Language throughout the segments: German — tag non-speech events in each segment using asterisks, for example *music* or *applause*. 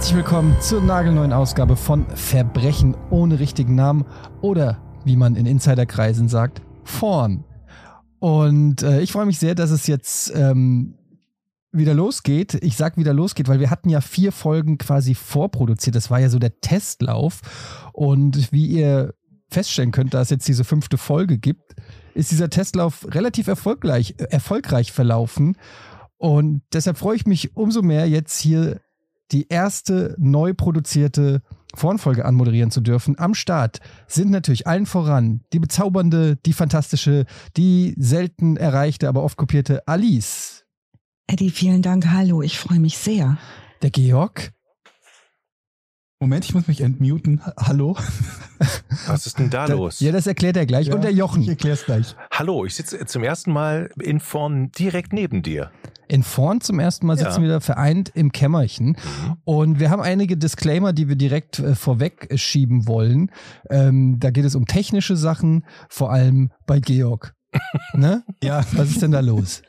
herzlich willkommen zur nagelneuen Ausgabe von Verbrechen ohne richtigen Namen oder wie man in Insiderkreisen sagt, Vorn. Und äh, ich freue mich sehr, dass es jetzt ähm, wieder losgeht. Ich sag wieder losgeht, weil wir hatten ja vier Folgen quasi vorproduziert. Das war ja so der Testlauf. Und wie ihr feststellen könnt, da es jetzt diese fünfte Folge gibt, ist dieser Testlauf relativ erfolgreich, erfolgreich verlaufen. Und deshalb freue ich mich umso mehr, jetzt hier die erste neu produzierte Vornfolge anmoderieren zu dürfen. Am Start sind natürlich allen voran die bezaubernde, die fantastische, die selten erreichte, aber oft kopierte Alice. Eddie, vielen Dank. Hallo, ich freue mich sehr. Der Georg. Moment, ich muss mich entmuten. Hallo. Was ist denn da los? Ja, das erklärt er gleich. Ja, Und der Jochen. Ich erklär's gleich. Hallo, ich sitze zum ersten Mal in vorn direkt neben dir. In vorn zum ersten Mal sitzen Ja. wir da vereint im Kämmerchen. Und wir haben einige Disclaimer, die wir direkt äh, vorweg schieben wollen. Ähm, da geht es um technische Sachen, vor allem bei Georg. *laughs* ne? Ja, Was ist denn da los?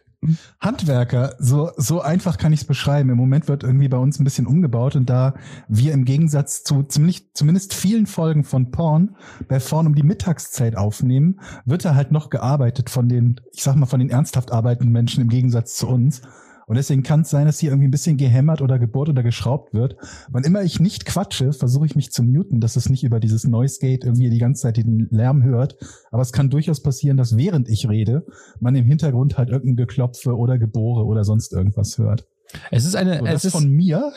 Handwerker, so, so einfach kann ich es beschreiben. Im Moment wird irgendwie bei uns ein bisschen umgebaut und da wir im Gegensatz zu ziemlich, zumindest vielen Folgen von Porn bei Porn um die Mittagszeit aufnehmen, wird da halt noch gearbeitet von den, ich sag mal, von den ernsthaft arbeitenden Menschen im Gegensatz zu uns. Und deswegen kann es sein, dass hier irgendwie ein bisschen gehämmert oder gebohrt oder geschraubt wird. Wann immer ich nicht quatsche, versuche ich mich zu muten, dass es nicht über dieses Noise Gate irgendwie die ganze Zeit den Lärm hört. Aber es kann durchaus passieren, dass während ich rede, man im Hintergrund halt irgendein Geklopfe oder Gebohre oder sonst irgendwas hört. Es ist eine, So, es ist, von mir,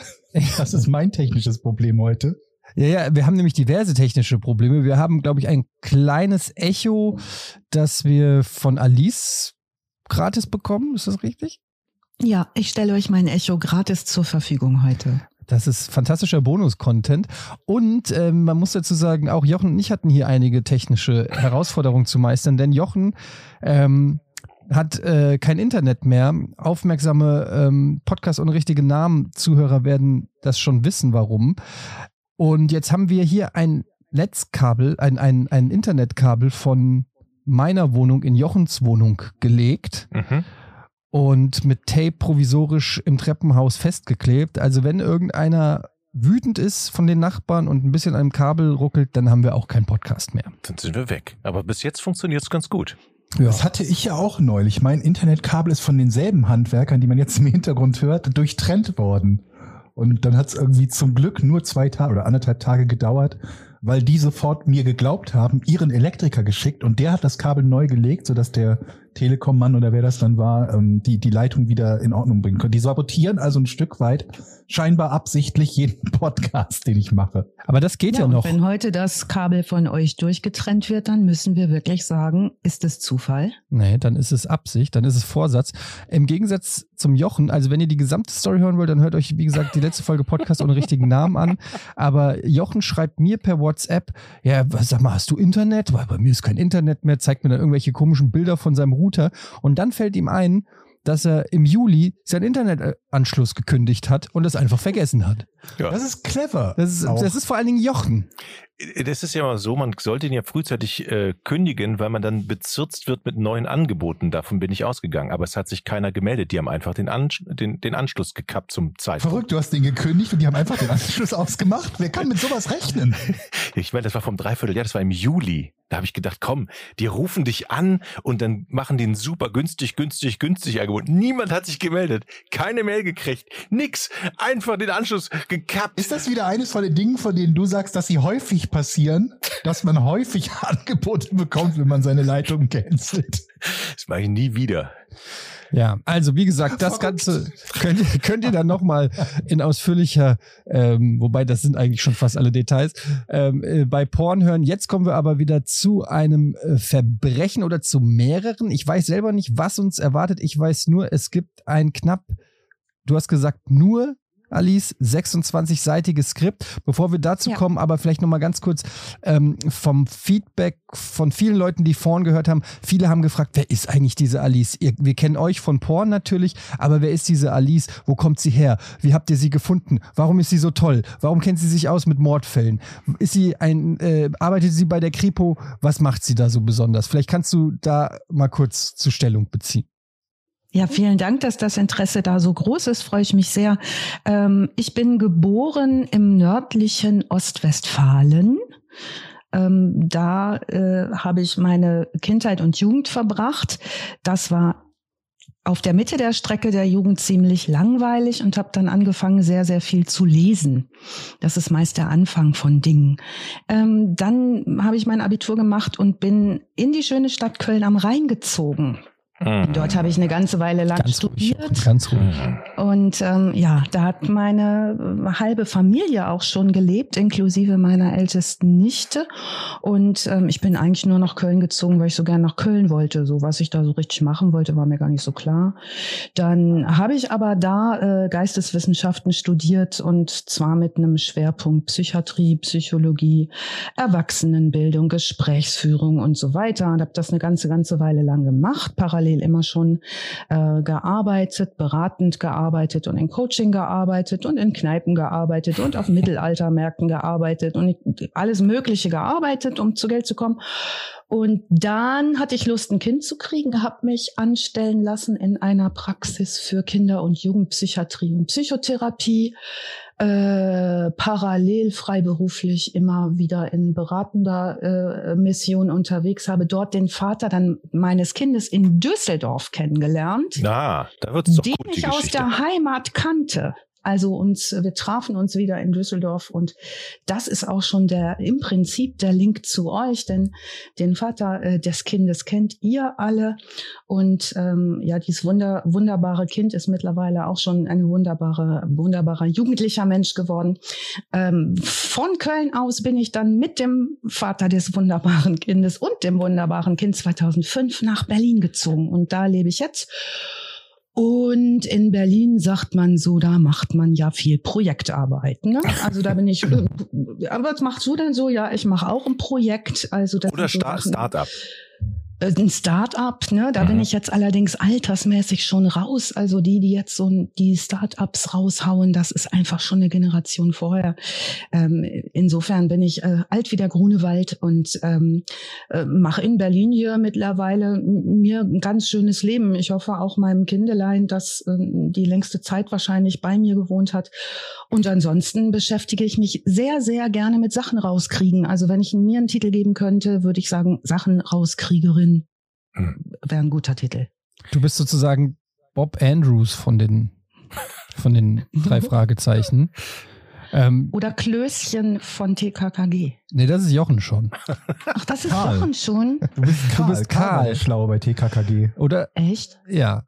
das ist mein technisches Problem heute. ja, ja, wir haben nämlich diverse technische Probleme. Wir haben, glaube ich, ein kleines Echo, das wir von Alice gratis bekommen. Ist das richtig? Ja, ich stelle euch mein Echo gratis zur Verfügung heute. Das ist fantastischer Bonus-Content. Und ähm, man muss dazu sagen, auch Jochen und ich hatten hier einige technische Herausforderungen zu meistern, denn Jochen ähm, hat äh, kein Internet mehr. Aufmerksame ähm, Podcast und richtige Namen Zuhörer werden das schon wissen, warum. Und jetzt haben wir hier ein Netzkabel, ein, ein, ein Internetkabel von meiner Wohnung in Jochens Wohnung gelegt Mhm. Und mit Tape provisorisch im Treppenhaus festgeklebt. Also wenn irgendeiner wütend ist von den Nachbarn und ein bisschen an einem Kabel ruckelt, dann haben wir auch keinen Podcast mehr. Dann sind wir weg. Aber bis jetzt funktioniert es ganz gut. Ja. Das hatte ich ja auch neulich. Mein Internetkabel ist von denselben Handwerkern, die man jetzt im Hintergrund hört, durchtrennt worden. Und dann hat es irgendwie zum Glück nur zwei Tage oder anderthalb Tage gedauert, weil die sofort mir geglaubt haben, ihren Elektriker geschickt und der hat das Kabel neu gelegt, sodass der Telekom-Mann oder wer das dann war, ähm, die, die Leitung wieder in Ordnung bringen konnte. Die sabotieren also ein Stück weit scheinbar absichtlich jeden *laughs* Podcast, den ich mache. Aber das geht ja, und noch. wenn heute das Kabel von euch durchgetrennt wird, dann müssen wir wirklich sagen, ist es Zufall? Nee, dann ist es Absicht, dann ist es Vorsatz. Im Gegensatz zum Jochen, also wenn ihr die gesamte Story hören wollt, dann hört euch, wie gesagt, die letzte Folge Podcast ohne richtigen Namen an. Aber Jochen schreibt mir per WhatsApp, ja, was, sag mal, hast du Internet? Weil bei mir ist kein Internet mehr, zeigt mir dann irgendwelche komischen Bilder von seinem Router. Und dann fällt ihm ein, dass er im Juli seinen Internetanschluss gekündigt hat und es einfach vergessen hat. Ja. Das ist clever. Das ist, das ist vor allen Dingen Jochen. Das ist ja mal so, man sollte ihn ja frühzeitig äh, kündigen, weil man dann bezirzt wird mit neuen Angeboten. Davon bin ich ausgegangen. Aber es hat sich keiner gemeldet. Die haben einfach den, Ansch den, den Anschluss gekappt zum Zeitpunkt. Verrückt, du hast den gekündigt und die haben einfach den Anschluss *laughs* ausgemacht. Wer kann mit sowas rechnen? *laughs* Ich meine, das war vom Dreivierteljahr, das war im Juli. Da habe ich gedacht, komm, die rufen dich an und dann machen die ein super günstig, günstig, günstig Angebot. Niemand hat sich gemeldet. Keine Mail gekriegt. Nix. Einfach den Anschluss gekappt. Ist das wieder eines von den Dingen, von denen du sagst, dass sie häufig passieren, dass man häufig *laughs* Angebote bekommt, wenn man seine Leitung cancelt? Das mache ich nie wieder. Ja, also wie gesagt, das Verrückt. Ganze könnt, ihr- könnt ihr dann nochmal in ausführlicher, ähm, wobei das sind eigentlich schon fast alle Details, ähm, äh, bei Porn hören. Jetzt kommen wir aber wieder zu einem äh, Verbrechen oder zu mehreren. Ich weiß selber nicht, was uns erwartet. Ich weiß nur, es gibt ein knapp, du hast gesagt, nur Alice, 26-seitiges Skript. Bevor wir dazu Ja. kommen, aber vielleicht nochmal ganz kurz ähm, vom Feedback von vielen Leuten, die vorn gehört haben. Viele haben gefragt, wer ist eigentlich diese Alice? Ihr, wir kennen euch von Porn natürlich, aber wer ist diese Alice? Wo kommt sie her? Wie habt ihr sie gefunden? Warum ist sie so toll? Warum kennt sie sich aus mit Mordfällen? Ist sie ein, äh, arbeitet sie bei der Kripo? Was macht sie da so besonders? Vielleicht kannst du da mal kurz zu Stellung beziehen. Ja, vielen Dank, dass das Interesse da so groß ist. Freue ich mich sehr. Ähm, ich bin geboren im nördlichen Ostwestfalen. Ähm, da äh, habe ich meine Kindheit und Jugend verbracht. Das war auf der Mitte der Strecke der Jugend ziemlich langweilig und habe dann angefangen, sehr, sehr viel zu lesen. Das ist meist der Anfang von Dingen. Ähm, dann habe ich mein Abitur gemacht und bin in die schöne Stadt Köln am Rhein gezogen. Mhm. Dort habe ich eine ganze Weile lang ganz studiert. Ruhig, ganz ruhig. Und ähm, ja, da hat meine äh, halbe Familie auch schon gelebt, inklusive meiner ältesten Nichte. Und ähm, ich bin eigentlich nur nach Köln gezogen, weil ich so gern nach Köln wollte. So was ich da so richtig machen wollte, war mir gar nicht so klar. Dann habe ich aber da äh, Geisteswissenschaften studiert und zwar mit einem Schwerpunkt Psychiatrie, Psychologie, Erwachsenenbildung, Gesprächsführung und so weiter. Und habe das eine ganze, ganze Weile lang gemacht. Parallel parallel immer schon äh, gearbeitet, beratend gearbeitet und in Coaching gearbeitet und in Kneipen gearbeitet und auf *laughs* Mittelaltermärkten gearbeitet und alles Mögliche gearbeitet, um zu Geld zu kommen. Und dann hatte ich Lust, ein Kind zu kriegen, habe mich anstellen lassen in einer Praxis für Kinder- und Jugendpsychiatrie und Psychotherapie äh, parallel freiberuflich immer wieder in beratender äh, Mission unterwegs, habe dort den Vater dann meines Kindes in Düsseldorf kennengelernt. Na, da wird's doch den gut, die ich aus Geschichte. der Heimat kannte. Also uns, wir trafen uns wieder in Düsseldorf und das ist auch schon der im Prinzip der Link zu euch, denn den Vater äh, des Kindes kennt ihr alle und ähm, ja, dieses wunder, wunderbare Kind ist mittlerweile auch schon ein wunderbare, wunderbarer jugendlicher Mensch geworden. Ähm, von Köln aus bin ich dann mit dem Vater des wunderbaren Kindes und dem wunderbaren Kind 2005 nach Berlin gezogen und da lebe ich jetzt. Und in Berlin sagt man so, da macht man ja viel Projektarbeit. Ne? Also da bin ich. *clears throat* äh, Aber was machst du denn so? Ja, ich mache auch ein Projekt. Also das Oder so Startup. Äh, ein Start-up, ne? Da bin Mhm. ich jetzt allerdings altersmäßig schon raus. Also die, die jetzt so die Start-ups raushauen, das ist einfach schon eine Generation vorher. Ähm, insofern bin ich äh, alt wie der Grunewald und ähm, äh, mache in Berlin hier mittlerweile mir ein ganz schönes Leben. Ich hoffe auch meinem Kindelein, das ähm, die längste Zeit wahrscheinlich bei mir gewohnt hat. Und ansonsten beschäftige ich mich sehr, sehr gerne mit Sachen rauskriegen. Also wenn ich mir einen Titel geben könnte, würde ich sagen, Sachen rauskriegerin. Wäre ein guter Titel. Du bist sozusagen Bob Andrews von den, von den drei *laughs* Fragezeichen. Ähm, Oder Klößchen von TKKG. nee, das ist Jochen schon. Ach, das ist Karl. Jochen schon. Du bist Karl. bist Karl. Karl. Schlau bei TKKG. Oder, Echt? ja.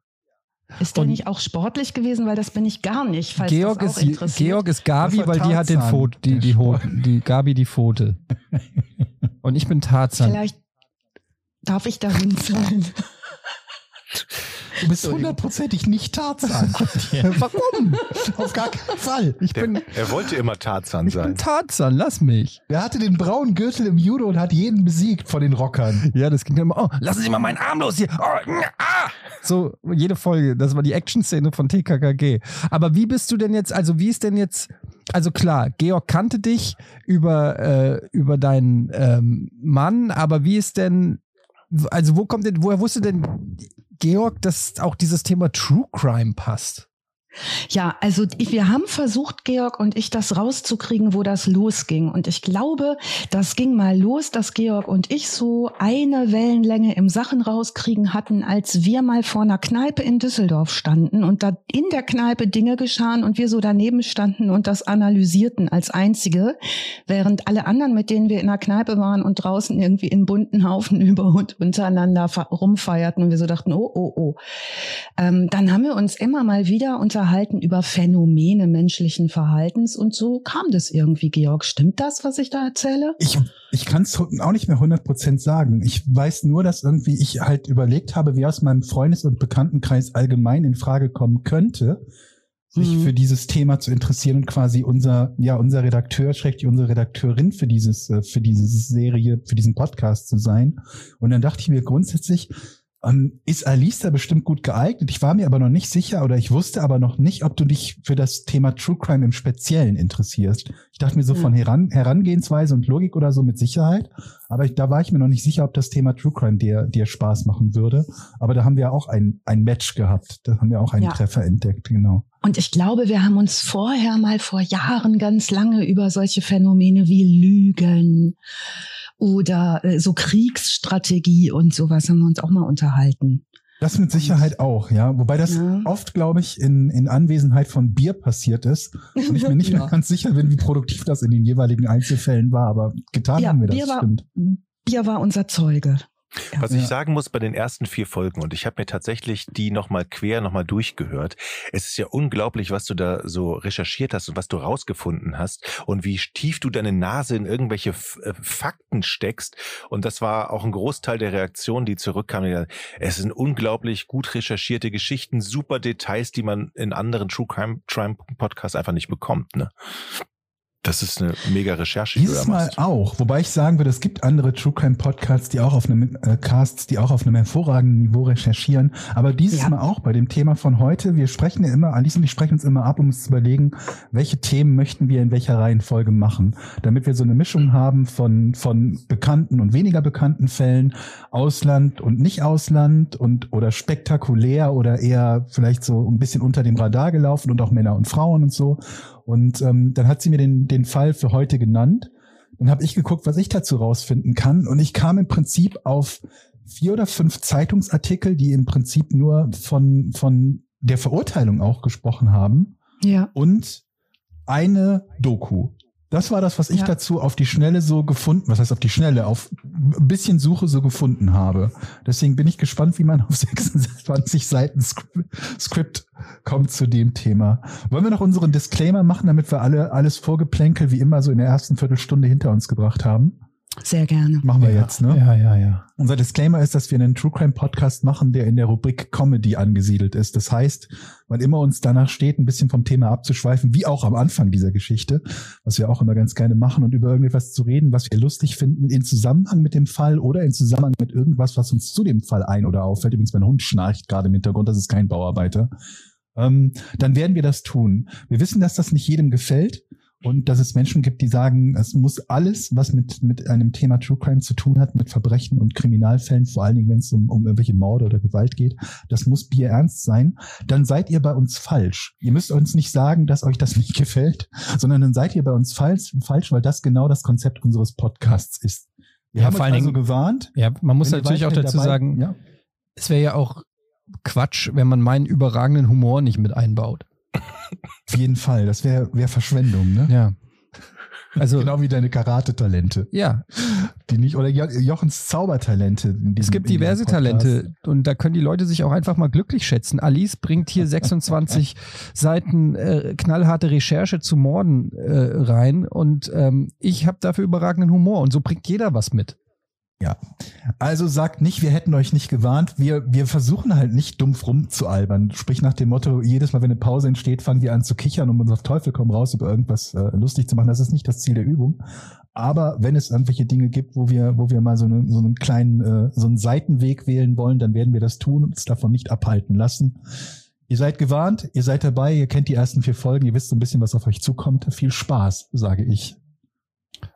Ist der Und- nicht auch sportlich gewesen? Weil das bin ich gar nicht, falls Georg das auch ist, interessiert. Georg ist Gabi, weil die hat den Pfote, die, die, die Gabi die Pfote. *laughs* Und ich bin Tarzan. Vielleicht darf ich dahin sein. Du bist hundertprozentig nicht Tarzan. *laughs* Warum? Auf gar keinen Fall. Ich Der, bin, er wollte immer Tarzan ich bin sein. Tarzan, lass mich. Er hatte den braunen Gürtel im Judo und hat jeden besiegt von den Rockern. Ja, das ging dann immer, oh, lassen Sie mal meinen Arm los hier. Oh, ah. So, jede Folge, das war die Action-Szene von TKKG. Aber wie bist du denn jetzt, also wie ist denn jetzt, also klar, Georg kannte dich über, äh, über deinen ähm, Mann, aber wie ist denn, also wo kommt denn, woher wusste denn Georg, dass auch dieses Thema True Crime passt? Ja, also wir haben versucht, Georg und ich, das rauszukriegen, wo das losging. Und ich glaube, das ging mal los, dass Georg und ich so eine Wellenlänge im Sachen rauskriegen hatten, als wir mal vor einer Kneipe in Düsseldorf standen und da in der Kneipe Dinge geschahen und wir so daneben standen und das analysierten als einzige, während alle anderen, mit denen wir in der Kneipe waren und draußen irgendwie in bunten Haufen *laughs* über und untereinander rumfeierten und wir so dachten, oh, oh, oh. Ähm, dann haben wir uns immer mal wieder unterhalten über Phänomene menschlichen Verhaltens und so kam das irgendwie, Georg. Stimmt das, was ich da erzähle? Ich, ich kann es auch nicht mehr 100% sagen. Ich weiß nur, dass irgendwie ich halt überlegt habe, wer aus meinem Freundes- und Bekanntenkreis allgemein in Frage kommen könnte, sich Mhm. für dieses Thema zu interessieren und quasi unser, ja, unser Redakteur, schrägstrich unsere Redakteurin für dieses, äh, für diese Serie, für diesen Podcast zu sein. Und dann dachte ich mir grundsätzlich, Ähm, ist Alice da bestimmt gut geeignet? Ich war mir aber noch nicht sicher oder ich wusste aber noch nicht, ob du dich für das Thema True Crime im Speziellen interessierst. Ich dachte mir so Ja. von Heran Herangehensweise und Logik oder so mit Sicherheit. Aber ich, da war ich mir noch nicht sicher, ob das Thema True Crime dir, dir Spaß machen würde. Aber da haben wir auch ein, ein Match gehabt. Da haben wir auch einen Ja. Treffer entdeckt, genau. Und ich glaube, wir haben uns vorher mal vor Jahren ganz lange über solche Phänomene wie Lügen oder äh, so Kriegsstrategie und sowas haben wir uns auch mal unterhalten. Das mit Sicherheit auch, ja. Wobei das Ja. oft, glaube ich, in, in Anwesenheit von Bier passiert ist. Und ich mir nicht Ja. mehr ganz sicher bin, wie produktiv das in den jeweiligen Einzelfällen war. Aber getan Ja, haben wir das, Bier war- stimmt. Bier war unser Zeuge. Ja. Was ich Ja. sagen muss bei den ersten vier Folgen, und ich habe mir tatsächlich die nochmal quer nochmal durchgehört, es ist ja unglaublich, was du da so recherchiert hast und was du rausgefunden hast und wie tief du deine Nase in irgendwelche F äh, Fakten steckst. Und das war auch ein Großteil der Reaktionen, die zurückkamen. Die- Es sind unglaublich gut recherchierte Geschichten, super Details, die man in anderen True Crime, Crime Podcasts einfach nicht bekommt. Ne? Das ist eine mega Recherche. Dieses Mal auch, wobei ich sagen würde, es gibt andere True Crime Podcasts, die auch auf einem äh, Casts, die auch auf einem hervorragenden Niveau recherchieren. Aber dieses Ja. Mal auch bei dem Thema von heute. Wir sprechen ja immer, Alice und ich sprechen uns immer ab, um uns zu überlegen, welche Themen möchten wir in welcher Reihenfolge machen, damit wir so eine Mischung haben von von bekannten und weniger bekannten Fällen, Ausland und nicht Ausland und oder spektakulär oder eher vielleicht so ein bisschen unter dem Radar gelaufen und auch Männer und Frauen und so. Und ähm, dann hat sie mir den, den Fall für heute genannt. Dann habe ich geguckt, was ich dazu rausfinden kann. Und ich kam im Prinzip auf vier oder fünf Zeitungsartikel, die im Prinzip nur von, von der Verurteilung auch gesprochen haben. Ja. Und eine Doku. Das war das, was ich Ja. dazu auf die Schnelle so gefunden, was heißt auf die Schnelle, auf ein bisschen Suche so gefunden habe. Deswegen bin ich gespannt, wie man *laughs* auf 26 Seiten Skript, kommt zu dem Thema. Wollen wir noch unseren Disclaimer machen, damit wir alle alles Vorgeplänkel wie immer so in der ersten Viertelstunde hinter uns gebracht haben? Sehr gerne. Machen wir ja, jetzt, ne? Ja, ja, ja. Unser Disclaimer ist, dass wir einen True Crime Podcast machen, der in der Rubrik Comedy angesiedelt ist. Das heißt, wann immer uns danach steht, ein bisschen vom Thema abzuschweifen, wie auch am Anfang dieser Geschichte, was wir auch immer ganz gerne machen und über irgendetwas zu reden, was wir lustig finden, in Zusammenhang mit dem Fall oder in Zusammenhang mit irgendwas, was uns zu dem Fall ein- oder auffällt. Übrigens, mein Hund schnarcht gerade im Hintergrund, das ist kein Bauarbeiter. Ähm, dann werden wir das tun. Wir wissen, dass das nicht jedem gefällt und dass es Menschen gibt, die sagen, es muss alles, was mit, mit einem Thema True Crime zu tun hat, mit Verbrechen und Kriminalfällen, vor allen Dingen, wenn es um, um irgendwelche Morde oder Gewalt geht, das muss bierernst sein, dann seid ihr bei uns falsch. Ihr müsst uns nicht sagen, dass euch das *laughs* nicht gefällt, sondern dann seid ihr bei uns falsch, falsch weil das genau das Konzept unseres Podcasts ist. Wir Ja, haben vor allen also Dingen- gewarnt. Ja, man muss natürlich auch dazu dabei- sagen, ja, es wäre ja auch Quatsch, wenn man meinen überragenden Humor nicht mit einbaut. Auf jeden Fall. Das wäre wär Verschwendung, ne? Ja. Also, *laughs* Genau wie deine Karate-Talente. ja, Die nicht, oder Jo- Jochens Zaubertalente. es gibt diverse. Talente und da können die Leute sich auch einfach mal glücklich schätzen. Alice bringt hier 26 *laughs* Seiten äh, knallharte Recherche zu Morden äh, rein und ähm, ich habe dafür überragenden Humor und so bringt jeder was mit. Also sagt nicht, wir hätten euch nicht gewarnt. Wir, wir versuchen halt nicht dumpf rumzualbern. Sprich nach dem Motto, jedes Mal, wenn eine Pause entsteht, fangen wir an zu kichern, um uns auf Teufel komm raus über irgendwas äh, lustig zu machen. Das ist nicht das Ziel der Übung. Aber wenn es irgendwelche Dinge gibt, wo wir, wo wir mal so, eine, so einen kleinen, äh, so einen Seitenweg wählen wollen, dann werden wir das tun und uns davon nicht abhalten lassen. Ihr seid gewarnt, ihr seid dabei, ihr kennt die ersten vier Folgen, ihr wisst so ein bisschen, was auf euch zukommt. Viel Spaß, sage ich.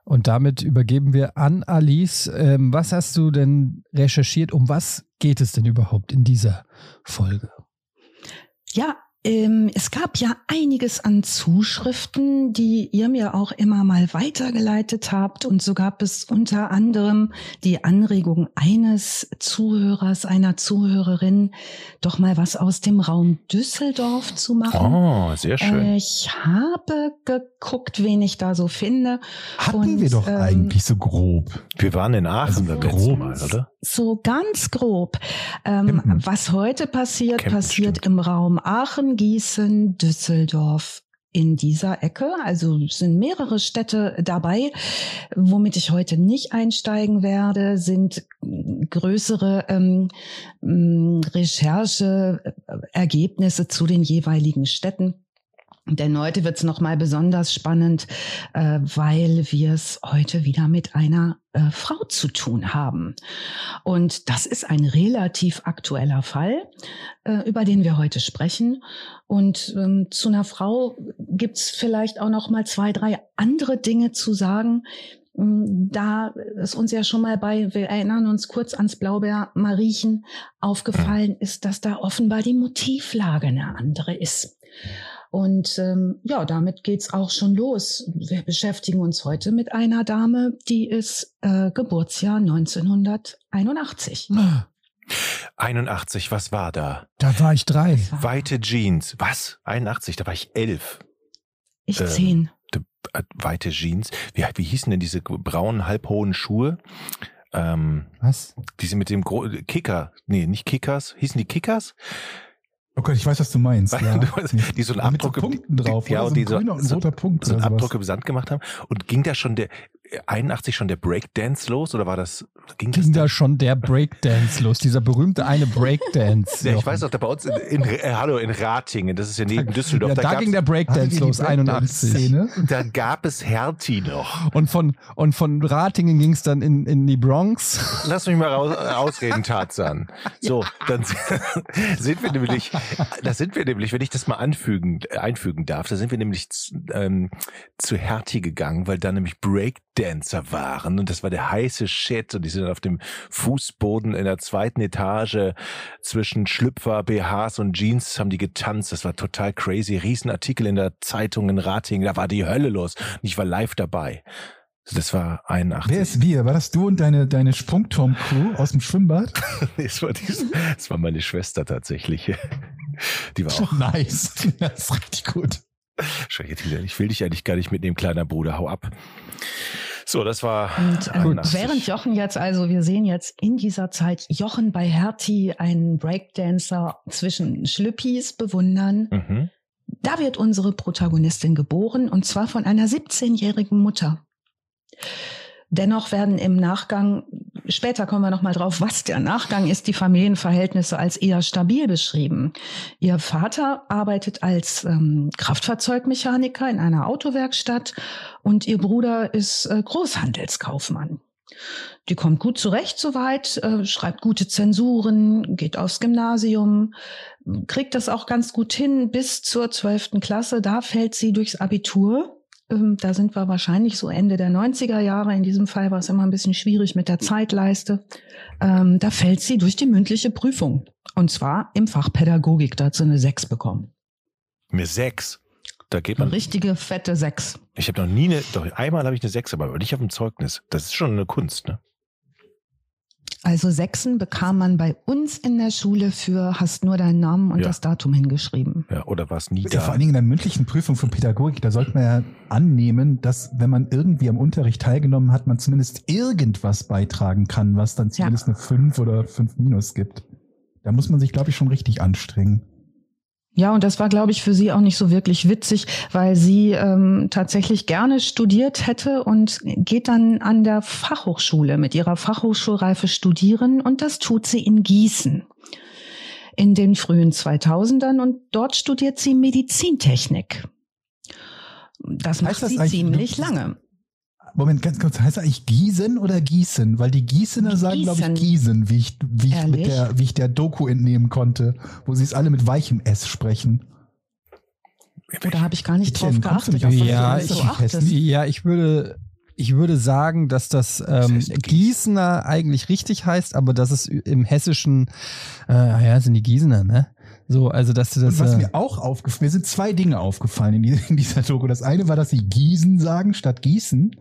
Und damit übergeben wir an Alice. Ähm, was hast du denn recherchiert? Um was geht es denn überhaupt in dieser Folge? Ja, es gab ja einiges an Zuschriften, die ihr mir auch immer mal weitergeleitet habt. Und so gab es unter anderem die Anregung eines Zuhörers, einer Zuhörerin, doch mal was aus dem Raum Düsseldorf zu machen. Oh, sehr schön. Äh, Ich habe geguckt, wen ich da so finde. Hatten Und, wir doch ähm, eigentlich so grob. Wir waren in Aachen Also grob. Mal, oder? So ganz grob. Ähm, Kempten. was heute passiert, Kempten, passiert stimmt. im Raum Aachen, Gießen, Düsseldorf. In dieser Ecke, also sind mehrere Städte dabei. Womit ich heute nicht einsteigen werde, sind größere ähm, Rechercheergebnisse zu den jeweiligen Städten. Denn heute wird es nochmal besonders spannend, äh, weil wir es heute wieder mit einer äh, Frau zu tun haben. Und das ist ein relativ aktueller Fall, äh, über den wir heute sprechen. Und ähm, zu einer Frau gibt's vielleicht auch noch mal zwei, drei andere Dinge zu sagen, ähm, da ist uns ja schon mal bei, wir erinnern uns kurz ans Blaubeer-Mariechen, aufgefallen ist, dass da offenbar die Motivlage eine andere ist. Und ähm, ja, damit geht's auch schon los. Wir beschäftigen uns heute mit einer Dame, die ist äh, Geburtsjahr 1981. 81, was war da? Da war ich drei. Weite Jeans. Was? 81, da war ich elf. Ich ähm, zehn. Äh, Weite Jeans. Wie, wie hießen denn diese braunen, halbhohen Schuhe? Ähm, Was? diese mit dem Gro Kicker. Nee, nicht Kickers. Hießen die Kickers? Oh Gott, ich weiß, was du meinst. *laughs* Ja. Die so einen Mit so Abdruck Punkten drauf, ja, oder? und So ein die so, und ein so, roter Punkt so einen. Abdruck im Sand gemacht haben. Und ging da schon der 81 schon der Breakdance los oder war das ging das Ging da? da schon der Breakdance los, dieser berühmte eine Breakdance. Ja, ich weiß auch, da bei uns in, in äh, hallo in Ratingen, das ist ja neben Düsseldorf, Ja, da, da ging der Breakdance los, 81. Breakdance-Szene? da gab es Hertie noch. Und von, und von Ratingen ging es dann in, in die Bronx. Lass mich mal raus, ausreden, Tarzan. So, dann *laughs* sind wir nämlich, da sind wir nämlich, wenn ich das mal anfügen, einfügen darf, da sind wir nämlich zu, ähm, zu Hertie gegangen, weil da nämlich Breakdancer waren und das war der heiße Shit und die sind dann auf dem Fußboden in der zweiten Etage zwischen Schlüpfer, BHs und Jeans haben die getanzt. Das war total crazy. Riesenartikel in der Zeitung in Ratingen, da war die Hölle los und ich war live dabei. Das war 81. Wer ist wir? War das du und deine, deine Sprungturm-Crew aus dem Schwimmbad? *laughs* Das war, dies, das war meine Schwester tatsächlich. *laughs* Die war auch. *laughs* nice. Das ist richtig gut. Scheiße, Ich will dich eigentlich gar nicht mitnehmen, kleiner Bruder. Hau ab. So, das war. Und äh, 81. während Jochen jetzt, also wir sehen jetzt in dieser Zeit Jochen bei Hertie, einen Breakdancer zwischen Schlüppis bewundern. Mhm. Da wird unsere Protagonistin geboren und zwar von einer 17-jährigen Mutter. Dennoch werden im Nachgang, später kommen wir nochmal drauf, was der Nachgang ist, die Familienverhältnisse als eher stabil beschrieben. Ihr Vater arbeitet als ähm, Kraftfahrzeugmechaniker in einer Autowerkstatt und ihr Bruder ist äh, Großhandelskaufmann. Die kommt gut zurecht soweit, äh, schreibt gute Zensuren, geht aufs Gymnasium, kriegt das auch ganz gut hin bis zur zwölften Klasse. Da fällt sie durchs Abitur. Ähm, Da sind wir wahrscheinlich so Ende der 90er Jahre. In diesem Fall war es immer ein bisschen schwierig mit der Zeitleiste. Ähm, Da fällt sie durch die mündliche Prüfung. Und zwar im Fach Pädagogik. Da hat sie eine 6 bekommen. Mir sechs. Da geht Eine man. richtige fette 6. Ich habe noch nie eine. Doch einmal habe ich eine sechs, aber nicht auf dem Zeugnis. Das ist schon eine Kunst, ne? Also Sechsen bekam man bei uns in der Schule für hast nur deinen Namen und Ja. das Datum hingeschrieben. Ja, oder war es nie Ja, da? vor allen Dingen in der mündlichen Prüfung für Pädagogik, da sollte man ja annehmen, dass wenn man irgendwie am Unterricht teilgenommen hat, man zumindest irgendwas beitragen kann, was dann zumindest eine 5 oder 5 minus gibt. Da muss man sich, glaube ich, schon richtig anstrengen. Ja, und das war, glaube ich, für sie auch nicht so wirklich witzig, weil sie ähm, tatsächlich gerne studiert hätte und geht dann an der Fachhochschule mit ihrer Fachhochschulreife studieren und das tut sie in Gießen in den frühen 2000ern und dort studiert sie Medizintechnik. Das macht das sie ziemlich lange. Moment, ganz kurz, heißt das eigentlich Gießen oder Gießen? Weil die Gießener sagen, glaube ich, Gießen. Wie ich, wie ich, Ehrlich? mit der, wie ich der Doku entnehmen konnte, wo sie es alle mit weichem S sprechen. Oder habe ich gar nicht Etienne, drauf geachtet? nicht auf dass Ja, so ich- achtest? Ja, ich würde, ich würde sagen, dass das ähm. Gießener eigentlich richtig heißt, aber dass es im Hessischen, äh, ja, sind die Gießener, ne? So, also dass du das. Und was äh, mir auch aufgefallen, mir sind zwei Dinge aufgefallen in, die, in dieser Doku. Das eine war, dass sie Gießen sagen statt Gießen,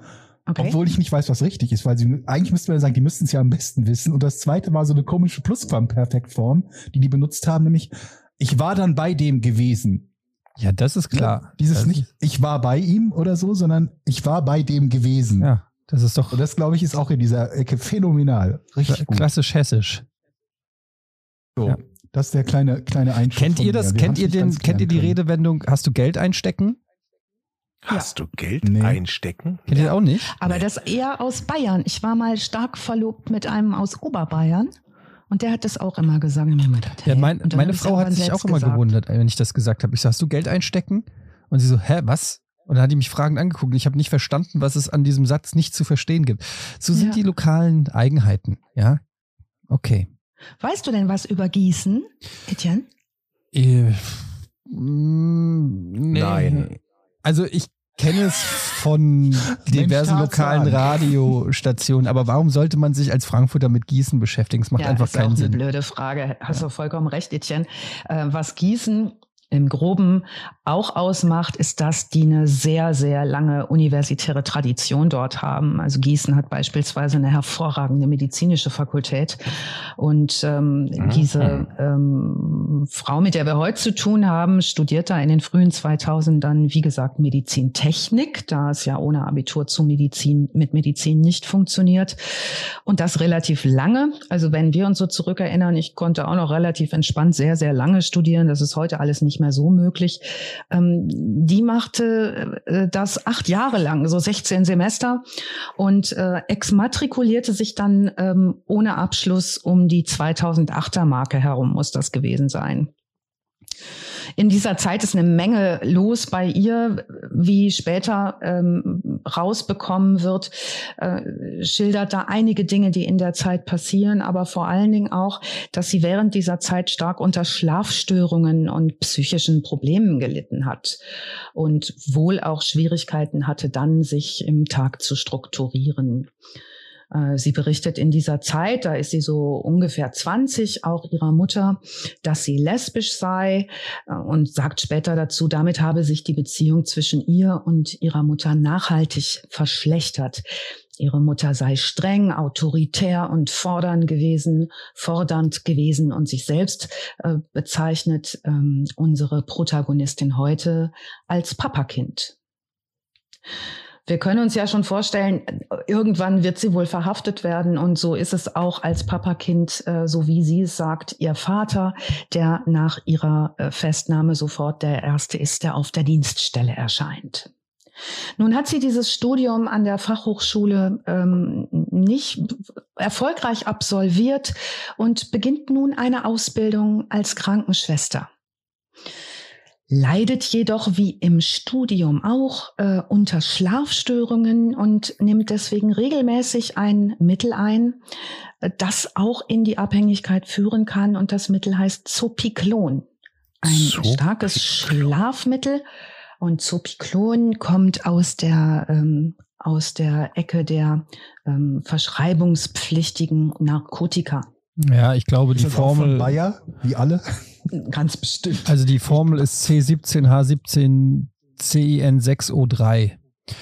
Okay. obwohl ich nicht weiß, was richtig ist, weil sie eigentlich müsste man ja sagen, die müssten es ja am besten wissen. Und das zweite war so eine komische Plusquamperfektform, die die benutzt haben, nämlich ich war dann bei dem gewesen. ja, das ist klar. Ne? Dieses das nicht, ich war bei ihm oder so, sondern ich war bei dem gewesen. Ja, das ist doch Und das, glaube ich, ist auch in dieser Ecke phänomenal. Richtig gut. klassisch hessisch. So, Ja. Das ist der kleine, kleine Einschub. Kennt ihr das? Kennt ihr den? Kennt ihr die können. Redewendung? Hast du Geld einstecken? Hast du Geld Nee. einstecken? Kennt ihr das auch nicht? Aber das eher aus Bayern. Ich war mal stark verlobt mit einem aus Oberbayern. Und der hat das auch immer gesagt. Mir gedacht, Ja, hä? mein, meine Frau hat sich auch immer gesagt. gewundert, wenn ich das gesagt habe. Ich sag, hast du Geld einstecken? Und sie so, hä, was? Und dann hat die mich fragend angeguckt. Ich habe nicht verstanden, was es an diesem Satz nicht zu verstehen gibt. So sind Ja. die lokalen Eigenheiten, ja? Okay. Weißt du denn was über Gießen, Etienne? Äh, mm, nee. Nein. Also ich kenne es von *laughs* diversen lokalen Radiostationen, aber warum sollte man sich als Frankfurter mit Gießen beschäftigen? Das macht einfach ist auch keinen eine Sinn. blöde Frage. Hast du vollkommen recht, Etienne. Äh, was Gießen im Groben auch ausmacht, ist, dass die eine sehr, sehr lange universitäre Tradition dort haben. Also Gießen hat beispielsweise eine hervorragende medizinische Fakultät. Und ähm, Mhm. diese ähm, Frau, mit der wir heute zu tun haben, studiert da in den frühen 2000ern, wie gesagt, Medizintechnik, da es ja ohne Abitur zu Medizin, mit Medizin nicht funktioniert. Und das relativ lange. Also wenn wir uns so zurückerinnern, ich konnte auch noch relativ entspannt sehr, sehr lange studieren. Das ist heute alles nicht mehr so möglich. Ähm, die machte äh, das acht Jahre lang, so 16 Semester und äh, exmatrikulierte sich dann ähm, ohne Abschluss um die 2008er Marke herum, muss das gewesen sein. In dieser Zeit ist eine Menge los bei ihr, wie später ähm, rausbekommen wird, äh, schildert da einige Dinge, die in der Zeit passieren, aber vor allen Dingen auch, dass sie während dieser Zeit stark unter Schlafstörungen und psychischen Problemen gelitten hat und wohl auch Schwierigkeiten hatte, dann sich im Tag zu strukturieren. Äh, Sie berichtet in dieser Zeit, da ist sie so ungefähr 20, auch ihrer Mutter, dass sie lesbisch sei äh, und sagt später dazu, damit habe sich die Beziehung zwischen ihr und ihrer Mutter nachhaltig verschlechtert. Ihre Mutter sei streng, autoritär und fordernd gewesen, fordernd gewesen und sich selbst äh, bezeichnet ähm, unsere Protagonistin heute als Papakind. Wir können uns ja schon vorstellen, irgendwann wird sie wohl verhaftet werden und so ist es auch als Papakind, äh, so wie sie es sagt, ihr Vater, der nach ihrer äh, Festnahme sofort der Erste ist, der auf der Dienststelle erscheint. Nun hat sie dieses Studium an der Fachhochschule ähm, nicht erfolgreich absolviert und beginnt nun eine Ausbildung als Krankenschwester leidet jedoch wie im Studium auch äh, unter Schlafstörungen und nimmt deswegen regelmäßig ein Mittel ein, das auch in die Abhängigkeit führen kann. Und das Mittel heißt Zopiklon. Ein Zopiklon. starkes Schlafmittel. Und Zopiklon kommt aus der ähm, aus der Ecke der ähm, verschreibungspflichtigen Narkotika. Ja, ich glaube, die Ist das auch von Formel, Bayer, wie alle. *laughs* Ganz bestimmt. also die Formel ist C17H17CIN6O3.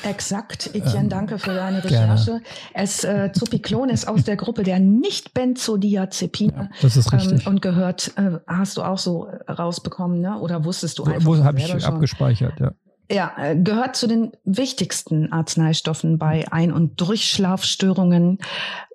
Exakt, Etienne, Ähm, danke für deine gerne. Recherche. Es äh, Zopiklon ist *laughs* aus der Gruppe der Nicht-Benzodiazepine Das ist richtig. ähm, und gehört, äh, hast du auch so äh, rausbekommen, ne? Oder wusstest du einfach wo habe ich schon? abgespeichert, ja. Ja, äh, gehört zu den wichtigsten Arzneistoffen bei Ein- und Durchschlafstörungen,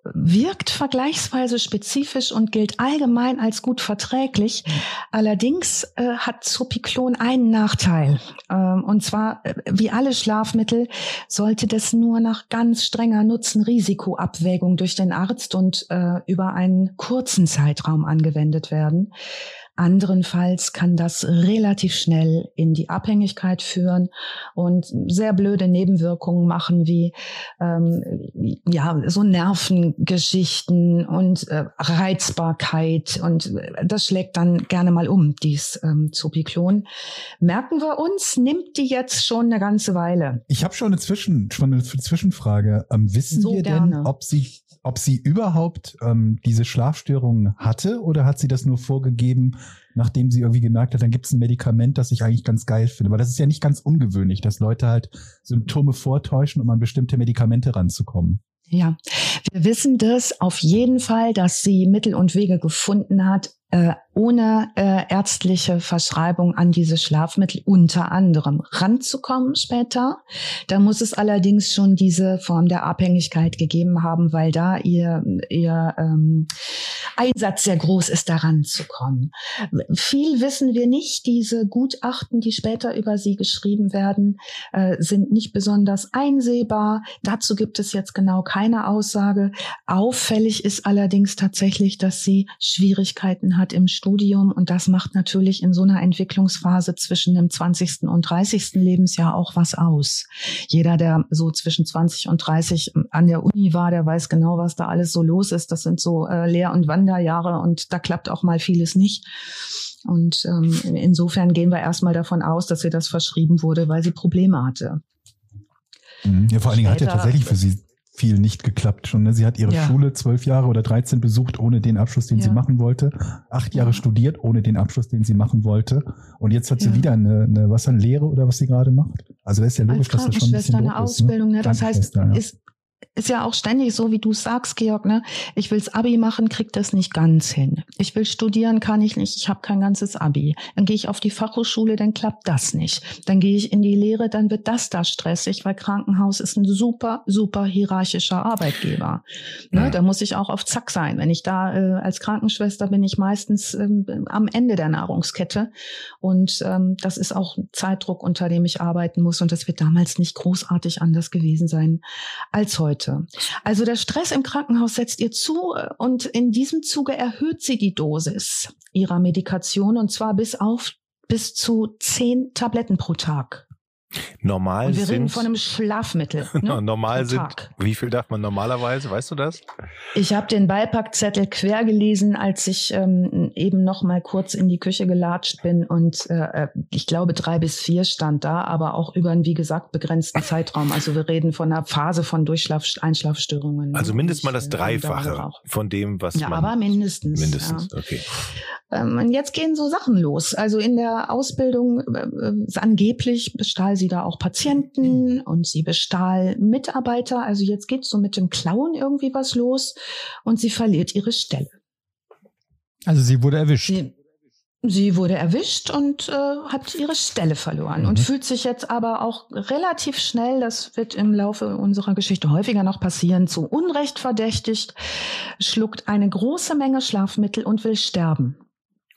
wirkt vergleichsweise spezifisch und gilt allgemein als gut verträglich. Allerdings äh, hat Zopiklon einen Nachteil. Ähm, und zwar, äh, wie alle Schlafmittel, sollte das nur nach ganz strenger Nutzen-Risiko-Abwägung durch den Arzt und äh, über einen kurzen Zeitraum angewendet werden. Anderenfalls kann das relativ schnell in die Abhängigkeit führen und sehr blöde Nebenwirkungen machen wie ähm, ja so Nervengeschichten und äh, Reizbarkeit und äh, das schlägt dann gerne mal um dies ähm, Zopiklon. Merken wir uns, nimmt die jetzt schon eine ganze Weile. Ich habe schon eine, Zwischen, schon eine Zwischenfrage. Ähm, wissen So wir gerne. denn, ob sie, ob sie überhaupt ähm, diese Schlafstörungen hatte oder hat sie das nur vorgegeben, nachdem sie irgendwie gemerkt hat, dann gibt es ein Medikament, das ich eigentlich ganz geil finde? Weil das ist ja nicht ganz ungewöhnlich, dass Leute halt Symptome vortäuschen, um an bestimmte Medikamente ranzukommen. Ja, wir wissen das auf jeden Fall, dass sie Mittel und Wege gefunden hat, äh, ohne äh, ärztliche Verschreibung an diese Schlafmittel unter anderem ranzukommen später. Da muss es allerdings schon diese Form der Abhängigkeit gegeben haben, weil da ihr, ihr ähm, Einsatz sehr groß ist, daran zu kommen. Viel wissen wir nicht. Diese Gutachten, die später über sie geschrieben werden, äh, sind nicht besonders einsehbar. Dazu gibt es jetzt genau keine Aussage. Auffällig ist allerdings tatsächlich, dass sie Schwierigkeiten hat im Studium und das macht natürlich in so einer Entwicklungsphase zwischen dem 20. und 30. Lebensjahr auch was aus. Jeder, der so zwischen 20 und 30 an der Uni war, der weiß genau, was da alles so los ist. Das sind so äh, Lehr- und Wanderjahre und da klappt auch mal vieles nicht. Und ähm, insofern gehen wir erstmal davon aus, dass ihr das verschrieben wurde, weil sie Probleme hatte. Mhm. Ja, vor allen Dingen hat ja tatsächlich für sie viel nicht geklappt schon. Ne? Sie hat ihre Ja. Schule zwölf Jahre oder 13 besucht, ohne den Abschluss, den sie Ja. machen wollte. Acht Jahre Ja. studiert, ohne den Abschluss, den sie machen wollte. Und jetzt hat sie Ja. wieder eine, eine was eine Lehre oder was sie gerade macht. Also das ist ja logisch, dass das schon ein bisschen Krankenschwester eine Ausbildung, ist, ne? Das heißt, ist, ist ja auch ständig so, wie du sagst, Georg, ne? Ich will's Abi machen, krieg das nicht ganz hin. Ich will studieren, kann ich nicht, ich habe kein ganzes Abi. Dann gehe ich auf die Fachhochschule, dann klappt das nicht. Dann gehe ich in die Lehre, dann wird das da stressig, weil Krankenhaus ist ein super, super hierarchischer Arbeitgeber. Ne? Ja. Da muss ich auch auf Zack sein. Wenn ich da äh, als Krankenschwester bin ich meistens ähm, am Ende der Nahrungskette. Und ähm, das ist auch Zeitdruck, unter dem ich arbeiten muss. Und das wird damals nicht großartig anders gewesen sein als heute. Also der Stress im Krankenhaus setzt ihr zu äh, und in diesem Zuge erhöht sie die Dosis ihrer Medikation und zwar bis auf bis zu zehn Tabletten pro Tag. Normal Und wir reden sind, von einem Schlafmittel. *laughs* Ne? normal sind, wie viel darf man normalerweise, weißt du das? Ich habe den Beipackzettel quer gelesen, als ich ähm, eben noch mal kurz in die Küche gelatscht bin und äh, ich glaube drei bis vier stand da, aber auch über einen wie gesagt begrenzten Zeitraum. Also wir reden von einer Phase von Durchschlaf Einschlafstörungen. Also mindestens mal das äh. Dreifache von dem, was Ja, man aber mindestens. mindestens. Ja. Okay. Ähm, und jetzt gehen so Sachen los. Also in der Ausbildung äh, äh, angeblich bestahl sie da auch Patienten und sie bestahl Mitarbeiter. Also jetzt geht so mit dem Klauen irgendwie was los und sie verliert ihre Stelle. Also sie wurde erwischt. Sie, sie wurde erwischt und äh, hat ihre Stelle verloren Mhm. und fühlt sich jetzt aber auch relativ schnell, das wird im Laufe unserer Geschichte häufiger noch passieren, zu Unrecht verdächtigt, schluckt eine große Menge Schlafmittel und will sterben.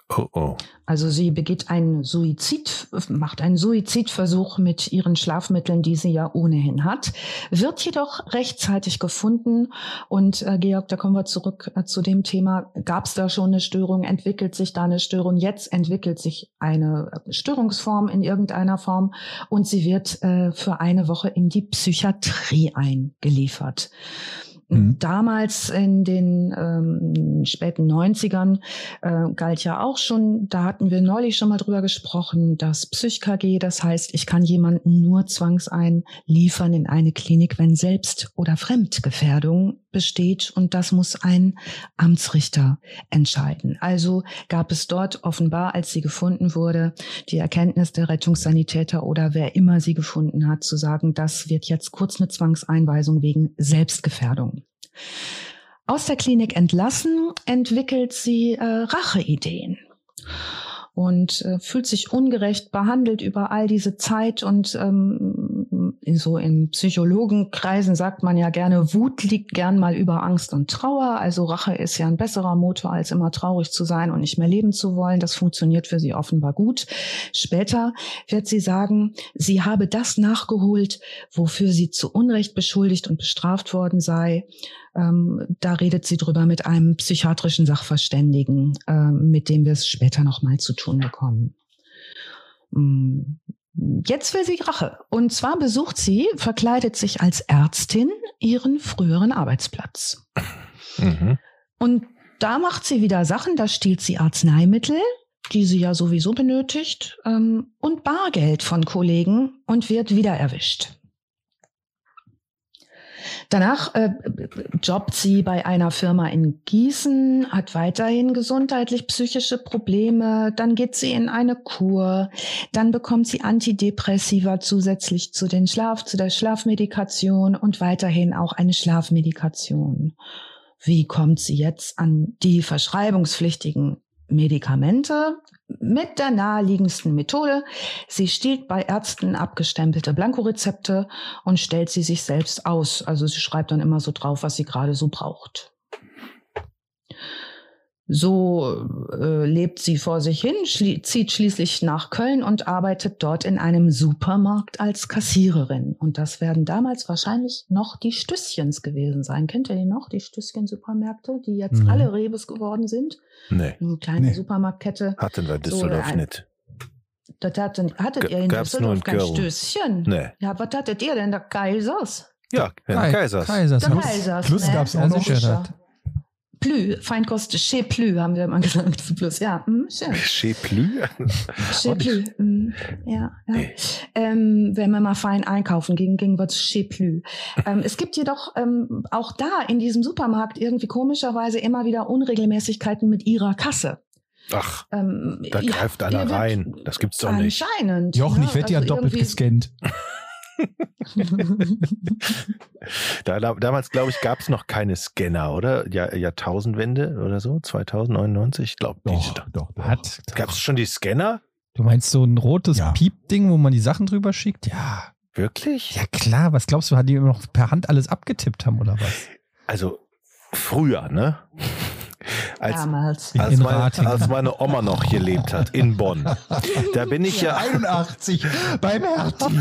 Oh, oh. Also sie begeht einen Suizid, macht einen Suizidversuch mit ihren Schlafmitteln, die sie ja ohnehin hat, wird jedoch rechtzeitig gefunden. Und äh, Georg, da kommen wir zurück äh, zu dem Thema, gab es da schon eine Störung, entwickelt sich da eine Störung, jetzt entwickelt sich eine äh, Störungsform in irgendeiner Form und sie wird äh, für eine Woche in die Psychiatrie eingeliefert. Mhm. Damals in den ähm, späten 90ern äh, galt ja auch schon, da hatten wir neulich schon mal drüber gesprochen, das PsychKG, das heißt, ich kann jemanden nur zwangseinliefern in eine Klinik, wenn Selbst- oder Fremdgefährdung besteht und das muss ein Amtsrichter entscheiden. Also gab es dort offenbar, als sie gefunden wurde, die Erkenntnis der Rettungssanitäter oder wer immer sie gefunden hat, zu sagen, das wird jetzt kurz eine Zwangseinweisung wegen Selbstgefährdung. Aus der Klinik entlassen, entwickelt sie äh, Racheideen und äh, fühlt sich ungerecht behandelt über all diese Zeit und ähm, in so in Psychologenkreisen sagt man ja gerne, Wut liegt gern mal über Angst und Trauer. Also Rache ist ja ein besserer Motor, als immer traurig zu sein und nicht mehr leben zu wollen. Das funktioniert für sie offenbar gut. Später wird sie sagen, sie habe das nachgeholt, wofür sie zu Unrecht beschuldigt und bestraft worden sei. Ähm, da redet sie drüber mit einem psychiatrischen Sachverständigen, äh, mit dem wir es später nochmal zu tun bekommen. Mm, Jetzt will sie Rache. Und zwar besucht sie, verkleidet sich als Ärztin, ihren früheren Arbeitsplatz. Mhm. Und da macht sie wieder Sachen, da stiehlt sie Arzneimittel, die sie ja sowieso benötigt, ähm, und Bargeld von Kollegen und wird wieder erwischt. Danach äh, jobbt sie bei einer Firma in Gießen, hat weiterhin gesundheitlich-psychische Probleme, dann geht sie in eine Kur, dann bekommt sie Antidepressiva zusätzlich zu den Schlaf, zu der Schlafmedikation und weiterhin auch eine Schlafmedikation. Wie kommt sie jetzt an die verschreibungspflichtigen Medikamente? Mit der naheliegendsten Methode. Sie stiehlt bei Ärzten abgestempelte Blankorezepte und stellt sie sich selbst aus. Also sie schreibt dann immer so drauf, was sie gerade so braucht. So äh, lebt sie vor sich hin, schli zieht schließlich nach Köln und arbeitet dort in einem Supermarkt als Kassiererin. Und das werden damals wahrscheinlich noch die Stüsschens gewesen sein. Kennt ihr die noch, die Stüsschen-Supermärkte, die jetzt Nee. alle Rebes geworden sind? Nee, Eine kleine Nee. Supermarktkette. hatten wir Düsseldorf ein- nicht. Das hatten, hattet G- ihr in gab's nur Düsseldorf in kein Köln. Stößchen? Nee. Ja, was hattet ihr denn? Der Kaisers? Ja, Kai- Kaisers. Kaisers. Der ja. Kaisers, Plus ne? gab's auch Ja, noch. Plü, Feinkost chez Plü, haben wir immer *laughs* gesagt. Plus, ja, hm, schön. Chez Plü? Chez Plü, hm, ja, ja. Nee. Ähm, wenn wir mal fein einkaufen gingen, ging was chez Plü. Ähm, es gibt jedoch ähm, auch da in diesem Supermarkt irgendwie komischerweise immer wieder Unregelmäßigkeiten mit ihrer Kasse. Ach, Ähm, da ja, greift die einer rein. Das gibt's doch nicht. Anscheinend. Jochen, ne? ich werde ja Also doppelt gescannt. *laughs* Da, da, damals, glaube ich, gab es noch keine Scanner, oder? Ja, Jahrtausendwende oder so? 2099? Ich glaube Doch, nicht. doch, doch. Hat. Gab es schon die Scanner? Du meinst so ein rotes Ja. Piep-Ding, wo man die Sachen drüber schickt? Ja. Wirklich? Ja klar, was glaubst du, hat die immer noch per Hand alles abgetippt haben oder was? Also früher, ne? Als, Damals. In- als, in meine, Ratingen. als meine Oma noch gelebt hat, in Bonn. Da bin ich ja, 81 beim Hertie.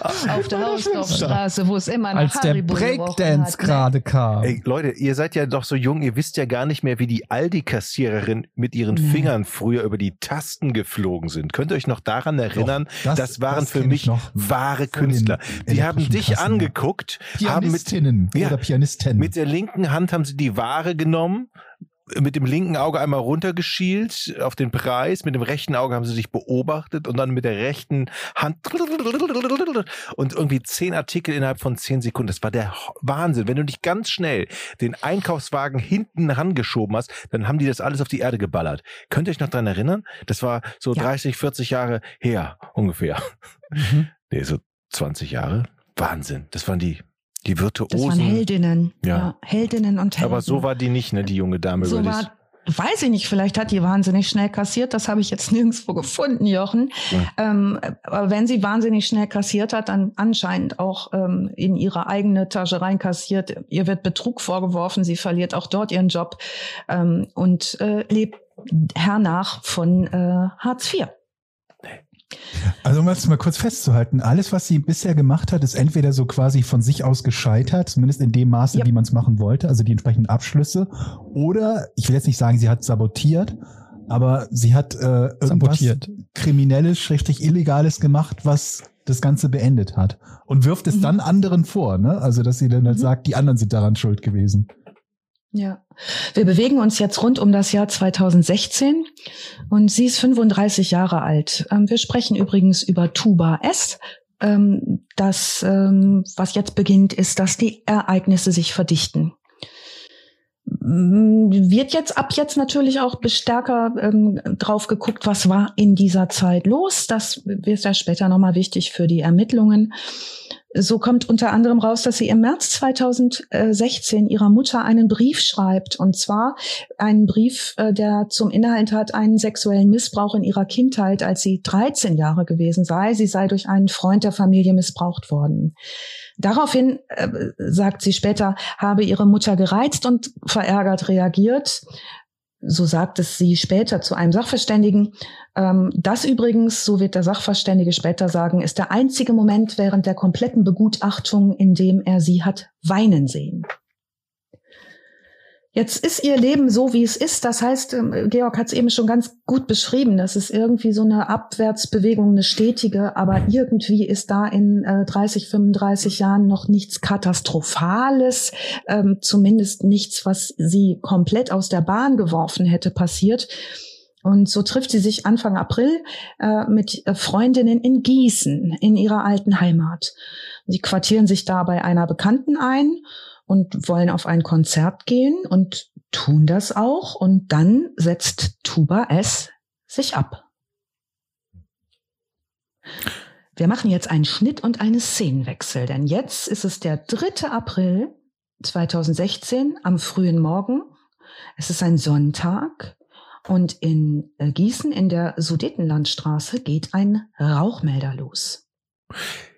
Auf der Hausdorfstraße, wo es immer nach Als der Haribo gerochen Breakdance ne? gerade kam. Ey, Leute, ihr seid ja doch so jung, ihr wisst ja gar nicht mehr, wie die Aldi-Kassiererin mit ihren Nee. Fingern früher über die Tasten geflogen sind. Könnt ihr euch noch daran erinnern? das- das, waren das für mich noch wahre den Künstler. Die haben dich Kassen, angeguckt, haben mit, Pianistinnen Ja. oder Pianisten. mit der linken Hand haben sie die Ware genommen, mit dem linken Auge einmal runtergeschielt auf den Preis, mit dem rechten Auge haben sie dich beobachtet und dann mit der rechten Hand und irgendwie zehn Artikel innerhalb von zehn Sekunden. Das war der Wahnsinn. Wenn du dich ganz schnell den Einkaufswagen hinten rangeschoben hast, dann haben die das alles auf die Erde geballert. Könnt ihr euch noch dran erinnern? Das war so Ja. 30, 40 Jahre her ungefähr. Mhm. Nee, so 20 Jahre. Wahnsinn. Das waren die, die Das waren Virtuosen. Heldinnen. Ja. Ja. Heldinnen und Helden. Aber so war die nicht, ne, die junge Dame. So die- war, weiß ich nicht, vielleicht hat die wahnsinnig schnell kassiert, das habe ich jetzt *laughs* nirgendwo gefunden, Jochen. Ähm, aber wenn sie wahnsinnig schnell kassiert hat, dann anscheinend auch ähm, in ihre eigene Tasche reinkassiert. Ihr wird Betrug vorgeworfen, sie verliert auch dort ihren Job ähm, und äh, lebt hernach von äh, Hartz IV. Also um das mal kurz festzuhalten, alles, was sie bisher gemacht hat, ist entweder so quasi von sich aus gescheitert, zumindest in dem Maße, Yep. wie man es machen wollte, also die entsprechenden Abschlüsse, oder ich will jetzt nicht sagen, sie hat sabotiert, aber sie hat äh, irgendwas Sabotiert. Kriminelles, schrägstrich Illegales gemacht, was das Ganze beendet hat. Und wirft es Mhm. dann anderen vor, ne? Also, dass sie dann halt Mhm. sagt, die anderen sind daran schuld gewesen. Ja, wir bewegen uns jetzt rund um das Jahr 2016 und sie ist 35 Jahre alt. Ähm, Wir sprechen übrigens über Tuba S. Ähm, Das, ähm, was jetzt beginnt, ist, dass die Ereignisse sich verdichten. Mm, Wird jetzt ab jetzt natürlich auch stärker ähm, drauf geguckt, was war in dieser Zeit los. Das wird ja später nochmal wichtig für die Ermittlungen. So kommt unter anderem raus, dass sie im März 2016 ihrer Mutter einen Brief schreibt. Und zwar einen Brief, äh, der zum Inhalt hat, einen sexuellen Missbrauch in ihrer Kindheit, als sie 13 Jahre gewesen sei. Sie sei durch einen Freund der Familie missbraucht worden. Daraufhin, äh, sagt sie später, habe ihre Mutter gereizt und verärgert reagiert. So sagt es sie später zu einem Sachverständigen. Ähm, das übrigens, so wird der Sachverständige später sagen, ist der einzige Moment während der kompletten Begutachtung, in dem er sie hat weinen sehen. Jetzt ist ihr Leben so, wie es ist. Das heißt, ähm, Georg hat es eben schon ganz gut beschrieben. Das ist irgendwie so eine Abwärtsbewegung, eine stetige, aber irgendwie ist da in äh, 30, 35 Jahren noch nichts Katastrophales, ähm, zumindest nichts, was sie komplett aus der Bahn geworfen hätte, passiert. Und so trifft sie sich Anfang April äh, mit äh, Freundinnen in Gießen, in ihrer alten Heimat. Sie quartieren sich da bei einer Bekannten ein und wollen auf ein Konzert gehen und tun das auch. Und dann setzt Tuba S sich ab. Wir machen jetzt einen Schnitt und einen Szenenwechsel, denn jetzt ist es der 3. April 2016 am frühen Morgen. Es ist ein Sonntag und in äh, Gießen in der Sudetenlandstraße geht ein Rauchmelder los.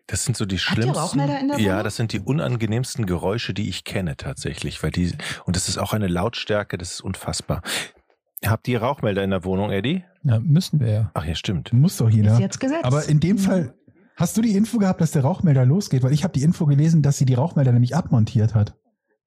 Das sind so die Habt ihr schlimmsten. Rauchmelder in der ja, das sind die unangenehmsten Geräusche, die ich kenne tatsächlich, weil die und das ist auch eine Lautstärke, das ist unfassbar. Habt ihr Rauchmelder in der Wohnung, Eddie? Ja, müssen wir ja. Ach ja, stimmt. Muss doch jeder. Ist jetzt Gesetz. Aber in dem Fall, hast du die Info gehabt, dass der Rauchmelder losgeht? Weil ich habe die Info gelesen, dass sie die Rauchmelder nämlich abmontiert hat.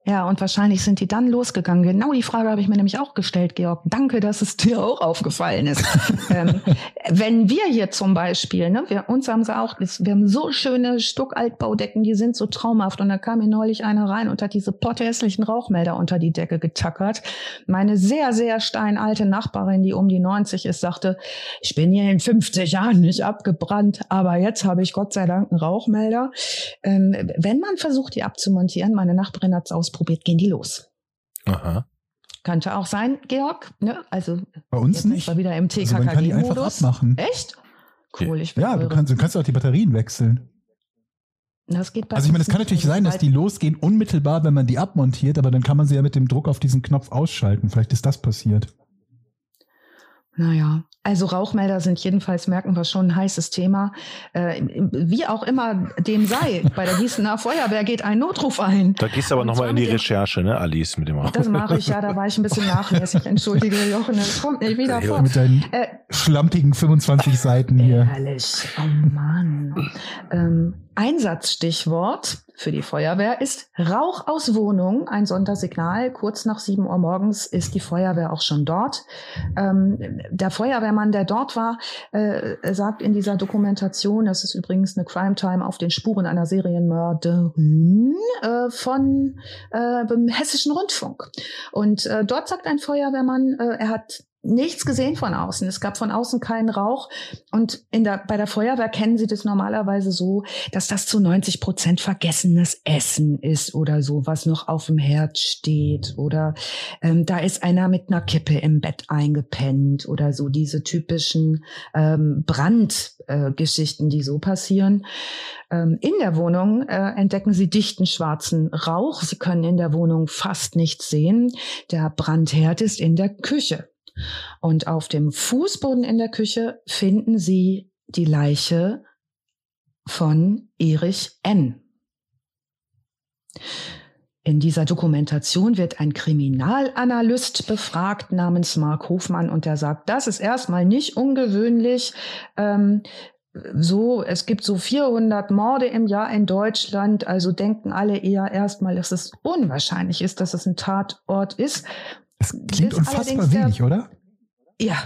Ja, und wahrscheinlich sind die dann losgegangen. Genau die Frage habe ich mir nämlich auch gestellt, Georg. Danke, dass es dir auch aufgefallen ist. *laughs* ähm, wenn wir hier zum Beispiel, ne, wir, uns haben sie auch, wir haben so schöne Stuckaltbaudecken, die sind so traumhaft. Und da kam mir neulich einer rein und hat diese potthässlichen Rauchmelder unter die Decke getackert. Meine sehr, sehr steinalte Nachbarin, die um die 90 ist, sagte, ich bin hier in 50 Jahren nicht abgebrannt, aber jetzt habe ich Gott sei Dank einen Rauchmelder. Ähm, wenn man versucht, die abzumontieren, meine Nachbarin hat es ausprobiert, gehen die los. Aha. Könnte auch sein, Georg. Ne? Also Bei uns nicht. wir wieder im Also man kann die einfach TKKG-Modus. abmachen. Echt? Cool, ich bin Ja, du kannst, du kannst auch die Batterien wechseln. Das geht bei Also ich meine, es kann natürlich sein, dass die losgehen unmittelbar, wenn man die abmontiert, aber dann kann man sie ja mit dem Druck auf diesen Knopf ausschalten. Vielleicht ist das passiert. Naja, also Rauchmelder sind jedenfalls, merken wir schon, ein heißes Thema. Äh, wie auch immer dem sei, bei der Gießener Feuerwehr geht ein Notruf ein. Da gehst du aber nochmal in die Recherche, ne, Alice, mit dem Rauch. Das mache ich ja, da war ich ein bisschen nachlässig. Entschuldige, Jochen, das kommt nicht wieder Ja, vor. Mit deinen Äh, schlampigen 25 Seiten hier. Ehrlich, oh Mann. Ähm, Einsatzstichwort für die Feuerwehr ist Rauch aus Wohnung, ein Sondersignal. Kurz nach 7 Uhr morgens ist die Feuerwehr auch schon dort. Ähm, der Feuerwehrmann, der dort war, äh, sagt in dieser Dokumentation, das ist übrigens eine Crime Time auf den Spuren einer Serienmörderin äh, von äh, dem Hessischen Rundfunk. Und äh, dort sagt ein Feuerwehrmann, äh, er hat nichts gesehen von außen. Es gab von außen keinen Rauch. Und in der, bei der Feuerwehr kennen sie das normalerweise so, dass das zu 90 Prozent vergessenes Essen ist oder so, was noch auf dem Herd steht. Oder ähm, da ist einer mit einer Kippe im Bett eingepennt oder so diese typischen ähm, Brandgeschichten, äh, die so passieren. Ähm, in der Wohnung äh, entdecken sie dichten schwarzen Rauch. Sie können in der Wohnung fast nichts sehen. Der Brandherd ist in der Küche. Und auf dem Fußboden in der Küche finden sie die Leiche von Erich N. In dieser Dokumentation wird ein Kriminalanalyst befragt namens Mark Hofmann und der sagt, das ist erstmal nicht ungewöhnlich. Ähm, so, es gibt so 400 Morde im Jahr in Deutschland, also denken alle eher erstmal, dass es unwahrscheinlich ist, dass es ein Tatort ist. Das klingt Bis unfassbar der- wenig, oder? Ja,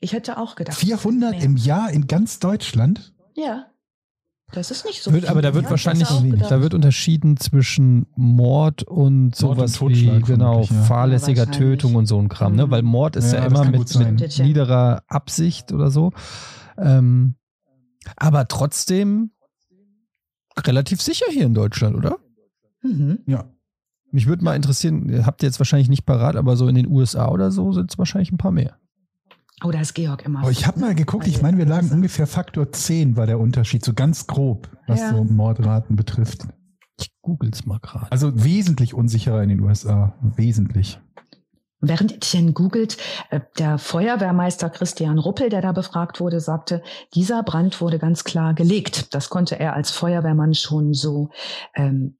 ich hätte auch gedacht. 400 mehr. im Jahr in ganz Deutschland? Ja, das ist nicht so Wird, aber da wird Ja, wahrscheinlich, das da wird unterschieden zwischen Mord und sowas und wie genau ja. fahrlässiger. Tötung und so ein Kram, ne? Mhm. Weil Mord ist ja, Ja, das immer mit, mit niederer Absicht oder so. Ähm, aber trotzdem relativ sicher hier in Deutschland, oder? Mhm. Ja. Mich würde mal interessieren, habt ihr jetzt wahrscheinlich nicht parat, aber so in den USA oder so sind es wahrscheinlich ein paar mehr. Oh, da ist Georg immer. Aber ich habe mal geguckt, ich meine, wir lagen ungefähr Faktor 10 war der Unterschied, so ganz grob, was Ja. so Mordraten betrifft. Ich google's mal gerade. Also wesentlich unsicherer in den USA. Wesentlich. Während Etienne googelt, äh, der Feuerwehrmeister Christian Ruppel, der da befragt wurde, sagte, dieser Brand wurde ganz klar gelegt. Das konnte er als Feuerwehrmann schon so ähm,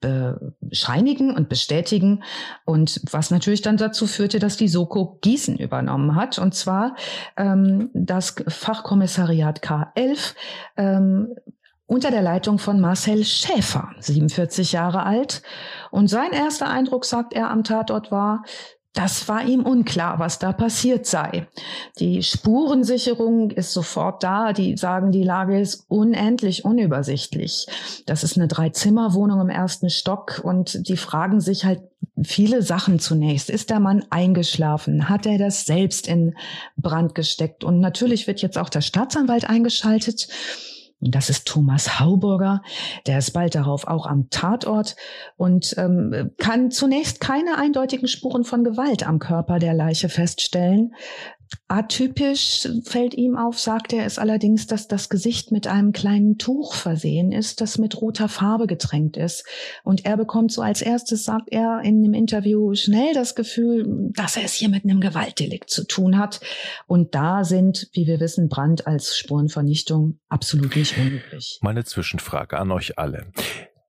bescheinigen und bestätigen. Und was natürlich dann dazu führte, dass die Soko Gießen übernommen hat. Und zwar ähm, das Fachkommissariat K11 ähm, unter der Leitung von Marcel Schäfer, 47 Jahre alt. Und sein erster Eindruck, sagt er am Tatort, war, das war ihm unklar, was da passiert sei. Die Spurensicherung ist sofort da. Die sagen, die Lage ist unendlich unübersichtlich. Das ist eine Dreizimmerwohnung im ersten Stock und die fragen sich halt viele Sachen zunächst. Ist der Mann eingeschlafen? Hat er das selbst in Brand gesteckt? Und natürlich wird jetzt auch der Staatsanwalt eingeschaltet. Und das ist Thomas Hauburger. Der ist bald darauf auch am Tatort und ähm, kann zunächst keine eindeutigen Spuren von Gewalt am Körper der Leiche feststellen. Atypisch fällt ihm auf, sagt er, ist allerdings, dass das Gesicht mit einem kleinen Tuch versehen ist, das mit roter Farbe getränkt ist. Und er bekommt so als erstes, sagt er in dem Interview, schnell das Gefühl, dass er es hier mit einem Gewaltdelikt zu tun hat. Und da sind, wie wir wissen, Brand als Spurenvernichtung absolut nicht unüblich. Meine Zwischenfrage an euch alle.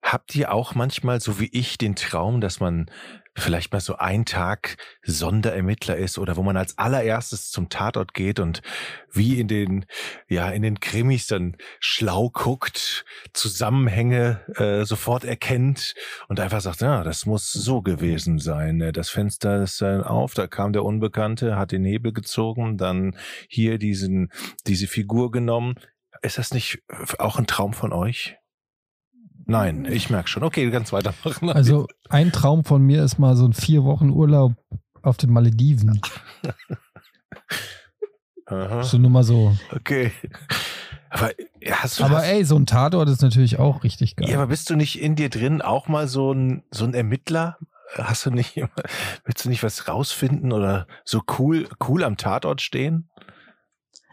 Habt ihr auch manchmal, so wie ich, den Traum, dass man vielleicht mal so ein Tag Sonderermittler ist oder wo man als allererstes zum Tatort geht und wie in den, ja, in den Krimis dann schlau guckt, Zusammenhänge äh, sofort erkennt und einfach sagt, ja, das muss so gewesen sein. Ne? Das Fenster ist dann auf, da kam der Unbekannte, hat den Nebel gezogen, dann hier diesen, diese Figur genommen. Ist das nicht auch ein Traum von euch? Nein, ich merke schon. Okay, kannst weitermachen. Also ein Traum von mir ist mal so ein vier Wochen Urlaub auf den Malediven. *laughs* Aha. So nur mal so. Okay. Aber hast du Aber hast, ey, so ein Tatort ist natürlich auch richtig geil. ja, aber bist du nicht in dir drin auch mal so ein so ein Ermittler? Hast du nicht willst du nicht was rausfinden oder so cool cool am Tatort stehen?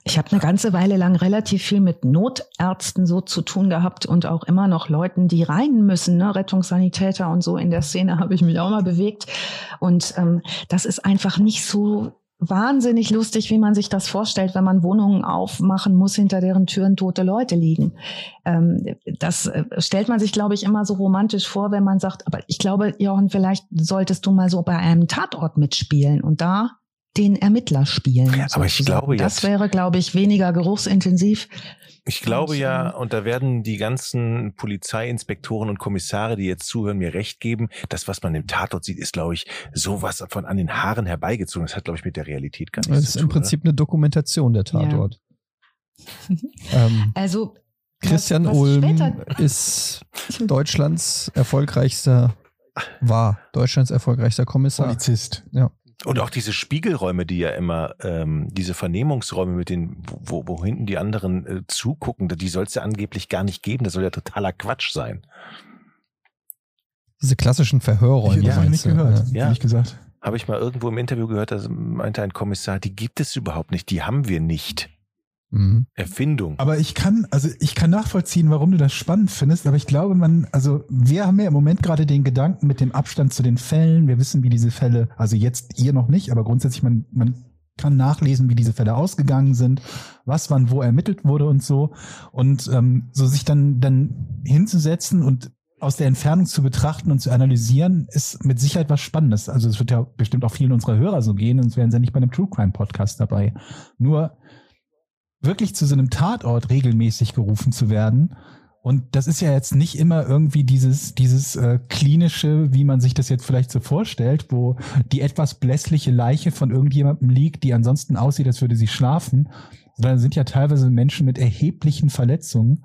Ich habe eine ganze Weile lang relativ viel mit Notärzten so zu tun gehabt und auch immer noch Leuten, die rein müssen, ne? Rettungssanitäter und so in der Szene habe ich mich auch mal bewegt. Und ähm, das ist einfach nicht so wahnsinnig lustig, wie man sich das vorstellt, wenn man Wohnungen aufmachen muss, hinter deren Türen tote Leute liegen. Ähm, das äh, stellt man sich, glaube ich, immer so romantisch vor, wenn man sagt, aber ich glaube, Jochen, vielleicht solltest du mal so bei einem Tatort mitspielen und da den Ermittler spielen. aber ich glaube das jetzt- wäre, glaube ich, weniger geruchsintensiv. Ich glaube Und, ja, ähm, und da werden die ganzen Polizeiinspektoren und Kommissare, die jetzt zuhören, mir recht geben. Das, was man im Tatort sieht, ist, glaube ich, sowas von an den Haaren herbeigezogen. Das hat, glaube ich, mit der Realität gar nichts Das ist zu im tun. Prinzip eine Dokumentation der Tatort. *laughs* ähm, Also Christian was, was Ulm ist Deutschlands erfolgreichster, war Deutschlands erfolgreichster Kommissar. Polizist. Und auch diese Spiegelräume, die ja immer, ähm, diese Vernehmungsräume mit den, wo, wo hinten die anderen äh, zugucken, die soll es ja angeblich gar nicht geben. Das soll ja totaler Quatsch sein. Diese klassischen Verhörräume. ich habe noch nicht meinst du? gehört, Ja. ehrlich gesagt. Habe ich mal irgendwo im Interview gehört, da meinte ein Kommissar, die gibt es überhaupt nicht, die haben wir nicht. Mhm. Erfindung. Aber ich kann, also ich kann nachvollziehen, warum du das spannend findest, aber ich glaube, man, also wir haben ja im Moment gerade den Gedanken mit dem Abstand zu den Fällen. Wir wissen, wie diese Fälle, also jetzt ihr noch nicht, aber grundsätzlich man, man kann nachlesen, wie diese Fälle ausgegangen sind, was wann wo ermittelt wurde und so. Und ähm, so sich dann, dann hinzusetzen und aus der Entfernung zu betrachten und zu analysieren, ist mit Sicherheit was Spannendes. Also es wird ja bestimmt auch vielen unserer Hörer so gehen, sonst wären sie ja nicht bei einem True Crime Podcast dabei. Nur wirklich zu so einem Tatort regelmäßig gerufen zu werden. Und das ist ja jetzt nicht immer irgendwie dieses, dieses äh, klinische, wie man sich das jetzt vielleicht so vorstellt, wo die etwas blässliche Leiche von irgendjemandem liegt, die ansonsten aussieht, als würde sie schlafen, sondern sind ja teilweise Menschen mit erheblichen Verletzungen,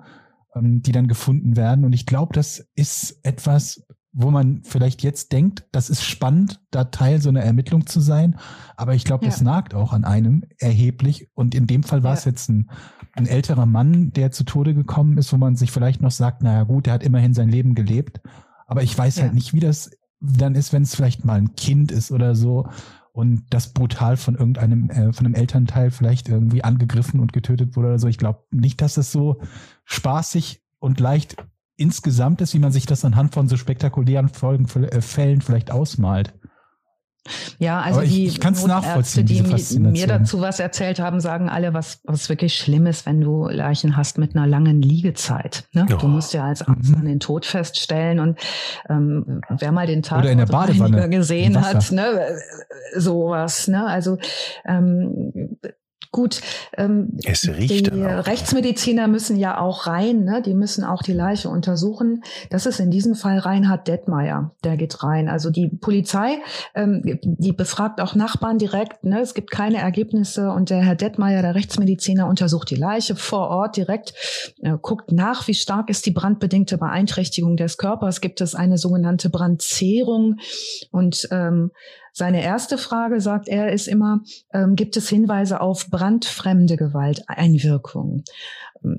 ähm, die dann gefunden werden. Und ich glaube, das ist etwas, wo man vielleicht jetzt denkt, das ist spannend, da Teil so einer Ermittlung zu sein. Aber ich glaube, das Ja. nagt auch an einem erheblich. Und in dem Fall war es Ja. jetzt ein, ein älterer Mann, der zu Tode gekommen ist, wo man sich vielleicht noch sagt, naja gut, der hat immerhin sein Leben gelebt. Aber ich weiß Ja. halt nicht, wie das dann ist, wenn es vielleicht mal ein Kind ist oder so und das brutal von irgendeinem, äh, von einem Elternteil vielleicht irgendwie angegriffen und getötet wurde oder so. Ich glaube nicht, dass das so spaßig und leicht insgesamt ist, wie man sich das anhand von so spektakulären Folgen, äh, Fällen vielleicht ausmalt. Ja, also ich- die ich kann's Notärzte, die mir dazu was erzählt haben, sagen alle, was, was wirklich schlimm ist, wenn du Leichen hast mit einer langen Liegezeit. Ne? Oh. Du musst ja als Arzt Mhm. dann den Tod feststellen und ähm, wer mal den Tag Oder in der Badewanne, gesehen hat, ne, sowas. Ne? Also ähm, gut, ähm, Es riecht die auch. Rechtsmediziner müssen ja auch rein, ne? die müssen auch die Leiche untersuchen. Das ist in diesem Fall Reinhard Detmeier, der geht rein. Also die Polizei, ähm, die befragt auch Nachbarn direkt, ne? es gibt keine Ergebnisse und der Herr Detmeier, der Rechtsmediziner, untersucht die Leiche vor Ort direkt, äh, guckt nach, wie stark ist die brandbedingte Beeinträchtigung des Körpers, gibt es eine sogenannte Brandzehrung und ähm, seine erste Frage, sagt er, ist immer, ähm, gibt es Hinweise auf brandfremde Gewalteinwirkungen?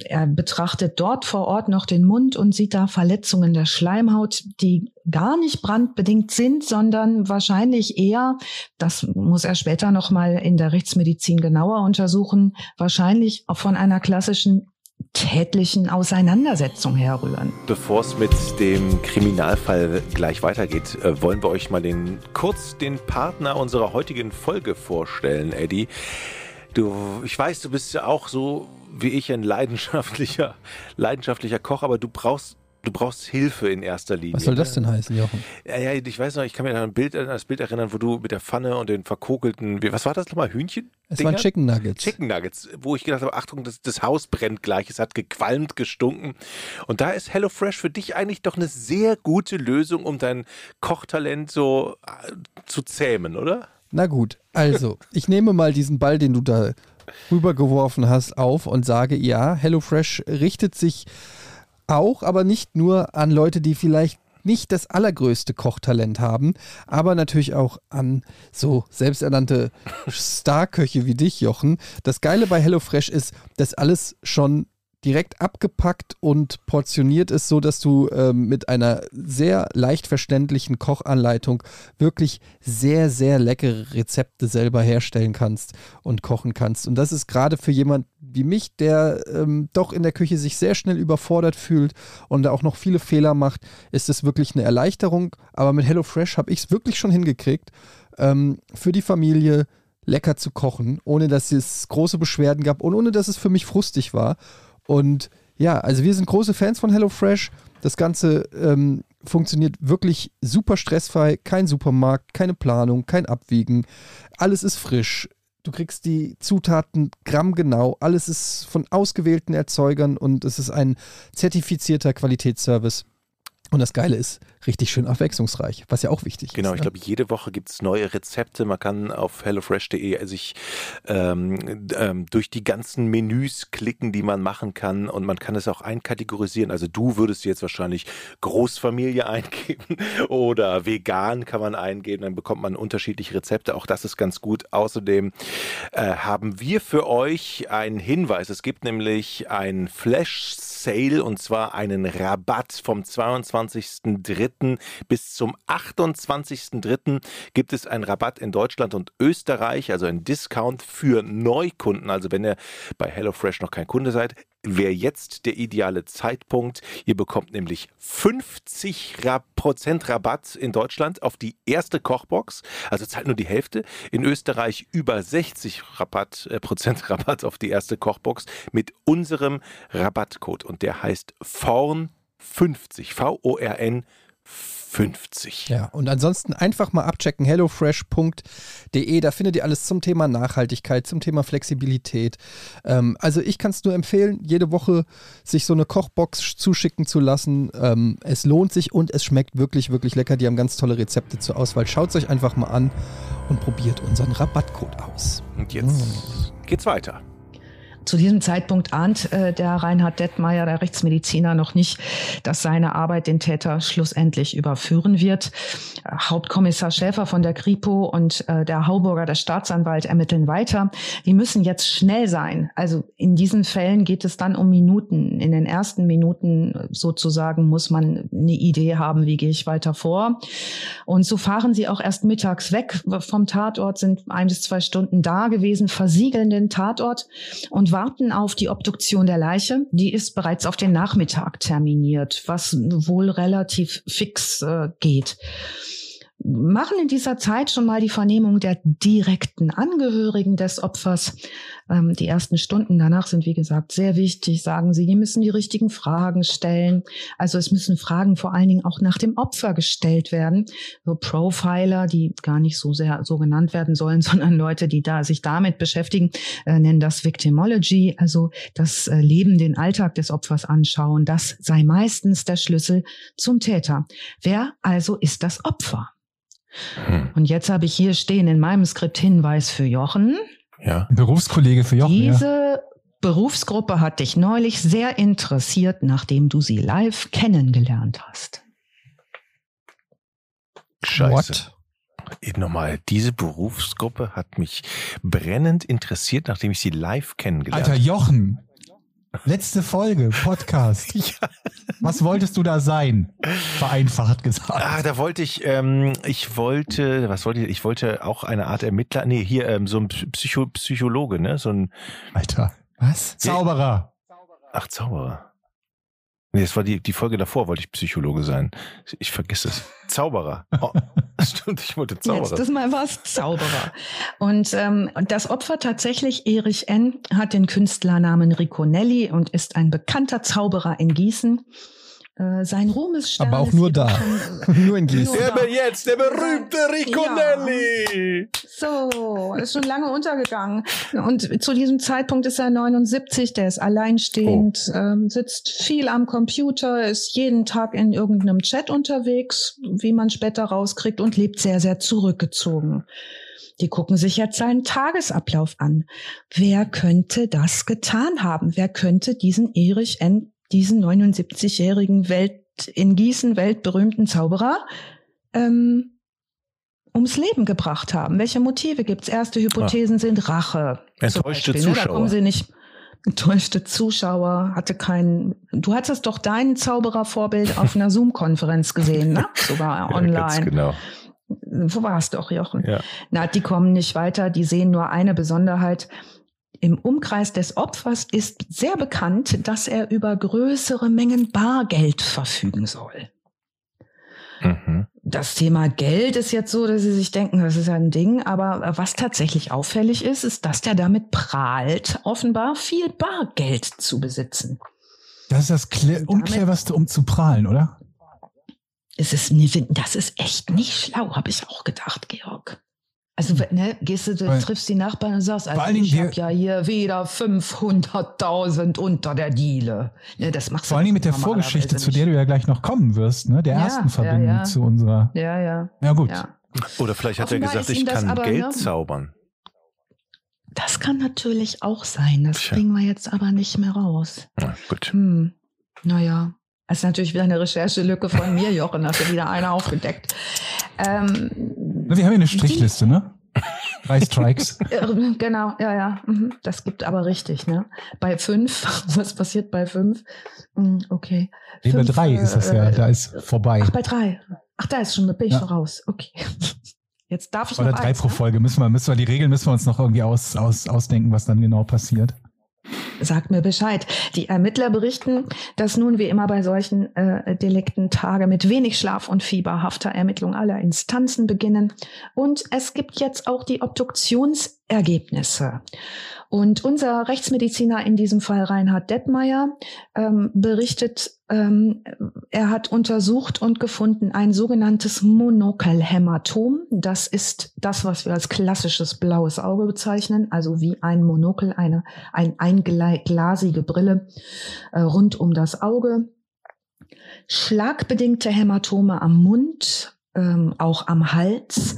Er betrachtet dort vor Ort noch den Mund und sieht da Verletzungen der Schleimhaut, die gar nicht brandbedingt sind, sondern wahrscheinlich eher, das muss er später nochmal in der Rechtsmedizin genauer untersuchen, wahrscheinlich von einer klassischen tätlichen Auseinandersetzung herrühren. Bevor es mit dem Kriminalfall gleich weitergeht, äh, wollen wir euch mal den, kurz den Partner unserer heutigen Folge vorstellen, Eddie. Du, ich weiß, du bist ja auch so wie ich ein leidenschaftlicher, leidenschaftlicher Koch, aber du brauchst du brauchst Hilfe in erster Linie. Was soll das denn heißen, Jochen? Ja, ja, ich weiß noch, ich kann mich an ein Bild, an das Bild erinnern, wo du mit der Pfanne und den verkokelten, was war das nochmal, Hühnchen? Es waren Chicken Nuggets. Chicken Nuggets, wo ich gedacht habe, Achtung, das, das Haus brennt gleich, es hat gequalmt, gestunken. Und da ist HelloFresh für dich eigentlich doch eine sehr gute Lösung, um dein Kochtalent so äh, zu zähmen, oder? Na gut, also, *laughs* ich nehme mal diesen Ball, den du da rübergeworfen hast, auf und sage, ja, HelloFresh richtet sich auch, aber nicht nur an Leute, die vielleicht nicht das allergrößte Kochtalent haben, aber natürlich auch an so selbsternannte *laughs* Starköche wie dich, Jochen. Das Geile bei HelloFresh ist, dass alles schon direkt abgepackt und portioniert ist, so dass du ähm, mit einer sehr leicht verständlichen Kochanleitung wirklich sehr, sehr leckere Rezepte selber herstellen kannst und kochen kannst. Und das ist gerade für jemand wie mich, der ähm, doch in der Küche sich sehr schnell überfordert fühlt und auch noch viele Fehler macht, ist es wirklich eine Erleichterung. Aber mit HelloFresh habe ich es wirklich schon hingekriegt, ähm, für die Familie lecker zu kochen, ohne dass es große Beschwerden gab und ohne dass es für mich frustig war. Und ja, also wir sind große Fans von HelloFresh. Das Ganze ähm, funktioniert wirklich super stressfrei. Kein Supermarkt, keine Planung, kein Abwiegen. Alles ist frisch. Du kriegst die Zutaten grammgenau. Alles ist von ausgewählten Erzeugern und es ist ein zertifizierter Qualitätsservice. Und das Geile ist, richtig schön abwechslungsreich, was ja auch wichtig genau, ist. Genau, ich glaube, jede Woche gibt es neue Rezepte. Man kann auf hellofresh.de sich ähm, ähm, durch die ganzen Menüs klicken, die man machen kann und man kann es auch einkategorisieren. Also du würdest jetzt wahrscheinlich Großfamilie *laughs* eingeben oder vegan kann man eingeben, dann bekommt man unterschiedliche Rezepte. Auch das ist ganz gut. Außerdem äh, haben wir für euch einen Hinweis. Es gibt nämlich ein Flash Sale und zwar einen Rabatt vom 22.03. bis zum 28.03. gibt es einen Rabatt in Deutschland und Österreich, also ein Discount für Neukunden. Also wenn ihr bei HelloFresh noch kein Kunde seid, wäre jetzt der ideale Zeitpunkt. Ihr bekommt nämlich 50 Prozent Rabatt in Deutschland auf die erste Kochbox, also zahlt nur die Hälfte. In Österreich über 60 Rabatt, äh, Prozent *laughs* Rabatt auf die erste Kochbox mit unserem Rabattcode und der heißt VORN50, V-O-R-N 50. Ja, und ansonsten einfach mal abchecken, hellofresh.de, da findet ihr alles zum Thema Nachhaltigkeit, zum Thema Flexibilität. Ähm, also ich kann es nur empfehlen, jede Woche sich so eine Kochbox zuschicken zu lassen. Ähm, es lohnt sich und es schmeckt wirklich, wirklich lecker. Die haben ganz tolle Rezepte zur Auswahl. Schaut es euch einfach mal an und probiert unseren Rabattcode aus. Und jetzt mm. geht's weiter. Zu diesem Zeitpunkt ahnt äh, der Reinhard Detmeier, der Rechtsmediziner, noch nicht, dass seine Arbeit den Täter schlussendlich überführen wird. Hauptkommissar Schäfer von der Kripo und äh, der Hauburger, der Staatsanwalt, ermitteln weiter. Die müssen jetzt schnell sein. Also in diesen Fällen geht es dann um Minuten. In den ersten Minuten sozusagen muss man eine Idee haben, wie gehe ich weiter vor. Und so fahren sie auch erst mittags weg vom Tatort, sind ein bis zwei Stunden da gewesen, versiegeln den Tatort und warten auf die Obduktion der Leiche. Die ist bereits auf den Nachmittag terminiert, was wohl relativ fix äh, geht machen in dieser Zeit schon mal die Vernehmung der direkten Angehörigen des Opfers. Ähm, die ersten Stunden danach sind, wie gesagt, sehr wichtig, sagen sie. Die müssen die richtigen Fragen stellen. Also es müssen Fragen vor allen Dingen auch nach dem Opfer gestellt werden. So Profiler, die gar nicht so sehr so genannt werden sollen, *laughs* sondern Leute, die da sich damit beschäftigen, äh, nennen das Victimology, also das äh, Leben, den Alltag des Opfers anschauen. Das sei meistens der Schlüssel zum Täter. Wer also ist das Opfer? Hm. Und jetzt habe ich hier stehen in meinem Skript Hinweis für Jochen. Ja. Berufskollege für Jochen. Diese ja. Berufsgruppe hat dich neulich sehr interessiert, nachdem du sie live kennengelernt hast. Scheiße. What? Nochmal, diese Berufsgruppe hat mich brennend interessiert, nachdem ich sie live kennengelernt habe. Alter Jochen, Letzte Folge, Podcast. *laughs* Ja. Was wolltest du da sein? Vereinfacht gesagt. Ah, da wollte ich, ähm, ich wollte, was wollte ich, ich wollte auch eine Art Ermittler, nee, hier ähm, so ein Psycho, Psychologe, ne, so ein, Alter. Was? Zauberer. ach, Zauberer. Nee, das war die, die Folge davor, wollte ich Psychologe sein. Ich vergiss es. Zauberer. Oh, *laughs* stimmt, ich wollte Zauberer. Letztes Mal war es Zauberer. Und ähm, das Opfer tatsächlich, Erich N., hat den Künstlernamen Riconelli und ist ein bekannter Zauberer in Gießen. Äh, sein Ruhmesstern Aber auch ist nur da. schon, *laughs* Nur in Gießen. Ja. Aber jetzt der berühmte Riconelli. So, ist schon lange untergegangen. Und zu diesem Zeitpunkt ist er 79, der ist alleinstehend, ähm, sitzt viel am Computer, ist jeden Tag in irgendeinem Chat unterwegs, wie man später rauskriegt, und lebt sehr, sehr zurückgezogen. Die gucken sich jetzt seinen Tagesablauf an. Wer könnte das getan haben? Wer könnte diesen Erich N., diesen 79-jährigen Welt, in Gießen weltberühmten Zauberer, ähm, ums Leben gebracht haben. Welche Motive gibt's? Erste Hypothesen sind Rache. Enttäuschte Beispiel, ne? Da Zuschauer. kommen sie nicht. Enttäuschte Zuschauer, hatte keinen. Du hattest doch dein Zauberervorbild auf einer *laughs* Zoom-Konferenz gesehen, ne? Sogar *laughs* Ja, online. genau. Wo warst du doch, Jochen? Ja. Na, die kommen nicht weiter, die sehen nur eine Besonderheit. Im Umkreis des Opfers ist sehr bekannt, dass er über größere Mengen Bargeld verfügen soll. Mhm. Das Thema Geld ist jetzt so, dass Sie sich denken, das ist ein Ding, aber was tatsächlich auffällig ist, ist, dass der damit prahlt, offenbar viel Bargeld zu besitzen. Das ist das Kle Damit- Uncleverste, um zu prahlen, oder? Es ist, das ist echt nicht schlau, habe ich auch gedacht, Georg. Also, ne, gehst du, du Weil- triffst die Nachbarn und sagst, also ich habe ja hier wieder 500.000 unter der Diele. Ne, das machst Vor Dingen mit der Vorgeschichte, zu der du ja gleich noch kommen wirst, ne? Der Ja, ersten ja, Verbindung ja. zu unserer. Ja, ja, Ja, gut. ja. Oder vielleicht hat er Offenbar gesagt, ist ich kann aber, Geld ne? zaubern. Das kann natürlich auch sein. Das Tja. kriegen wir jetzt aber nicht mehr raus. Ja, gut. Hm, naja. Das ist natürlich wieder eine Recherchelücke von mir, Jochen, hast du wieder eine aufgedeckt. Ähm, Wir haben hier eine Strichliste, ne? Drei Strikes. *laughs* äh, genau, ja, ja. mhm, Das gibt aber richtig, ne? Bei fünf, *laughs* was passiert bei fünf? Hm, Okay. Nee, bei drei ist das ja, äh, da ist vorbei. Ach, bei drei. Ach, da ist schon, bin ich Ja. schon raus. Okay. *laughs* Jetzt darf ich Oder noch drei eins, pro ne? Folge. Müssen wir, müssen wir, die Regeln müssen wir uns noch irgendwie aus, aus, ausdenken, was dann genau passiert. Sagt mir Bescheid. Die Ermittler berichten, dass nun wie immer bei solchen äh, Delikten Tage mit wenig Schlaf und fieberhafter Ermittlung aller Instanzen beginnen. Und es gibt jetzt auch die Obduktionsergebnisse. Und unser Rechtsmediziner in diesem Fall, Reinhard Detmeier, ähm, berichtet, ähm, er hat untersucht und gefunden ein sogenanntes Monokelhämatom. Das ist das, was wir als klassisches blaues Auge bezeichnen, also wie ein Monokel, eine ein einglasige Brille äh, rund um das Auge. Schlagbedingte Hämatome am Mund, ähm, auch am Hals.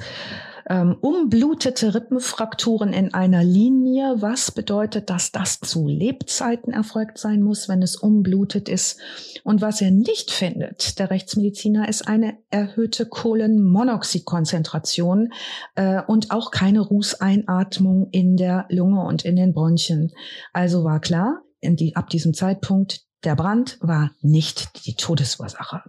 Ähm, umblutete Rippenfrakturen in einer Linie, was bedeutet, dass das zu Lebzeiten erfolgt sein muss, wenn es umblutet ist. Und was er nicht findet, der Rechtsmediziner, ist eine erhöhte Kohlenmonoxidkonzentration äh, und auch keine Rußeinatmung in der Lunge und in den Bronchien. Also war klar, die, ab diesem Zeitpunkt, der Brand war nicht die Todesursache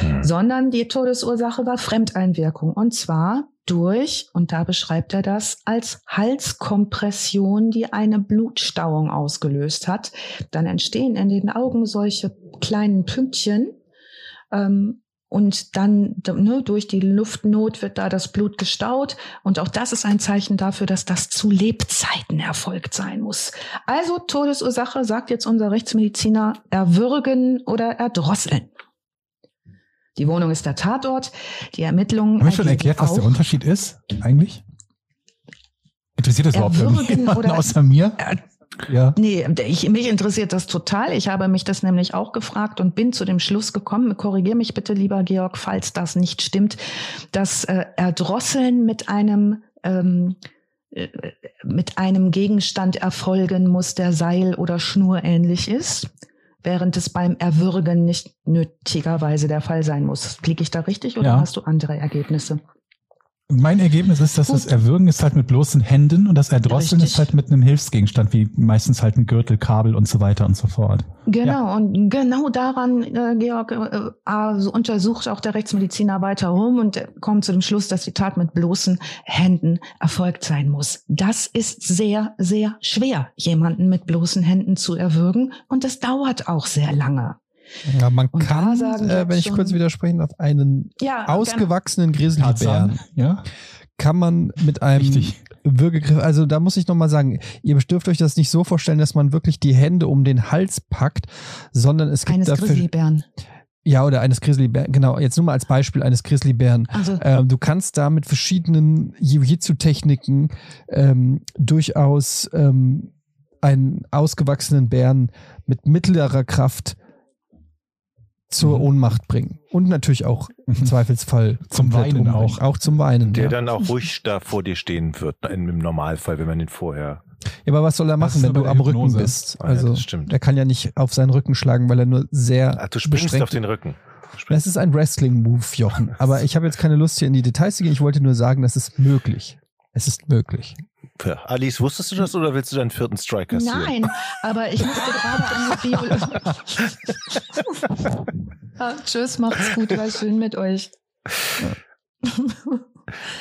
Hm. sondern die Todesursache war Fremdeinwirkung. Und zwar durch, und da beschreibt er das, als Halskompression, die eine Blutstauung ausgelöst hat. Dann entstehen in den Augen solche kleinen Pünktchen. Ähm, und dann ne, durch die Luftnot wird da das Blut gestaut. Und auch das ist ein Zeichen dafür, dass das zu Lebzeiten erfolgt sein muss. Also Todesursache, sagt jetzt unser Rechtsmediziner, erwürgen oder erdrosseln. Die Wohnung ist der Tatort. Die Ermittlungen. Haben wir schon erklärt, was der Unterschied ist, eigentlich? Interessiert das überhaupt irgendjemanden *laughs* außer mir? Äh, Ja. Nee, ich, mich interessiert das total. Ich habe mich das nämlich auch gefragt und bin zu dem Schluss gekommen, korrigier mich bitte, lieber Georg, falls das nicht stimmt, dass äh, Erdrosseln mit einem ähm, äh, mit einem Gegenstand erfolgen muss, der Seil oder Schnur ähnlich ist, während es beim Erwürgen nicht nötigerweise der Fall sein muss. Klicke ich da richtig oder Ja. hast du andere Ergebnisse? Mein Ergebnis ist, dass Gut. das Erwürgen ist halt mit bloßen Händen und das Erdrosseln Richtig. ist halt mit einem Hilfsgegenstand, wie meistens halt ein Gürtel, Kabel und so weiter und so fort. Genau, und genau daran, äh, Georg, äh, also untersucht auch der Rechtsmediziner weiter rum und äh, kommt zu dem Schluss, dass die Tat mit bloßen Händen erfolgt sein muss. Das ist sehr, sehr schwer, jemanden mit bloßen Händen zu erwürgen und das dauert auch sehr lange. Ja, man Und kann, sagen äh, wenn ich kurz widersprechen darf, einen Ja, ausgewachsenen Grizzlybären ja, kann man mit einem richtig. Würgegriff, also da muss ich nochmal sagen, ihr dürft euch das nicht so vorstellen, dass man wirklich die Hände um den Hals packt, sondern es gibt eines dafür, Grizzlybären. ja, oder eines Grizzlybären, genau, jetzt nur mal als Beispiel eines Grizzlybären. Also Ähm, du kannst da mit verschiedenen Jiu-Jitsu-Techniken ähm, durchaus ähm, einen ausgewachsenen Bären mit mittlerer Kraft zur Mhm. Ohnmacht bringen. Und natürlich auch im Zweifelsfall *laughs* Zum Weinen umbringen. auch. Auch zum Weinen. Der ja. dann auch ruhig da vor dir stehen wird, im Normalfall, wenn man ihn vorher. ja, aber was soll er machen, wenn du am Hypnose. Rücken bist? Ah, ja, Also, stimmt. der kann ja nicht auf seinen Rücken schlagen, weil er nur sehr Ach, du springst beschränkt auf den Rücken. Das ist ein Wrestling-Move, Jochen. *laughs* Aber ich habe jetzt keine Lust, hier in die Details zu gehen. Ich wollte nur sagen, das ist möglich. Es ist möglich. Ja, Alice, wusstest du das oder willst du deinen vierten Strike kassieren? Nein, aber ich musste gerade an die Biologie. *laughs* ah, tschüss, macht's gut, war schön mit euch.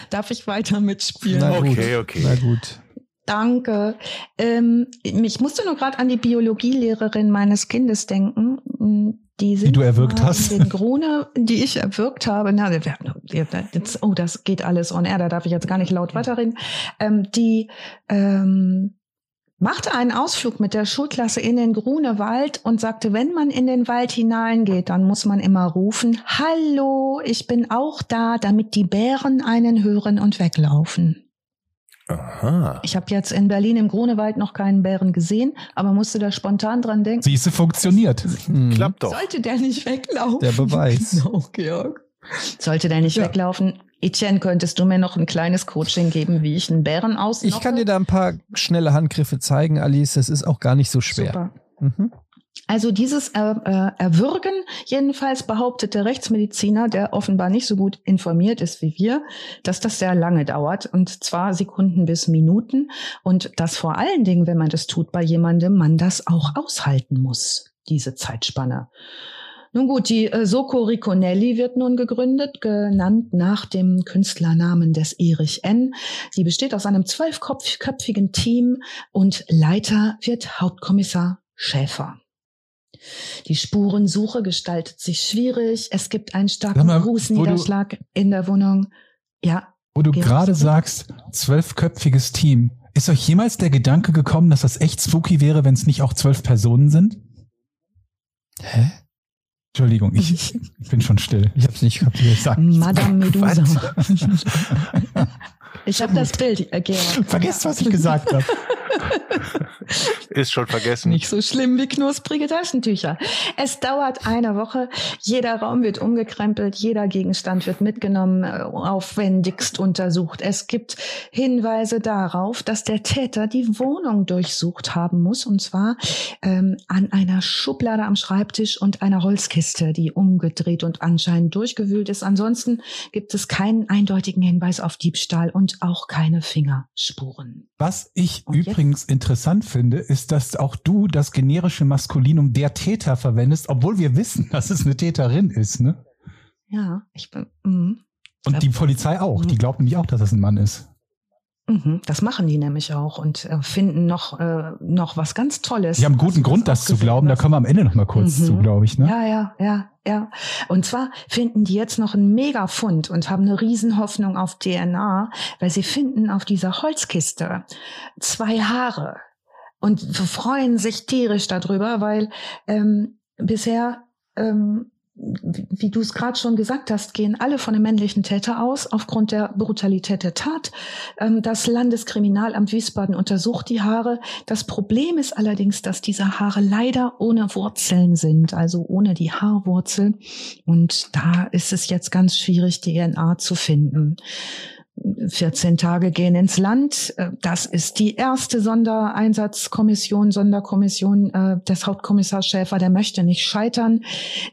Darf ich weiter mitspielen? Na gut. Okay, okay. Na gut. Danke. Ähm, ich musste nur gerade an die Biologielehrerin meines Kindes denken. Die, sind du erwürgt mal hast. Den Grune, die ich erwürgt habe. Na, jetzt, oh, das geht alles on air, da darf ich jetzt gar nicht laut weiterreden. Ähm, die ähm, machte einen Ausflug mit der Schulklasse in den Grunewald und sagte, wenn man in den Wald hineingeht, dann muss man immer rufen, Hallo, ich bin auch da, damit die Bären einen hören und weglaufen. Aha. Ich habe jetzt in Berlin im Grunewald noch keinen Bären gesehen, aber musste da spontan dran denken. Siehste, funktioniert. Hm. Klappt doch. Sollte der nicht weglaufen? Der Beweis. *laughs* Genau, Georg. Sollte der nicht Ja. weglaufen? Etienne, könntest du mir noch ein kleines Coaching geben, wie ich einen Bären ausnocke? Ich kann dir da ein paar schnelle Handgriffe zeigen, Alice. Das ist auch gar nicht so schwer. Super. Mhm. Also dieses äh, Erwürgen, jedenfalls behauptet der Rechtsmediziner, der offenbar nicht so gut informiert ist wie wir, dass das sehr lange dauert und zwar Sekunden bis Minuten und dass vor allen Dingen, wenn man das tut bei jemandem, man das auch aushalten muss, diese Zeitspanne. Nun gut, die äh, Soko Riconelli wird nun gegründet, genannt nach dem Künstlernamen des Erich N. Sie besteht aus einem zwölfköpfigen Team und Leiter wird Hauptkommissar Schäfer. Die Spurensuche gestaltet sich schwierig. Es gibt einen starken mal, Rußniederschlag in der Wohnung. Ja, Wo du gerade sagst, zwölfköpfiges Team. Ist euch jemals der Gedanke gekommen, dass das echt spooky wäre, wenn es nicht auch zwölf Personen sind? Hä? Entschuldigung, ich, ich *laughs* bin schon still. Ich hab's nicht kapiert. Sag Madame Medusa. *laughs* ich habe das Bild, äh, Georg. Vergesst, was ich gesagt habe. *laughs* *laughs* Ist schon vergessen. Nicht so schlimm wie knusprige Taschentücher. Es dauert eine Woche. Jeder Raum wird umgekrempelt, jeder Gegenstand wird mitgenommen, äh, aufwendigst untersucht. Es gibt Hinweise darauf, dass der Täter die Wohnung durchsucht haben muss, und zwar ähm, an einer Schublade am Schreibtisch und einer Holzkiste, die umgedreht und anscheinend durchgewühlt ist. Ansonsten gibt es keinen eindeutigen Hinweis auf Diebstahl und auch keine Fingerspuren. Was ich Und jetzt? Übrigens interessant finde, ist, dass auch du das generische Maskulinum der Täter verwendest, obwohl wir wissen, *laughs* dass es eine Täterin ist, ne? Ja, ich bin. mhm. Und die Polizei auch. Die glaubt nämlich auch, dass es ein Mann ist. Mhm, das machen die nämlich auch und äh, finden noch, äh, noch was ganz Tolles. Die haben guten Grund, das zu glauben. Da ist. kommen wir am Ende noch mal kurz Mhm. zu, glaube ich, ne? Ja, ja, ja, ja. Und zwar finden die jetzt noch einen Megafund und haben eine Riesenhoffnung auf DNA, weil sie finden auf dieser Holzkiste zwei Haare und freuen sich tierisch darüber, weil ähm, bisher ähm, wie du es gerade schon gesagt hast, gehen alle von einem männlichen Täter aus, aufgrund der Brutalität der Tat. Ähm, Das Landeskriminalamt Wiesbaden untersucht die Haare. Das Problem ist allerdings, dass diese Haare leider ohne Wurzeln sind, also ohne die Haarwurzel. Und da ist es jetzt ganz schwierig, DNA zu finden. 14 Tage gehen ins Land. Äh, das ist die erste Sondereinsatzkommission, Sonderkommission äh, des Hauptkommissars Schäfer. Der möchte nicht scheitern.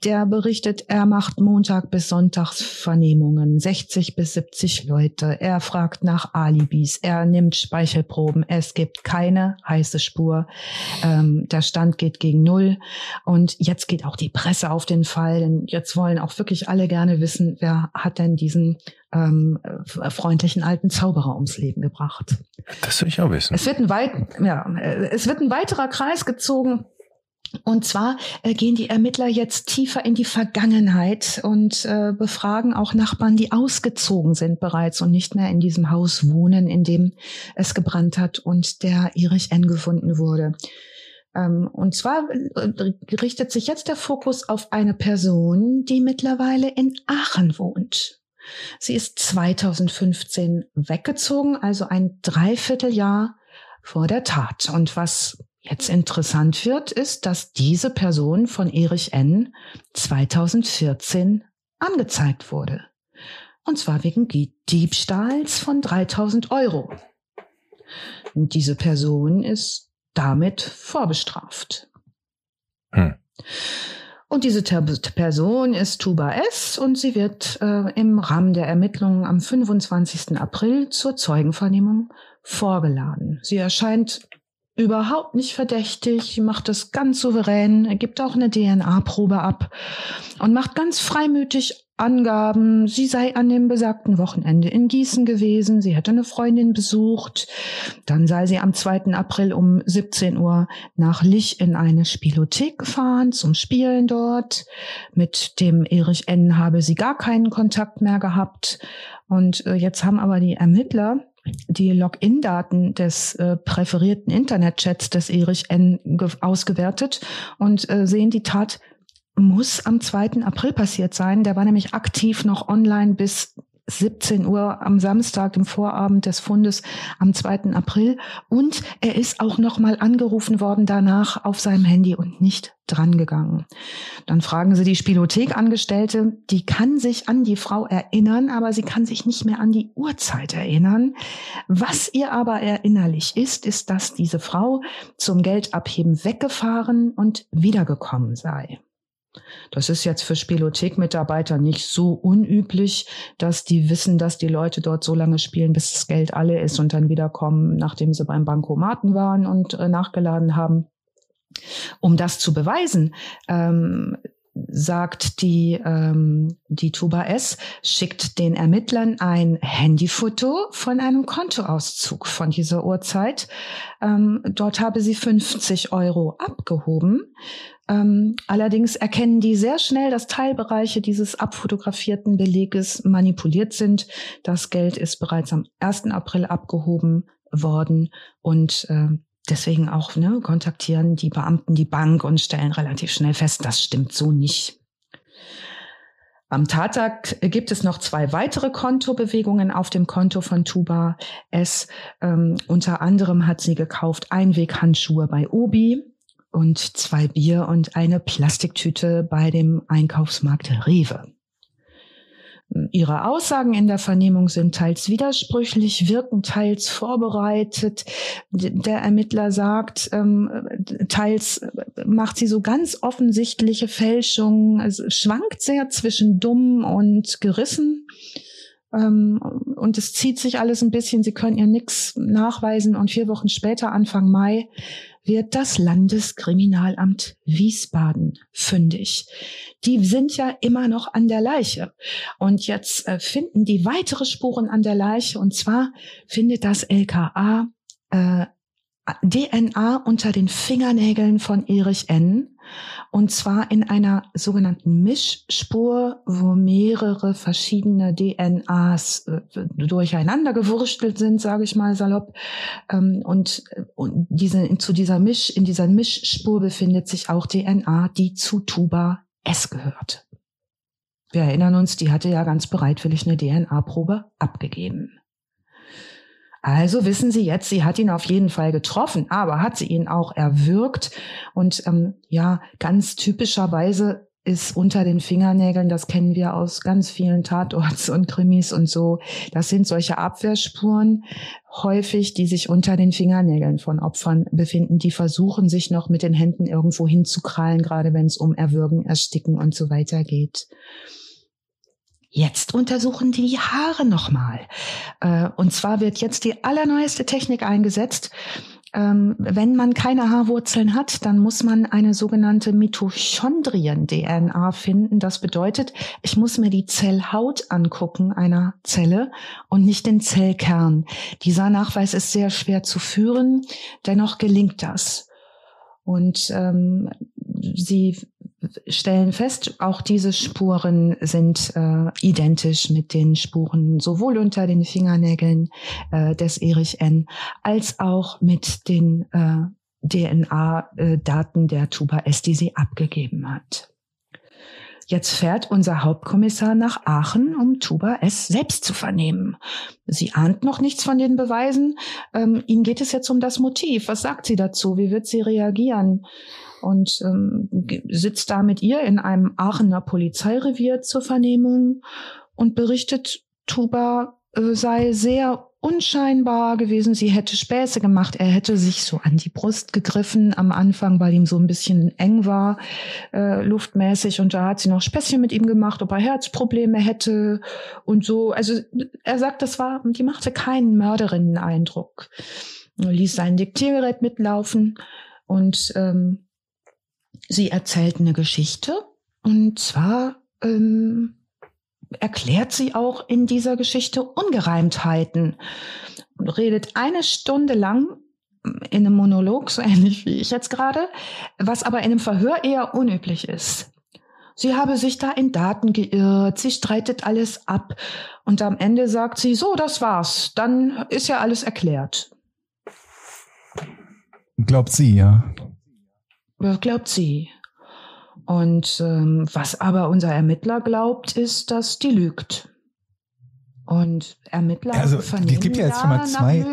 Der berichtet, er macht Montag bis Sonntags Vernehmungen, 60 bis 70 Leute. Er fragt nach Alibis. Er nimmt Speichelproben. Es gibt keine heiße Spur. Ähm, der Stand geht gegen Null. Und jetzt geht auch die Presse auf den Fall. Denn jetzt wollen auch wirklich alle gerne wissen, wer hat denn diesen ähm, freundlichen alten Zauberer ums Leben gebracht. Das will ich auch wissen. Es wird ein, weit, ja, es wird ein weiterer Kreis gezogen. Und zwar äh, gehen die Ermittler jetzt tiefer in die Vergangenheit und äh, befragen auch Nachbarn, die ausgezogen sind bereits und nicht mehr in diesem Haus wohnen, in dem es gebrannt hat und der Erich N. gefunden wurde. Ähm, und zwar äh, richtet sich jetzt der Fokus auf eine Person, die mittlerweile in Aachen wohnt. Sie ist 2015 weggezogen, also ein Dreivierteljahr vor der Tat. Und was jetzt interessant wird, ist, dass diese Person von Erich N. 2014 angezeigt wurde. Und zwar wegen Diebstahls von 3000 Euro. Und diese Person ist damit vorbestraft. Hm. Und diese Person ist Tuba S. und sie wird äh, im Rahmen der Ermittlungen am 25. April zur Zeugenvernehmung vorgeladen. Sie erscheint überhaupt nicht verdächtig, macht das ganz souverän, gibt auch eine DNA-Probe ab und macht ganz freimütig Angaben, sie sei an dem besagten Wochenende in Gießen gewesen, sie hätte eine Freundin besucht, dann sei sie am 2. April um 17 Uhr nach Lich in eine Spielothek gefahren zum Spielen dort. Mit dem Erich N. habe sie gar keinen Kontakt mehr gehabt. Und äh, jetzt haben aber die Ermittler die Login-Daten des äh, präferierten Internetchats des Erich N. ausgewertet und äh, sehen die Tat muss am 2. April passiert sein. Der war nämlich aktiv noch online bis 17 Uhr am Samstag, im Vorabend des Fundes am 2. April. Und er ist auch nochmal angerufen worden danach auf seinem Handy und nicht drangegangen. Dann fragen sie die Spielothekangestellte, die kann sich an die Frau erinnern, aber sie kann sich nicht mehr an die Uhrzeit erinnern. Was ihr aber erinnerlich ist, ist, dass diese Frau zum Geldabheben weggefahren und wiedergekommen sei. Das ist jetzt für Spielothek-Mitarbeiter nicht so unüblich, dass die wissen, dass die Leute dort so lange spielen, bis das Geld alle ist und dann wiederkommen, nachdem sie beim Bankomaten waren und äh, nachgeladen haben. Um das zu beweisen, ähm, sagt die, ähm, die Tuba S, schickt den Ermittlern ein Handyfoto von einem Kontoauszug von dieser Uhrzeit. Ähm, dort habe sie 50 Euro abgehoben. Ähm, allerdings erkennen die sehr schnell, dass Teilbereiche dieses abfotografierten Beleges manipuliert sind. Das Geld ist bereits am 1. April abgehoben worden und äh, deswegen auch ne, kontaktieren die Beamten die Bank und stellen relativ schnell fest, das stimmt so nicht. Am Tattag gibt es noch zwei weitere Kontobewegungen auf dem Konto von Tuba S. Ähm, unter anderem hat sie gekauft Einweghandschuhe bei Obi und zwei Bier und eine Plastiktüte bei dem Einkaufsmarkt Rewe. Ihre Aussagen in der Vernehmung sind teils widersprüchlich, wirken teils vorbereitet. Der Ermittler sagt, ähm, teils macht sie so ganz offensichtliche Fälschungen, also schwankt sehr zwischen dumm und gerissen. Ähm, und es zieht sich alles ein bisschen, sie können ihr nichts nachweisen und vier Wochen später, Anfang Mai, wird das Landeskriminalamt Wiesbaden fündig. Die sind ja immer noch an der Leiche. Und jetzt äh, finden die weitere Spuren an der Leiche. Und zwar findet das LKA äh, DNA unter den Fingernägeln von Erich N. Und zwar in einer sogenannten Mischspur, wo mehrere verschiedene DNAs äh, durcheinander gewurstelt sind, sage ich mal salopp. Ähm, und, und diese, zu dieser Misch, in dieser Mischspur befindet sich auch DNA, die zu Tuba S gehört. Wir erinnern uns, die hatte ja ganz bereitwillig eine DNA-Probe abgegeben. Also wissen Sie jetzt, sie hat ihn auf jeden Fall getroffen, aber hat sie ihn auch erwürgt? Und ähm, ja, ganz typischerweise ist unter den Fingernägeln, das kennen wir aus ganz vielen Tatorts und Krimis und so. Das sind solche Abwehrspuren häufig, die sich unter den Fingernägeln von Opfern befinden, die versuchen sich noch mit den Händen irgendwo hinzukrallen, gerade wenn es um Erwürgen, Ersticken und so weiter geht. Jetzt untersuchen die die Haare nochmal. Äh, und zwar wird jetzt die allerneueste Technik eingesetzt. Ähm, wenn man keine Haarwurzeln hat, dann muss man eine sogenannte Mitochondrien-DNA finden. Das bedeutet, ich muss mir die Zellhaut angucken einer Zelle und nicht den Zellkern. Dieser Nachweis ist sehr schwer zu führen, dennoch gelingt das. Und ähm, sie stellen fest, auch diese Spuren sind äh, identisch mit den Spuren sowohl unter den Fingernägeln äh, des Erich N. als auch mit den äh, DNA-Daten der Tuba S, die sie abgegeben hat. Jetzt fährt unser Hauptkommissar nach Aachen, um Tuba S selbst zu vernehmen. Sie ahnt noch nichts von den Beweisen. Ähm, Ihnen geht es jetzt um das Motiv. Was sagt sie dazu? Wie wird sie reagieren? Und ähm, sitzt da mit ihr in einem Aachener Polizeirevier zur Vernehmung und berichtet, Tuba äh, sei sehr unscheinbar gewesen. Sie hätte Späße gemacht. Er hätte sich so an die Brust gegriffen am Anfang, weil ihm so ein bisschen eng war, äh, luftmäßig. Und da hat sie noch Späßchen mit ihm gemacht, ob er Herzprobleme hätte und so. Also er sagt, das war, die machte keinen Mörderinnen-Eindruck. Er ließ sein Diktiergerät mitlaufen und ähm, sie erzählt eine Geschichte und zwar ähm, erklärt sie auch in dieser Geschichte Ungereimtheiten und redet eine Stunde lang in einem Monolog, so ähnlich wie ich jetzt gerade, was aber in einem Verhör eher unüblich ist. Sie habe sich da in Daten geirrt, sie streitet alles ab und am Ende sagt sie, so, das war's, dann ist ja alles erklärt. Glaubt sie, ja. Glaubt sie. Und ähm, was aber unser Ermittler glaubt, ist, dass die lügt. Und Ermittler also, es gibt ja jetzt schon mal zwei.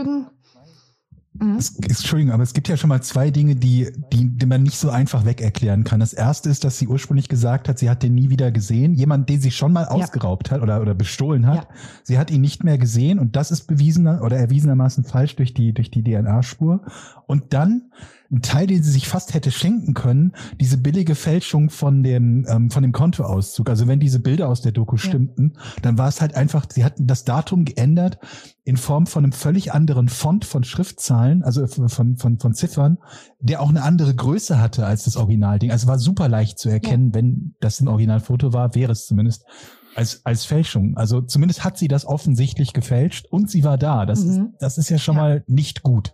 Mhm. Es, Entschuldigung, aber es gibt ja schon mal zwei Dinge, die, die, die man nicht so einfach weg erklären kann. Das erste ist, dass sie ursprünglich gesagt hat, sie hat den nie wieder gesehen. Jemand, den sie schon mal ausgeraubt ja. hat oder, oder bestohlen hat. Ja. Sie hat ihn nicht mehr gesehen und das ist bewiesener oder erwiesenermaßen falsch durch die, durch die DNA-Spur. Und dann ein Teil, den sie sich fast hätte schenken können, diese billige Fälschung von dem, ähm, von dem Kontoauszug. Also wenn diese Bilder aus der Doku ja. stimmten, dann war es halt einfach, sie hatten das Datum geändert in Form von einem völlig anderen Font von Schriftzahlen, also von, von, von Ziffern, der auch eine andere Größe hatte als das Originalding. Also war super leicht zu erkennen, ja. wenn das ein Originalfoto war, wäre es zumindest als, als Fälschung. Also zumindest hat sie das offensichtlich gefälscht und sie war da. Das, mhm. ist, das ist ja schon ja. mal nicht gut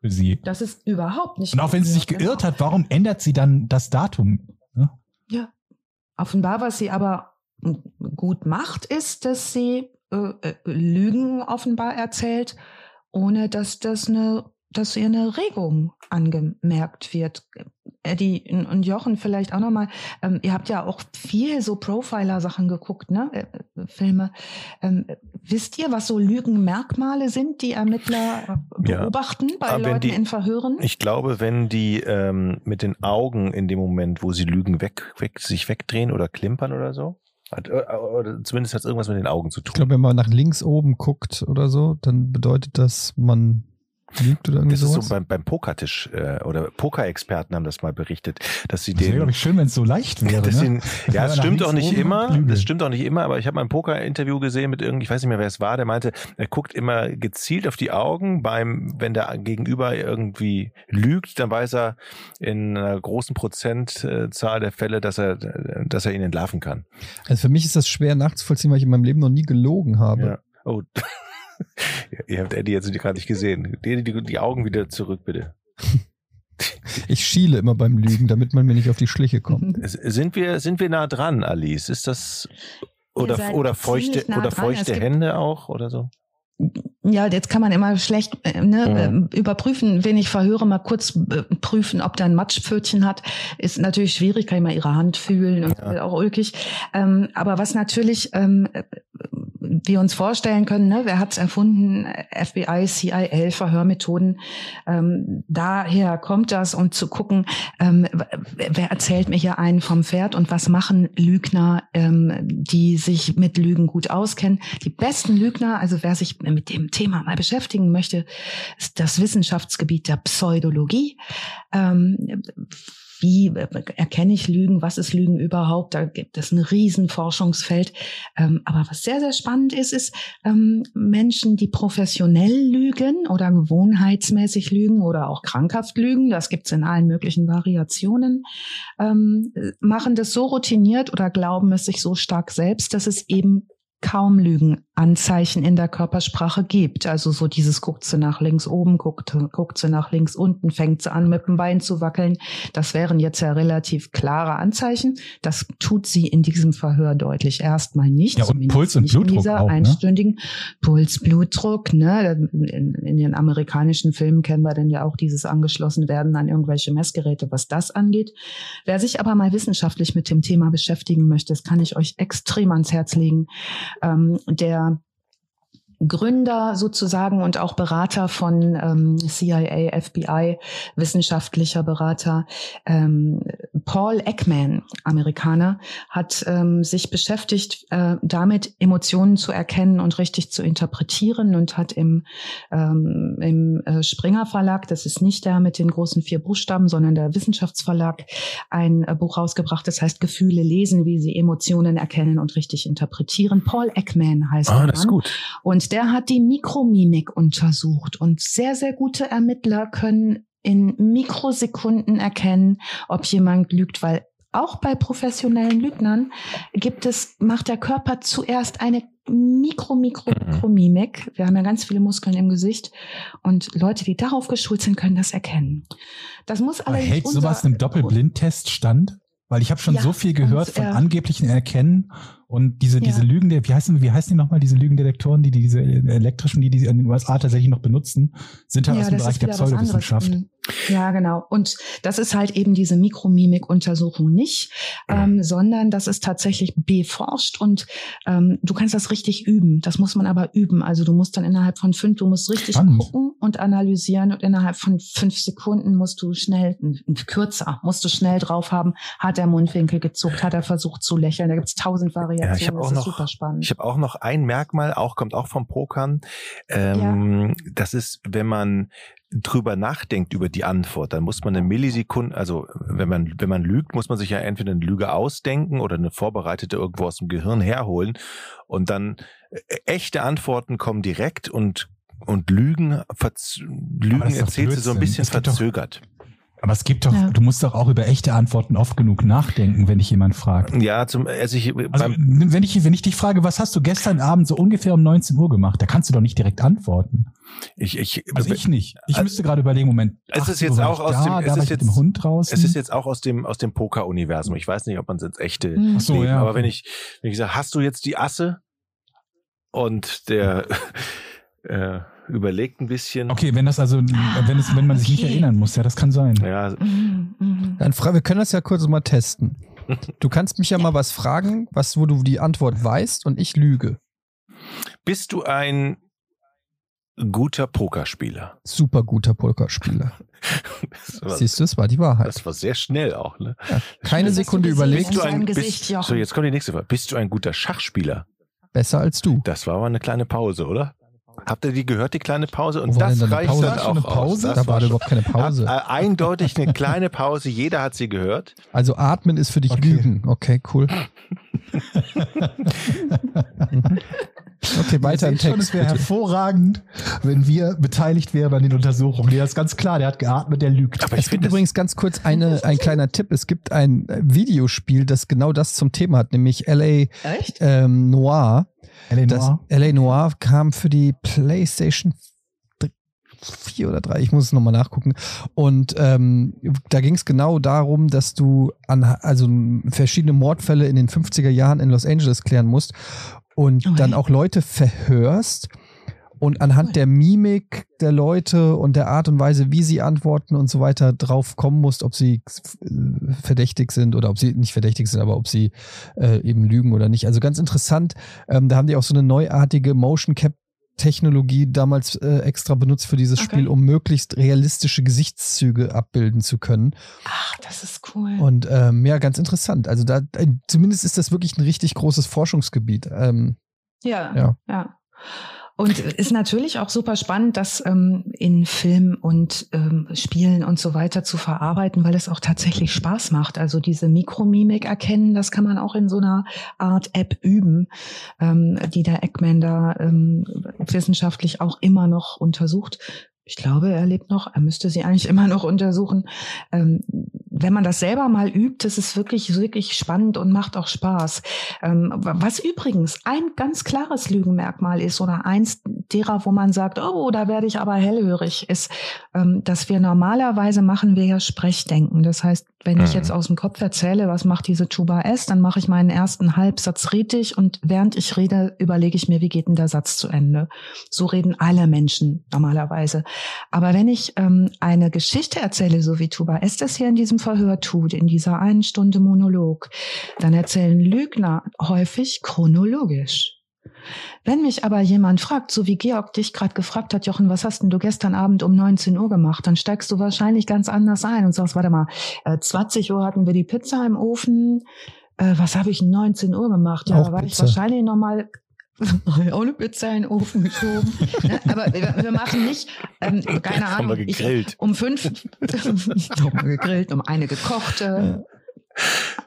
für sie. Das ist überhaupt nicht. Und auch wenn sie sich geirrt hat, warum ändert sie dann das Datum? Ne? Ja. Offenbar, was sie aber gut macht, ist, dass sie äh, äh, Lügen offenbar erzählt, ohne dass das eine, dass ihr eine Regung angemerkt wird. Eddie und Jochen vielleicht auch nochmal, ähm, ihr habt ja auch viel so Profiler-Sachen geguckt, ne? Äh, äh, Filme. Ähm, wisst ihr, was so Lügenmerkmale sind, die Ermittler beobachten ja, bei Leuten die, in Verhören? Ich glaube, wenn die ähm, mit den Augen in dem Moment, wo sie Lügen weg, weg, sich wegdrehen oder klimpern oder so, hat, äh, oder zumindest hat es irgendwas mit den Augen zu tun. Ich glaube, wenn man nach links oben guckt oder so, dann bedeutet das, man liegt oder irgendwie das sowas? ist so beim, beim Pokertisch äh, oder Pokerexperten haben das mal berichtet, dass sie das den. wäre ich schön, wenn es so leicht *laughs* wäre. Ne? Den, ja, es stimmt auch nicht immer. Das stimmt auch nicht immer, aber ich habe mal ein Poker-Interview gesehen mit irgendwie, ich weiß nicht mehr, wer es war, der meinte, er guckt immer gezielt auf die Augen beim, wenn der Gegenüber irgendwie lügt, dann weiß er in einer großen Prozentzahl der Fälle, dass er, dass er ihn entlarven kann. Also für mich ist das schwer nachzuvollziehen, weil ich in meinem Leben noch nie gelogen habe. Ja. Oh. *laughs* Ihr habt Eddie jetzt gerade nicht gesehen. Die, die, die Augen wieder zurück, bitte. *laughs* Ich schiele immer beim Lügen, damit man mir nicht auf die Schliche kommt. *laughs* Sind wir, sind wir nah dran, Alice? Ist das oder, oder feuchte, nah oder feuchte Hände auch oder so? Ja, jetzt kann man immer schlecht äh, ne, ja. Mhm. Äh, überprüfen, wen ich verhöre, mal kurz äh, prüfen, ob der ein Matschpfötchen hat. Ist natürlich schwierig, kann ich mal ihre Hand fühlen und ja. auch ulkig. Ähm, aber was natürlich ähm, wir uns vorstellen können, ne, wer hat es erfunden? FBI, CIA, Verhörmethoden. Ähm, daher kommt das, um zu gucken, ähm, wer erzählt mir hier einen vom Pferd und was machen Lügner, ähm, die sich mit Lügen gut auskennen. Die besten Lügner, also wer sich mit dem Thema mal beschäftigen möchte, ist das Wissenschaftsgebiet der Pseudologie. Ähm, wie erkenne ich Lügen, was ist Lügen überhaupt, da gibt es ein Riesenforschungsfeld. Ähm, aber was sehr, sehr spannend ist, ist ähm, Menschen, die professionell lügen oder gewohnheitsmäßig lügen oder auch krankhaft lügen, das gibt es in allen möglichen Variationen, ähm, machen das so routiniert oder glauben es sich so stark selbst, dass es eben kaum Lügenanzeichen in der Körpersprache gibt. Also so dieses guckt sie nach links oben, guckt, guckt sie nach links unten, fängt sie an mit dem Bein zu wackeln. Das wären jetzt ja relativ klare Anzeichen. Das tut sie in diesem Verhör deutlich erstmal nicht. Ja, und Puls und Blutdruck in dieser auch, ne? einstündigen Puls, Blutdruck. Ne? In, in den amerikanischen Filmen kennen wir dann ja auch dieses angeschlossen werden an irgendwelche Messgeräte, was das angeht. Wer sich aber mal wissenschaftlich mit dem Thema beschäftigen möchte, das kann ich euch extrem ans Herz legen ähm, der Gründer sozusagen und auch Berater von ähm, CIA, FBI, wissenschaftlicher Berater. Ähm, Paul Ekman, Amerikaner, hat ähm, sich beschäftigt, äh, damit Emotionen zu erkennen und richtig zu interpretieren und hat im, ähm, im äh, Springer Verlag, das ist nicht der mit den großen vier Buchstaben, sondern der Wissenschaftsverlag, ein äh, Buch rausgebracht, das heißt Gefühle lesen, wie sie Emotionen erkennen und richtig interpretieren. Paul Ekman heißt Ah, er. das ist gut. Und der hat die Mikromimik untersucht und sehr, sehr gute Ermittler können in Mikrosekunden erkennen, ob jemand lügt, weil auch bei professionellen Lügnern gibt es, macht der Körper zuerst eine Mikro, Mikro, Mhm. Mikromimik. Wir haben ja ganz viele Muskeln im Gesicht und Leute, die darauf geschult sind, können das erkennen. Das muss Aber hält sowas einem Doppelblindtest stand? Weil ich habe schon Ja, so viel gehört und, von äh, angeblichen Erkennen und diese, Ja. diese Lügen, der, wie heißen, wie heißen die nochmal, diese Lügendetektoren, die, die diese elektrischen, die die in den USA tatsächlich noch benutzen, sind halt aus dem Bereich der. Pseudowissenschaft. Mhm. Ja, genau. Und das ist halt eben diese Mikromimik-Untersuchung nicht, ähm, sondern das ist tatsächlich beforscht und ähm, du kannst das richtig üben. Das muss man aber üben. Also du musst dann innerhalb von fünf, du musst richtig Spannend. gucken und analysieren und innerhalb von fünf Sekunden musst du schnell, kürzer, musst du schnell drauf haben, hat der Mundwinkel gezuckt, hat er versucht zu lächeln. Da gibt's tausend Variationen. ich hab das auch ist noch- super spannend. Ich habe auch noch ein Merkmal, auch kommt auch vom Pokern. Ähm, Das ist, wenn man drüber nachdenkt über die Antwort, dann muss man eine Millisekunde, also wenn man wenn man lügt, muss man sich ja entweder eine Lüge ausdenken oder eine vorbereitete irgendwo aus dem Gehirn herholen und dann äh, echte Antworten kommen direkt und und Lügen, verz Lügen erzählt sie so ein bisschen geht doch- verzögert. Aber es gibt doch, Ja. du musst doch auch über echte Antworten oft genug nachdenken, wenn dich jemand fragt. Ja, zum also ich Also, wenn ich, wenn ich dich frage, was hast du gestern Abend so ungefähr um 19 Uhr gemacht, da kannst du doch nicht direkt antworten. ich, ich, Also ich nicht. Ich Also- müsste gerade überlegen, Moment. Es ist 18 jetzt Uhr auch aus da, dem- da es ist ich mit dem jetzt- Hund draußen. Es ist jetzt auch aus dem aus dem Poker-Universum. Ich weiß nicht, ob man es ins echte Mhm. Ach so, Leben. ja, Aber wenn ich wenn ich sage, hast du jetzt die Asse? Und der *laughs* äh, überlegt ein bisschen. Okay, wenn das also, wenn es, wenn man sich nicht Okay. erinnern muss, ja, das kann sein. Ja, Mhm. Dann fra wir können das ja kurz mal testen. Du kannst mich ja mal was fragen, was, wo du die Antwort weißt und ich lüge. bist du ein guter Pokerspieler? Super guter Pokerspieler. Das *laughs* war, Siehst du, es war die Wahrheit. das war sehr schnell auch. Ne? Keine hast du Sekunde überlegt. Ein bist, so jetzt kommt die nächste Frage. Bist du ein guter Schachspieler? Besser als du. Das war aber eine kleine Pause, oder? Habt ihr die gehört, die kleine Pause? Und Wo war das da reicht Pause? dann War auch eine aus. Pause? Das Da war schon- überhaupt keine Pause. Hat, äh, eindeutig eine kleine Pause. Jeder hat sie gehört. Also atmen ist für dich Okay. Lügen. Okay, cool. *laughs* *laughs* Okay, weiter im Ich sehe schon, Text. es wäre hervorragend, wenn wir beteiligt wären an den Untersuchungen. Ja, ist ganz klar, der hat geatmet, der lügt. Aber ich Es gibt finde das- übrigens ganz kurz eine, ein kleiner Tipp. Es gibt ein Videospiel, das genau das zum Thema hat, nämlich LA Echt? ähm, Noir. Das Eleanor, LA Noir kam für die PlayStation 4 oder 3, ich muss es nochmal nachgucken. Und ähm, da ging es genau darum, dass du an, also verschiedene Mordfälle in den 50er Jahren in Los Angeles klären musst und Okay. dann auch Leute verhörst und anhand der Mimik der Leute und der Art und Weise, wie sie antworten und so weiter drauf kommen musst, ob sie äh, verdächtig sind oder ob sie nicht verdächtig sind, aber ob sie äh, eben lügen oder nicht. Also ganz interessant. Ähm, da haben die auch so eine neuartige Motion Cap Technologie damals äh, extra benutzt für dieses Okay. Spiel, um möglichst realistische Gesichtszüge abbilden zu können. Ach, das ist cool. Und ähm, ja, ganz interessant. Also da äh, zumindest ist das wirklich ein richtig großes Forschungsgebiet. Ähm, Ja, Ja. ja. Und ist natürlich auch super spannend, das ähm, in Film und ähm, Spielen und so weiter zu verarbeiten, weil es auch tatsächlich Spaß macht. Also diese Mikromimik erkennen, das kann man auch in so einer Art App üben, ähm, die der Eggman da ähm, wissenschaftlich auch immer noch untersucht. Ich glaube, er lebt noch. Er müsste sie eigentlich immer noch untersuchen. Ähm, wenn man das selber mal übt, das ist wirklich, wirklich spannend und macht auch Spaß. Ähm, was übrigens ein ganz klares Lügenmerkmal ist oder eins derer, wo man sagt, oh, da werde ich aber hellhörig, ist, ähm, dass wir normalerweise machen wir ja Sprechdenken. Das heißt, wenn ich Mhm. jetzt aus dem Kopf erzähle, was macht diese Tuba S, dann mache ich meinen ersten Halbsatz richtig und während ich rede, überlege ich mir, wie geht denn der Satz zu Ende. So reden alle Menschen normalerweise. Aber wenn ich ähm, eine Geschichte erzähle, so wie Tuba S das hier in diesem Verhör tut, in dieser einen Stunde Monolog, dann erzählen Lügner häufig chronologisch. Wenn mich aber jemand fragt, so wie Georg dich gerade gefragt hat, Jochen, was hast denn du gestern Abend um 19 Uhr gemacht, dann steigst du wahrscheinlich ganz anders ein und sagst, warte mal, äh, 20 Uhr hatten wir die Pizza im Ofen, äh, was habe ich um 19 Uhr gemacht? Ja, da war ich Pizza. wahrscheinlich nochmal *laughs* auch eine Pizza in den Ofen geschoben. Ne, aber wir, wir machen nicht, ähm, keine Haben Ahnung, wir ich, gegrillt. um fünf *laughs* nochmal gegrillt, um eine gekochte.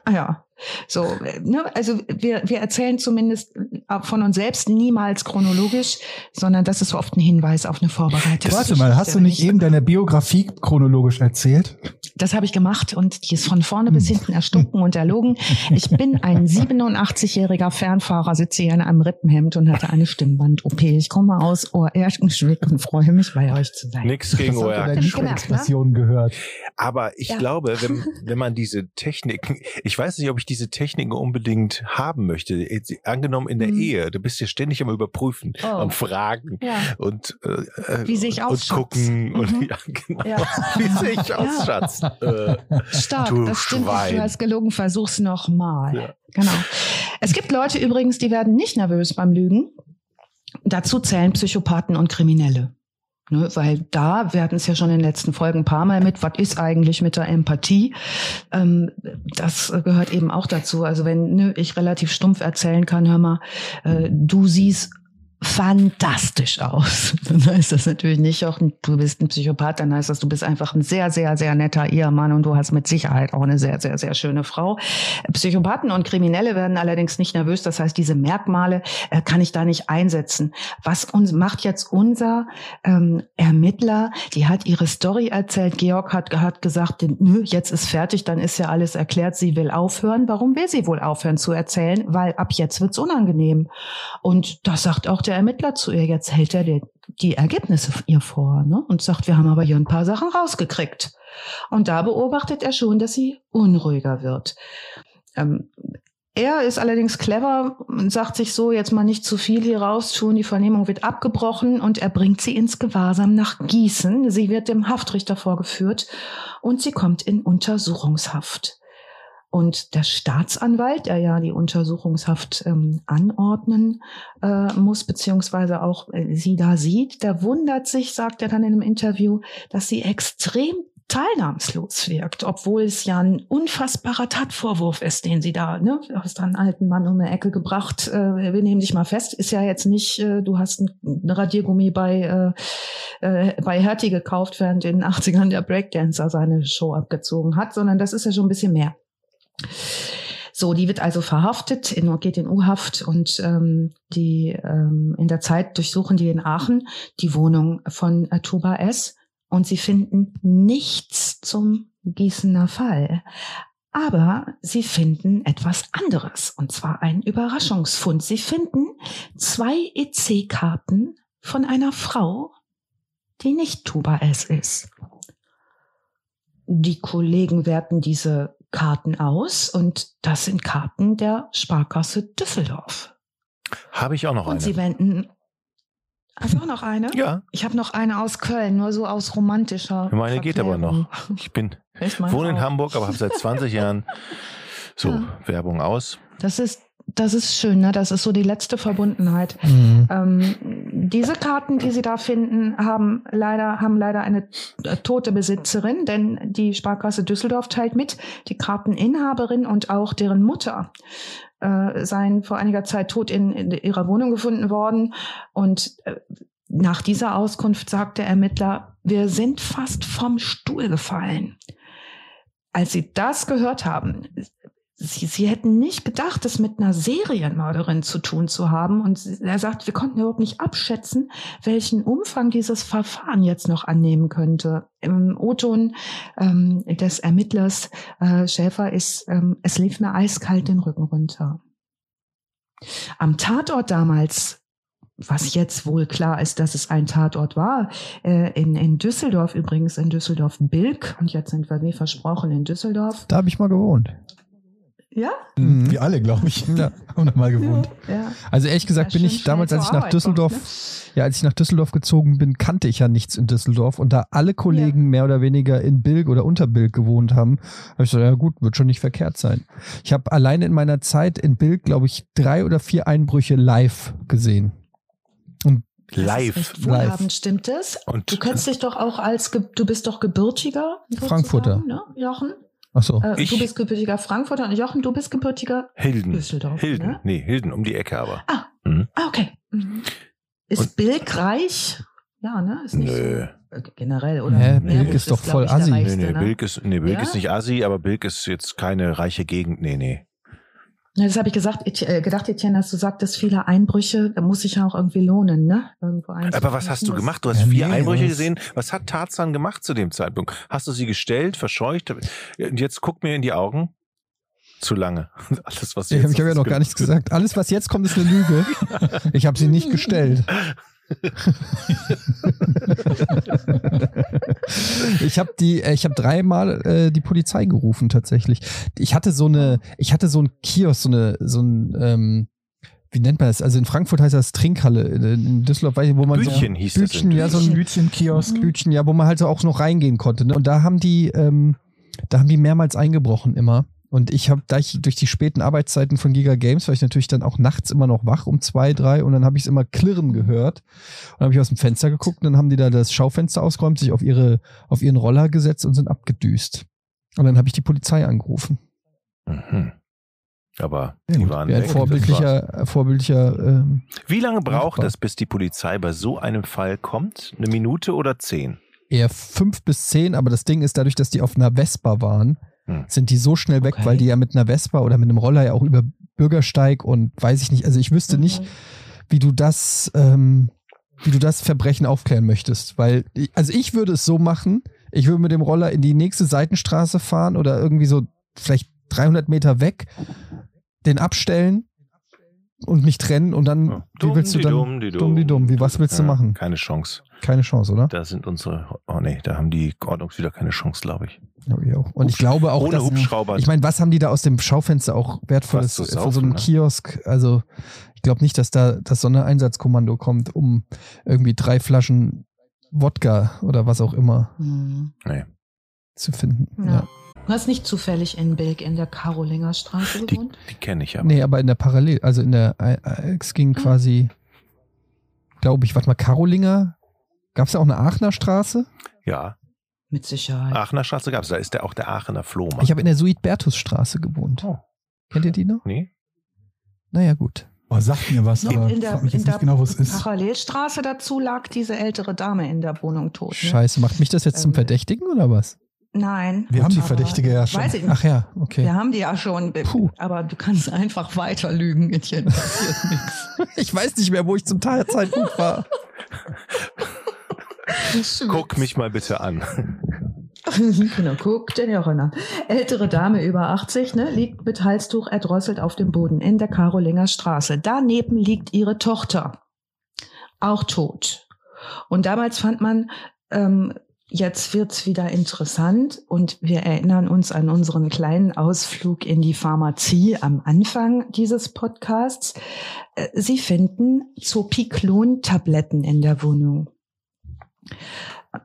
Ah Ja, so, ne, also wir, wir erzählen zumindest äh, von uns selbst niemals chronologisch, sondern das ist so oft ein Hinweis auf eine Vorbereitung. Warte mal, hast du nicht eben deine Biografie chronologisch erzählt? Das habe ich gemacht und die ist von vorne bis hinten erstunken und erlogen. Ich bin ein *laughs* 87-jähriger Fernfahrer, sitze hier in einem Rippenhemd und hatte eine Stimmband-OP. Ich komme aus Ohr-Erkenschwick und freue mich, bei euch zu sein. Nix gegen gemerkt, Mikroexpression gehört. Aber ich Ja. glaube, wenn, *laughs* wenn man diese Techniken, ich weiß nicht, ob ich diese Techniken unbedingt haben möchte. Angenommen in der Mhm. Ehe, du bist ja ständig am Überprüfen, Oh. am Fragen Ja. und, äh, Wie sehe ich und aus, gucken und Mhm. *laughs* ja, genau. Ja. *laughs* Wie sehe ich aus. Schatz? *laughs* Äh, Stark, Du das stimmt. Schwein. Du hast gelogen, versuch's nochmal. Ja. Genau. Es gibt Leute übrigens, die werden nicht nervös beim Lügen. Dazu zählen Psychopathen und Kriminelle. Ne, weil da, wir hatten es ja schon in den letzten Folgen ein paar Mal mit, was ist eigentlich mit der Empathie? Ähm, das gehört eben auch dazu. Also wenn ne, ich relativ stumpf erzählen kann, hör mal, äh, du siehst fantastisch aus. *laughs* Dann heißt das natürlich nicht auch, du bist ein Psychopath, dann heißt das, du bist einfach ein sehr, sehr, sehr netter Ehemann und du hast mit Sicherheit auch eine sehr, sehr, sehr schöne Frau. Psychopathen und Kriminelle werden allerdings nicht nervös. Das heißt, diese Merkmale äh, kann ich da nicht einsetzen. Was uns macht jetzt unser ähm, Ermittler? Die hat ihre Story erzählt. Georg hat, hat gesagt, nö, jetzt ist fertig, dann ist ja alles erklärt. Sie will aufhören. Warum will sie wohl aufhören zu erzählen? Weil ab jetzt wird's unangenehm. Und das sagt auch der Ermittler zu ihr. Jetzt hält er die, die Ergebnisse ihr vor ne? und sagt, wir haben aber hier ein paar Sachen rausgekriegt. Und da beobachtet er schon, dass sie unruhiger wird. Ähm, er ist allerdings clever und sagt sich so, jetzt mal nicht zu viel hier raustun, die Vernehmung wird abgebrochen und er bringt sie ins Gewahrsam nach Gießen. Sie wird dem Haftrichter vorgeführt und sie kommt in Untersuchungshaft. Und der Staatsanwalt, der ja die Untersuchungshaft ähm, anordnen äh, muss, beziehungsweise auch äh, sie da sieht, der wundert sich, sagt er dann in einem Interview, dass sie extrem teilnahmslos wirkt, obwohl es ja ein unfassbarer Tatvorwurf ist, den sie da, ne, du hast einen alten Mann um die Ecke gebracht, äh, wir nehmen dich mal fest, ist ja jetzt nicht, äh, du hast ein, ein Radiergummi bei, äh, äh, bei Hertie gekauft, während in den 80ern der Breakdancer seine Show abgezogen hat, sondern das ist ja schon ein bisschen mehr. So, die wird also verhaftet, in, geht in U-Haft und ähm, die ähm, in der Zeit durchsuchen die in Aachen die Wohnung von äh, Tuba S. und sie finden nichts zum Gießener Fall. Aber sie finden etwas anderes, und zwar einen Überraschungsfund. Sie finden zwei EC-Karten von einer Frau, die nicht Tuba S ist. Die Kollegen werten diese Karten aus und das sind Karten der Sparkasse Düsseldorf. Habe ich auch noch Und eine. sie wenden. Hast du auch noch eine? Ja, Ich habe noch eine aus Köln, nur so aus romantischer. meine geht aber noch. Verklärung. Ich bin, Ich wohne in auch. Hamburg, aber habe seit 20 Jahren *laughs* so Ja. Werbung aus. Das ist, das ist schön, ne? Das ist so die letzte Verbundenheit. Mhm. Ähm, diese Karten, die Sie da finden, haben leider, haben leider eine äh, tote Besitzerin, denn die Sparkasse Düsseldorf teilt mit, die Karteninhaberin und auch deren Mutter äh, seien vor einiger Zeit tot in, in ihrer Wohnung gefunden worden. Und äh, nach dieser Auskunft sagt der Ermittler, wir sind fast vom Stuhl gefallen. Als sie das gehört haben, Sie, sie hätten nicht gedacht, es mit einer Serienmörderin zu tun zu haben. Und er sagt, wir konnten überhaupt nicht abschätzen, welchen Umfang dieses Verfahren jetzt noch annehmen könnte. Im O-Ton ähm, des Ermittlers äh, Schäfer ist, ähm, es lief mir eiskalt den Rücken runter. Am Tatort damals, was jetzt wohl klar ist, dass es ein Tatort war, äh, in, in Düsseldorf übrigens, in Düsseldorf-Bilk, und jetzt sind wir wie versprochen in Düsseldorf. Da habe ich mal gewohnt. Ja? Mhm. Wir alle, glaube ich. Ja. *laughs* Haben da mal gewohnt. Ja. Also ehrlich gesagt Ja, bin schön ich damals, als ich nach Arbeit Düsseldorf, kommt, ja, als ich nach Düsseldorf gezogen bin, kannte ich ja nichts in Düsseldorf und da alle Kollegen mehr oder weniger in Bilk oder unter Bilk gewohnt haben, habe ich so, ja gut, wird schon nicht verkehrt sein. Ich habe alleine in meiner Zeit in Bilk, glaube ich, drei oder vier Einbrüche live gesehen. Das ist Live. wohlhabend, stimmt es? Und Du kennst dich doch auch als, du bist doch gebürtiger Frankfurter. Ne, Jochen? Ach so. Äh, Ich- du bist gebürtiger Frankfurter und Jochen, du bist gebürtiger Hilden. Düsseldorf. Hilden. Ne? Nee, Hilden um die Ecke aber. Ah, Mhm. ah okay. Mhm. Ist Und- Bilk reich? Ja, ne? Ist nicht Nö. so. äh, Generell, oder? Meerbusch Bilk ist doch glaub voll assi. Nee, reichste, nee, ne? Bilk ist, nee, Bilk Ja? ist nicht Assi, aber Bilk ist jetzt keine reiche Gegend. Nee, nee. Das habe ich gesagt, äh, gedacht, Etienne, dass du sagtest, viele Einbrüche, da muss sich ja auch irgendwie lohnen, ne? Irgendwo Aber was hast du gemacht? Du hast Ja, vier nee, Einbrüche gesehen. Was hat Tarzan gemacht zu dem Zeitpunkt? Hast du sie gestellt, verscheucht? Und jetzt guck mir in die Augen. Zu lange. *laughs* Alles, was du Ich jetzt habe hab ja noch gar nichts gesagt. Alles, was jetzt kommt, ist eine Lüge. *laughs* Ich habe sie nicht gestellt. *laughs* ich habe die, äh, ich habe dreimal äh, die Polizei gerufen tatsächlich. Ich hatte so eine, ich hatte so ein Kiosk, so eine, so ein, ähm, wie nennt man das? Also in Frankfurt heißt das Trinkhalle, in, Düsseldorf, weiß ich, wo man Bütchen so, hieß das Bütchen, in ja, so ein Bütchenkiosk. Bütchen, ja, wo man halt so auch noch reingehen konnte. Ne? Und da haben die, ähm, da haben die mehrmals eingebrochen immer. Und ich habe, durch die späten Arbeitszeiten von Giga Games, war ich natürlich dann auch nachts immer noch wach um zwei, drei und dann habe ich es immer klirren gehört. Und habe ich aus dem Fenster geguckt und dann haben die da das Schaufenster ausgeräumt, sich auf ihre, auf ihren Roller gesetzt und sind abgedüst. Und dann habe ich die Polizei angerufen. Mhm. Aber Ja, die waren Wie ein. Das vorbildlicher, vorbildlicher, ähm, Wie lange braucht es, bis die Polizei bei so einem Fall kommt? Eine Minute oder zehn? eher fünf bis zehn, aber das Ding ist, dadurch, dass die auf einer Vespa waren, Hm. sind die so schnell weg, Okay. weil die ja mit einer Vespa oder mit einem Roller ja auch über Bürgersteig und weiß ich nicht, also ich wüsste nicht, Mhm. wie du das, ähm, wie du das Verbrechen aufklären möchtest. Weil, also ich würde es so machen, ich würde mit dem Roller in die nächste Seitenstraße fahren oder irgendwie so vielleicht 300 Meter weg, den abstellen und mich trennen und dann, wie willst du dann, dumm, die dumm, die dumm, wie, was willst du Ja, machen? Keine Chance. keine Chance, oder? Da sind unsere, oh nee, da haben die Ordnungswidrer keine Chance, glaube ich. Ja, ich auch. Und ich glaube auch, Ohne dass, Hubschrauber. ich meine, was haben die da aus dem Schaufenster auch wertvolles für so einen saufen, ne? Kiosk? Also, ich glaube nicht, dass da das Sondereinsatzkommando kommt, um irgendwie drei Flaschen Wodka oder was auch immer Mhm. nee. zu finden. Ja. Ja. Du hast nicht zufällig in Bilk in der Karolinger Straße Die, gewohnt? die kenne ich aber. Nee, aber in der Parallel, also in der, es ging quasi, glaube ich, warte mal, Karolinger, gab es da auch eine Aachener Straße? Ja, Mit Sicherheit. Aachener Straße gab es. Da ist der, auch der Aachener Flohmarkt. Ich habe in der Suidbertusstraße gewohnt. Oh. Kennt ihr die noch? Nee? Naja, gut. Oh, sagt mir was, aber in der, mich in jetzt der nicht genau, wo es ist. Parallelstraße dazu lag diese ältere Dame in der Wohnung tot. Ne? Scheiße, macht mich das jetzt zum Ähm, Verdächtigen oder was? Nein. Wir haben die Verdächtige ja schon. Weiß ich nicht. Ach ja, okay. Wir haben die ja schon. Puh. Aber du kannst einfach weiter lügen. Mädchen. Passiert *laughs* nichts. Ich weiß nicht mehr, wo ich zum Teilzeitpunkt war. Guck mich mal bitte an. *laughs* genau, guck den Jochen an. Ältere Dame über 80, ne, liegt mit Halstuch erdrosselt auf dem Boden in der Karolinger Straße. Daneben liegt ihre Tochter, auch tot. Und damals fand man ähm, Jetzt wird's wieder interessant und wir erinnern uns an unseren kleinen Ausflug in die Pharmazie am Anfang dieses Podcasts. Äh, Sie finden Zopiklon-Tabletten in der Wohnung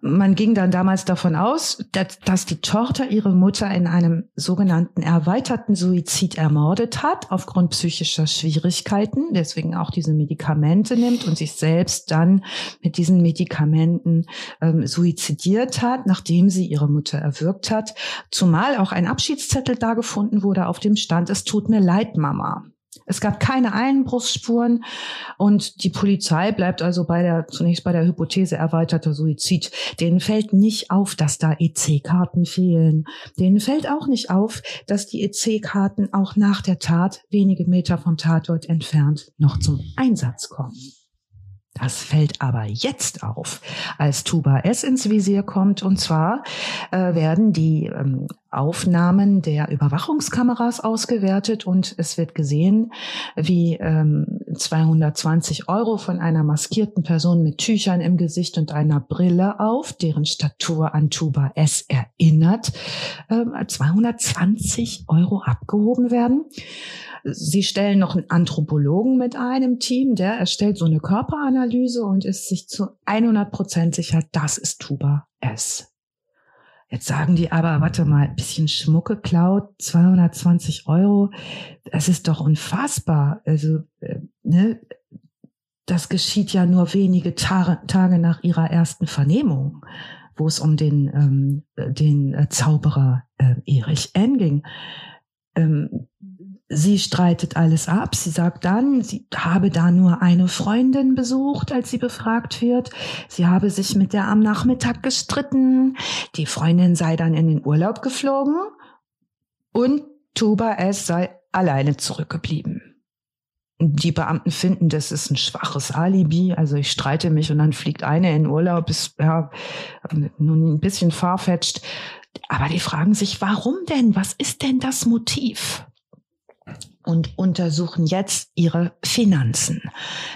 man ging dann damals davon aus, dass, dass, die Tochter ihre Mutter in einem sogenannten erweiterten Suizid ermordet hat, aufgrund psychischer Schwierigkeiten, deswegen auch diese Medikamente nimmt und sich selbst dann mit diesen Medikamenten ähm, suizidiert hat, nachdem sie ihre Mutter erwürgt hat. Zumal auch ein Abschiedszettel da gefunden wurde, auf dem stand, es tut mir leid, Mama. Es gab keine Einbruchsspuren und die Polizei bleibt also bei der, zunächst bei der Hypothese erweiterter Suizid. Denen fällt nicht auf, dass da EC-Karten fehlen. Denen fällt auch nicht auf, dass die EC-Karten auch nach der Tat wenige Meter vom Tatort entfernt noch zum Einsatz kommen. Das fällt aber jetzt auf, als Tuba S ins Visier kommt. Und zwar äh, werden die ähm, Aufnahmen der Überwachungskameras ausgewertet und es wird gesehen, wie ähm, 220 Euro von einer maskierten Person mit Tüchern im Gesicht und einer Brille auf, deren Statur an Tuba S erinnert, äh, 220 Euro abgehoben werden. Sie stellen noch einen Anthropologen mit einem Team, der erstellt so eine Körperanalyse und ist sich zu 100 Prozent sicher, das ist Tuba S. Jetzt sagen die aber, warte mal, ein bisschen Schmucke klaut, 220 Euro, das ist doch unfassbar. Also, äh, ne, das geschieht ja nur wenige Ta Tage nach ihrer ersten Vernehmung, wo es um den, ähm, den Zauberer äh, Erich N. ging. Ähm, Sie streitet alles ab. Sie sagt dann, sie habe da nur eine Freundin besucht, als sie befragt wird. Sie habe sich mit der am Nachmittag gestritten. Die Freundin sei dann in den Urlaub geflogen und Tuba S sei alleine zurückgeblieben. Die Beamten finden, das ist ein schwaches Alibi. Also ich streite mich und dann fliegt eine in Urlaub, ist ja nun ein bisschen farfetched. Aber die fragen sich, warum denn? Was ist denn das Motiv? Und untersuchen jetzt ihre Finanzen.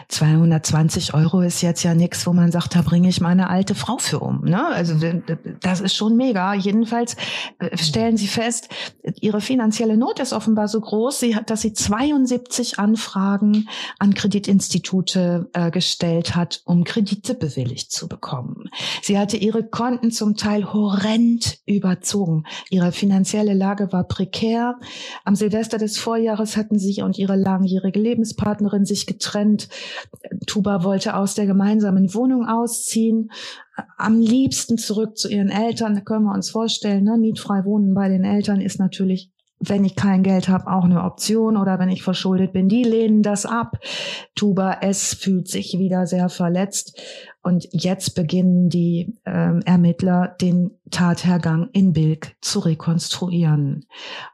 220 Euro ist jetzt ja nichts, wo man sagt, da bringe ich meine alte Frau für um. Ne? Also das ist schon mega. Jedenfalls äh, stellen sie fest, ihre finanzielle Not ist offenbar so groß, hat, dass sie 72 Anfragen an Kreditinstitute äh, gestellt hat, um Kredite bewilligt zu bekommen. Sie hatte ihre Konten zum Teil horrend überzogen. Ihre finanzielle Lage war prekär. Am Silvester des Vorjahres hatten sie und ihre langjährige Lebenspartnerin sich getrennt. Tuba wollte aus der gemeinsamen Wohnung ausziehen, am liebsten zurück zu ihren Eltern. Da können wir uns vorstellen, ne? mietfrei wohnen bei den Eltern ist natürlich wenn ich kein Geld habe, auch eine Option oder wenn ich verschuldet bin, die lehnen das ab. Tuba S fühlt sich wieder sehr verletzt und jetzt beginnen die ähm, Ermittler den Tathergang in Bilk zu rekonstruieren.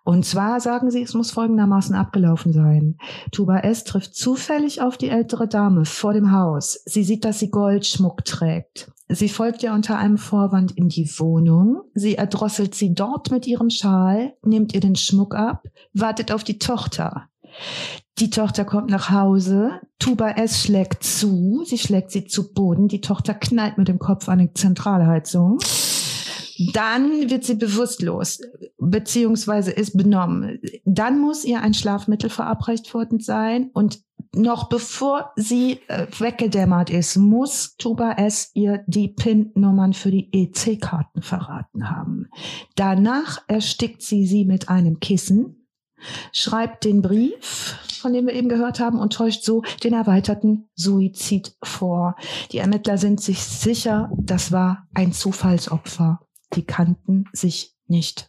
Und zwar sagen sie, es muss folgendermaßen abgelaufen sein. Tuba S trifft zufällig auf die ältere Dame vor dem Haus. Sie sieht, dass sie Goldschmuck trägt. Sie folgt ihr unter einem Vorwand in die Wohnung. Sie erdrosselt sie dort mit ihrem Schal, nimmt ihr den Schmuck ab, wartet auf die Tochter. Die Tochter kommt nach Hause, Tuba S schlägt zu, sie schlägt sie zu Boden, die Tochter knallt mit dem Kopf an die Zentralheizung. Dann wird sie bewusstlos, beziehungsweise ist benommen. Dann muss ihr ein Schlafmittel verabreicht worden sein und noch bevor sie äh, weggedämmert ist, muss Tuba S ihr die PIN-Nummern für die EC-Karten verraten haben. Danach erstickt sie sie mit einem Kissen schreibt den Brief, von dem wir eben gehört haben, und täuscht so den erweiterten Suizid vor. Die Ermittler sind sich sicher, das war ein Zufallsopfer. Die kannten sich nicht.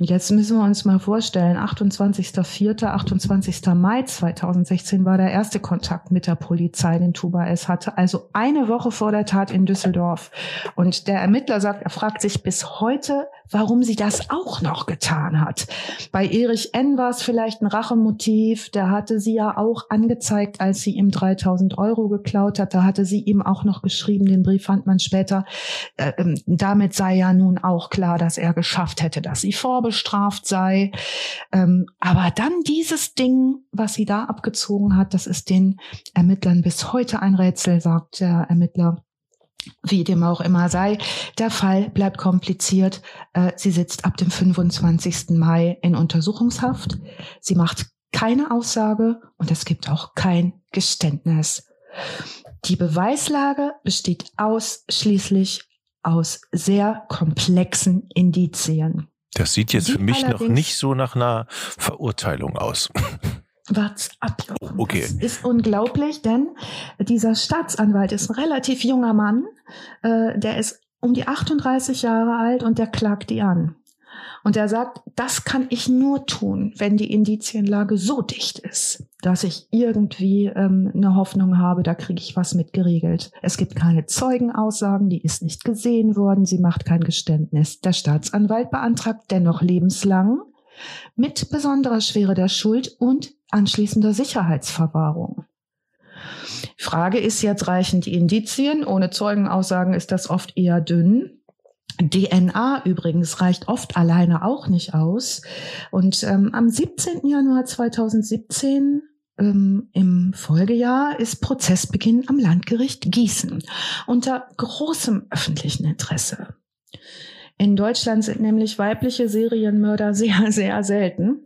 Und jetzt müssen wir uns mal vorstellen, 28.04., 28. Mai 2016 war der erste Kontakt mit der Polizei, den Tuba S hatte, also eine Woche vor der Tat in Düsseldorf. Und der Ermittler sagt, er fragt sich bis heute, warum sie das auch noch getan hat. Bei Erich N. war es vielleicht ein Rachemotiv. Der hatte sie ja auch angezeigt, als sie ihm 3000 Euro geklaut hat. Da hatte sie ihm auch noch geschrieben, den Brief fand man später. Äh, ähm, damit sei ja nun auch klar, dass er geschafft hätte, dass sie vorbestraft sei. Ähm, aber dann dieses Ding, was sie da abgezogen hat, das ist den Ermittlern bis heute ein Rätsel, sagt der Ermittler. Wie dem auch immer sei, der Fall bleibt kompliziert. Äh, sie sitzt ab dem 25. Mai in Untersuchungshaft. Sie macht keine Aussage und es gibt auch kein Geständnis. Die Beweislage besteht ausschließlich aus sehr komplexen Indizien. Das sieht jetzt Die für mich noch nicht so nach einer Verurteilung aus. Wart's ab. Jochen. Okay. Das ist unglaublich, denn dieser Staatsanwalt ist ein relativ junger Mann. Äh, der ist um die 38 Jahre alt und der klagt die an. Und er sagt, das kann ich nur tun, wenn die Indizienlage so dicht ist, dass ich irgendwie ähm, eine Hoffnung habe, da kriege ich was mit geregelt. Es gibt keine Zeugenaussagen, die ist nicht gesehen worden, sie macht kein Geständnis. Der Staatsanwalt beantragt dennoch lebenslang mit besonderer Schwere der Schuld und anschließender Sicherheitsverwahrung. Frage ist jetzt, reichen die Indizien? Ohne Zeugenaussagen ist das oft eher dünn. DNA übrigens reicht oft alleine auch nicht aus. Und ähm, am 17. Januar 2017 ähm, im Folgejahr ist Prozessbeginn am Landgericht Gießen unter großem öffentlichen Interesse. In Deutschland sind nämlich weibliche Serienmörder sehr, *laughs* sehr selten.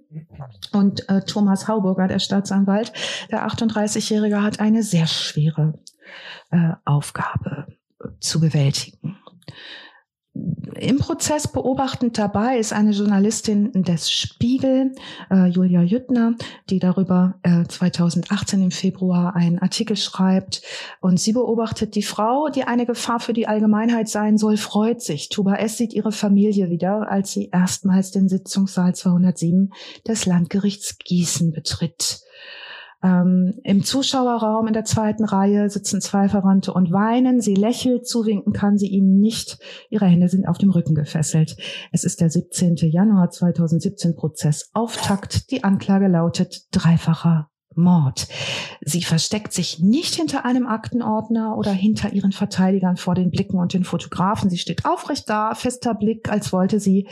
Und äh, Thomas Hauburger, der Staatsanwalt, der 38-Jährige, hat eine sehr schwere äh, Aufgabe äh, zu bewältigen. Im Prozess beobachtend dabei ist eine Journalistin des Spiegel, äh, Julia Jüttner, die darüber äh, 2018 im Februar einen Artikel schreibt. Und sie beobachtet die Frau, die eine Gefahr für die Allgemeinheit sein soll, freut sich. Tuba S. sieht ihre Familie wieder, als sie erstmals den Sitzungssaal 207 des Landgerichts Gießen betritt. Ähm, Im Zuschauerraum in der zweiten Reihe sitzen zwei Verwandte und weinen. Sie lächelt, zuwinken kann sie ihnen nicht. Ihre Hände sind auf dem Rücken gefesselt. Es ist der 17. Januar 2017 Prozess. Auftakt. Die Anklage lautet dreifacher Mord. Sie versteckt sich nicht hinter einem Aktenordner oder hinter ihren Verteidigern vor den Blicken und den Fotografen. Sie steht aufrecht da, fester Blick, als wollte sie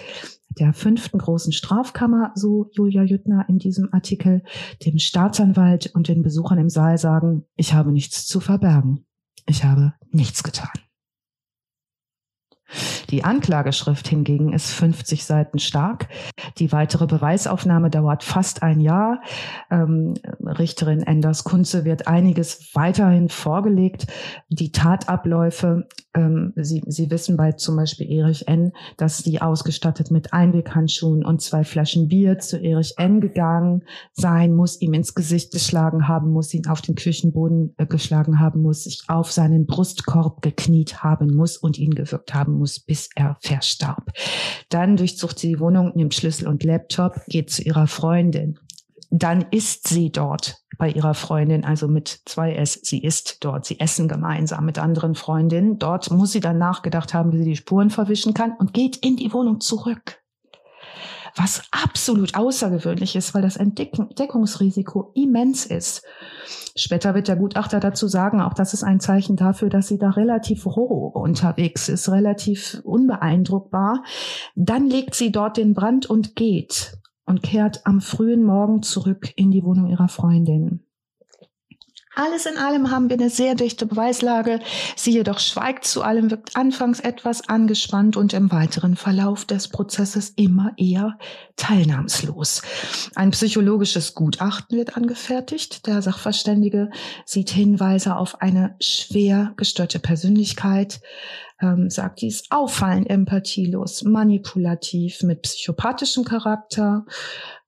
der fünften großen Strafkammer, so Julia Jüttner in diesem Artikel, dem Staatsanwalt und den Besuchern im Saal sagen, ich habe nichts zu verbergen. Ich habe nichts getan. Die Anklageschrift hingegen ist 50 Seiten stark. Die weitere Beweisaufnahme dauert fast ein Jahr. Ähm, Richterin Enders Kunze wird einiges weiterhin vorgelegt. Die Tatabläufe, ähm, Sie, Sie wissen bei zum Beispiel Erich N., dass sie ausgestattet mit Einweghandschuhen und zwei Flaschen Bier zu Erich N. gegangen sein muss, ihm ins Gesicht geschlagen haben muss, ihn auf den Küchenboden äh, geschlagen haben muss, sich auf seinen Brustkorb gekniet haben muss und ihn gewürgt haben muss, bis er verstarb. Dann durchsucht sie die Wohnung, nimmt Schlüssel und Laptop, geht zu ihrer Freundin. Dann ist sie dort bei ihrer Freundin, also mit zwei S. Sie ist dort. Sie essen gemeinsam mit anderen Freundinnen. Dort muss sie dann nachgedacht haben, wie sie die Spuren verwischen kann und geht in die Wohnung zurück. Was absolut außergewöhnlich ist, weil das Entdeckung, Entdeckungsrisiko immens ist. Später wird der Gutachter dazu sagen, auch das ist ein Zeichen dafür, dass sie da relativ roh unterwegs ist, relativ unbeeindruckbar. Dann legt sie dort den Brand und geht und kehrt am frühen Morgen zurück in die Wohnung ihrer Freundin. Alles in allem haben wir eine sehr dichte Beweislage. Sie jedoch schweigt zu allem, wirkt anfangs etwas angespannt und im weiteren Verlauf des Prozesses immer eher teilnahmslos. Ein psychologisches Gutachten wird angefertigt. Der Sachverständige sieht Hinweise auf eine schwer gestörte Persönlichkeit, ähm, sagt, die ist auffallend empathielos, manipulativ, mit psychopathischem Charakter.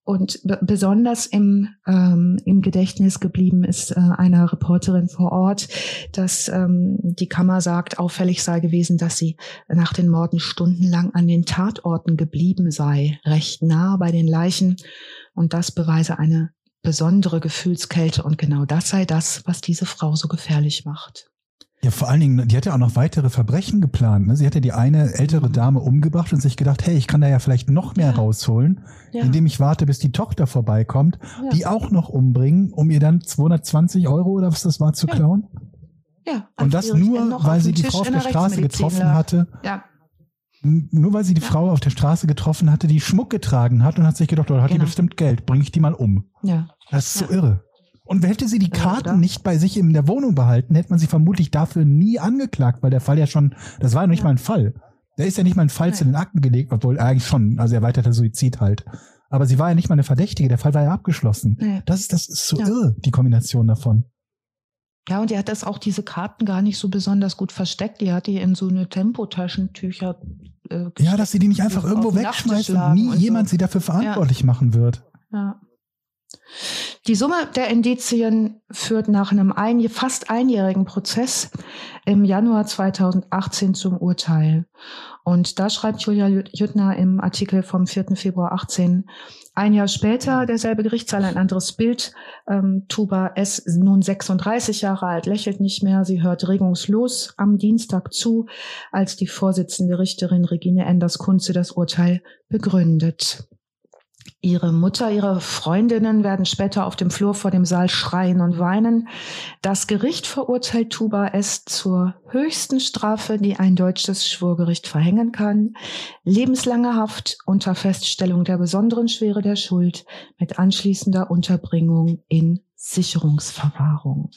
Und besonders im, ähm, im Gedächtnis geblieben ist äh, einer Reporterin vor Ort, dass ähm, die Kammer sagt, auffällig sei gewesen, dass sie nach den Morden stundenlang an den Tatorten geblieben sei, recht nah bei den Leichen. Und das beweise eine besondere Gefühlskälte. Und genau das sei das, was diese Frau so gefährlich macht. Ja, vor allen Dingen, die hat ja auch noch weitere Verbrechen geplant. Ne? Sie hat ja die eine ältere Dame umgebracht und sich gedacht, hey, ich kann da ja vielleicht noch mehr Ja. rausholen, Ja. indem ich warte, bis die Tochter vorbeikommt, Ja. die auch noch umbringen, um ihr dann 220 Euro oder was das war zu klauen. Ja, Und das nur, weil sie die Frau auf der Straße getroffen hatte. Ja, Nur weil sie die. Frau auf der Straße getroffen hatte, die Schmuck getragen hat und hat sich gedacht, oh, da hat die Genau. bestimmt Geld, bringe ich die mal um. ja. Das ist so irre. Und hätte sie die Ja, Karten oder? nicht bei sich in der Wohnung behalten, hätte man sie vermutlich dafür nie angeklagt, weil der Fall ja schon, das war ja noch nicht Ja. mal ein Fall. Der ist ja nicht mal ein Fall zu den Akten gelegt, obwohl eigentlich schon, also erweiterter Suizid halt. Aber sie war ja nicht mal eine Verdächtige, der Fall war ja abgeschlossen. Nee. Das ist, das ist so Ja. irre, die Kombination davon. Ja, und er hat das auch diese Karten gar nicht so besonders gut versteckt. Die hat die in so eine Tempotaschentücher. Äh, Ja, dass sie die nicht einfach irgendwo wegschmeißt und nie und jemand so. sie dafür verantwortlich machen wird. Ja. Die Summe der Indizien führt nach einem ein, fast einjährigen Prozess im Januar 2018 zum Urteil. Und da schreibt Julia Jüttner im Artikel vom 4. Februar 18, ein Jahr später, derselbe Gerichtssaal, ein anderes Bild. Ähm, Tuba S., nun 36 Jahre alt, lächelt nicht mehr. Sie hört regungslos am Dienstag zu, als die Vorsitzende Richterin Regine Enders-Kunze das Urteil begründet. Ihre Mutter, ihre Freundinnen werden später auf dem Flur vor dem Saal schreien und weinen. Das Gericht verurteilt Tuba S. zur höchsten Strafe, die ein deutsches Schwurgericht verhängen kann. Lebenslange Haft unter Feststellung der besonderen Schwere der Schuld mit anschließender Unterbringung in Sicherungsverwahrung.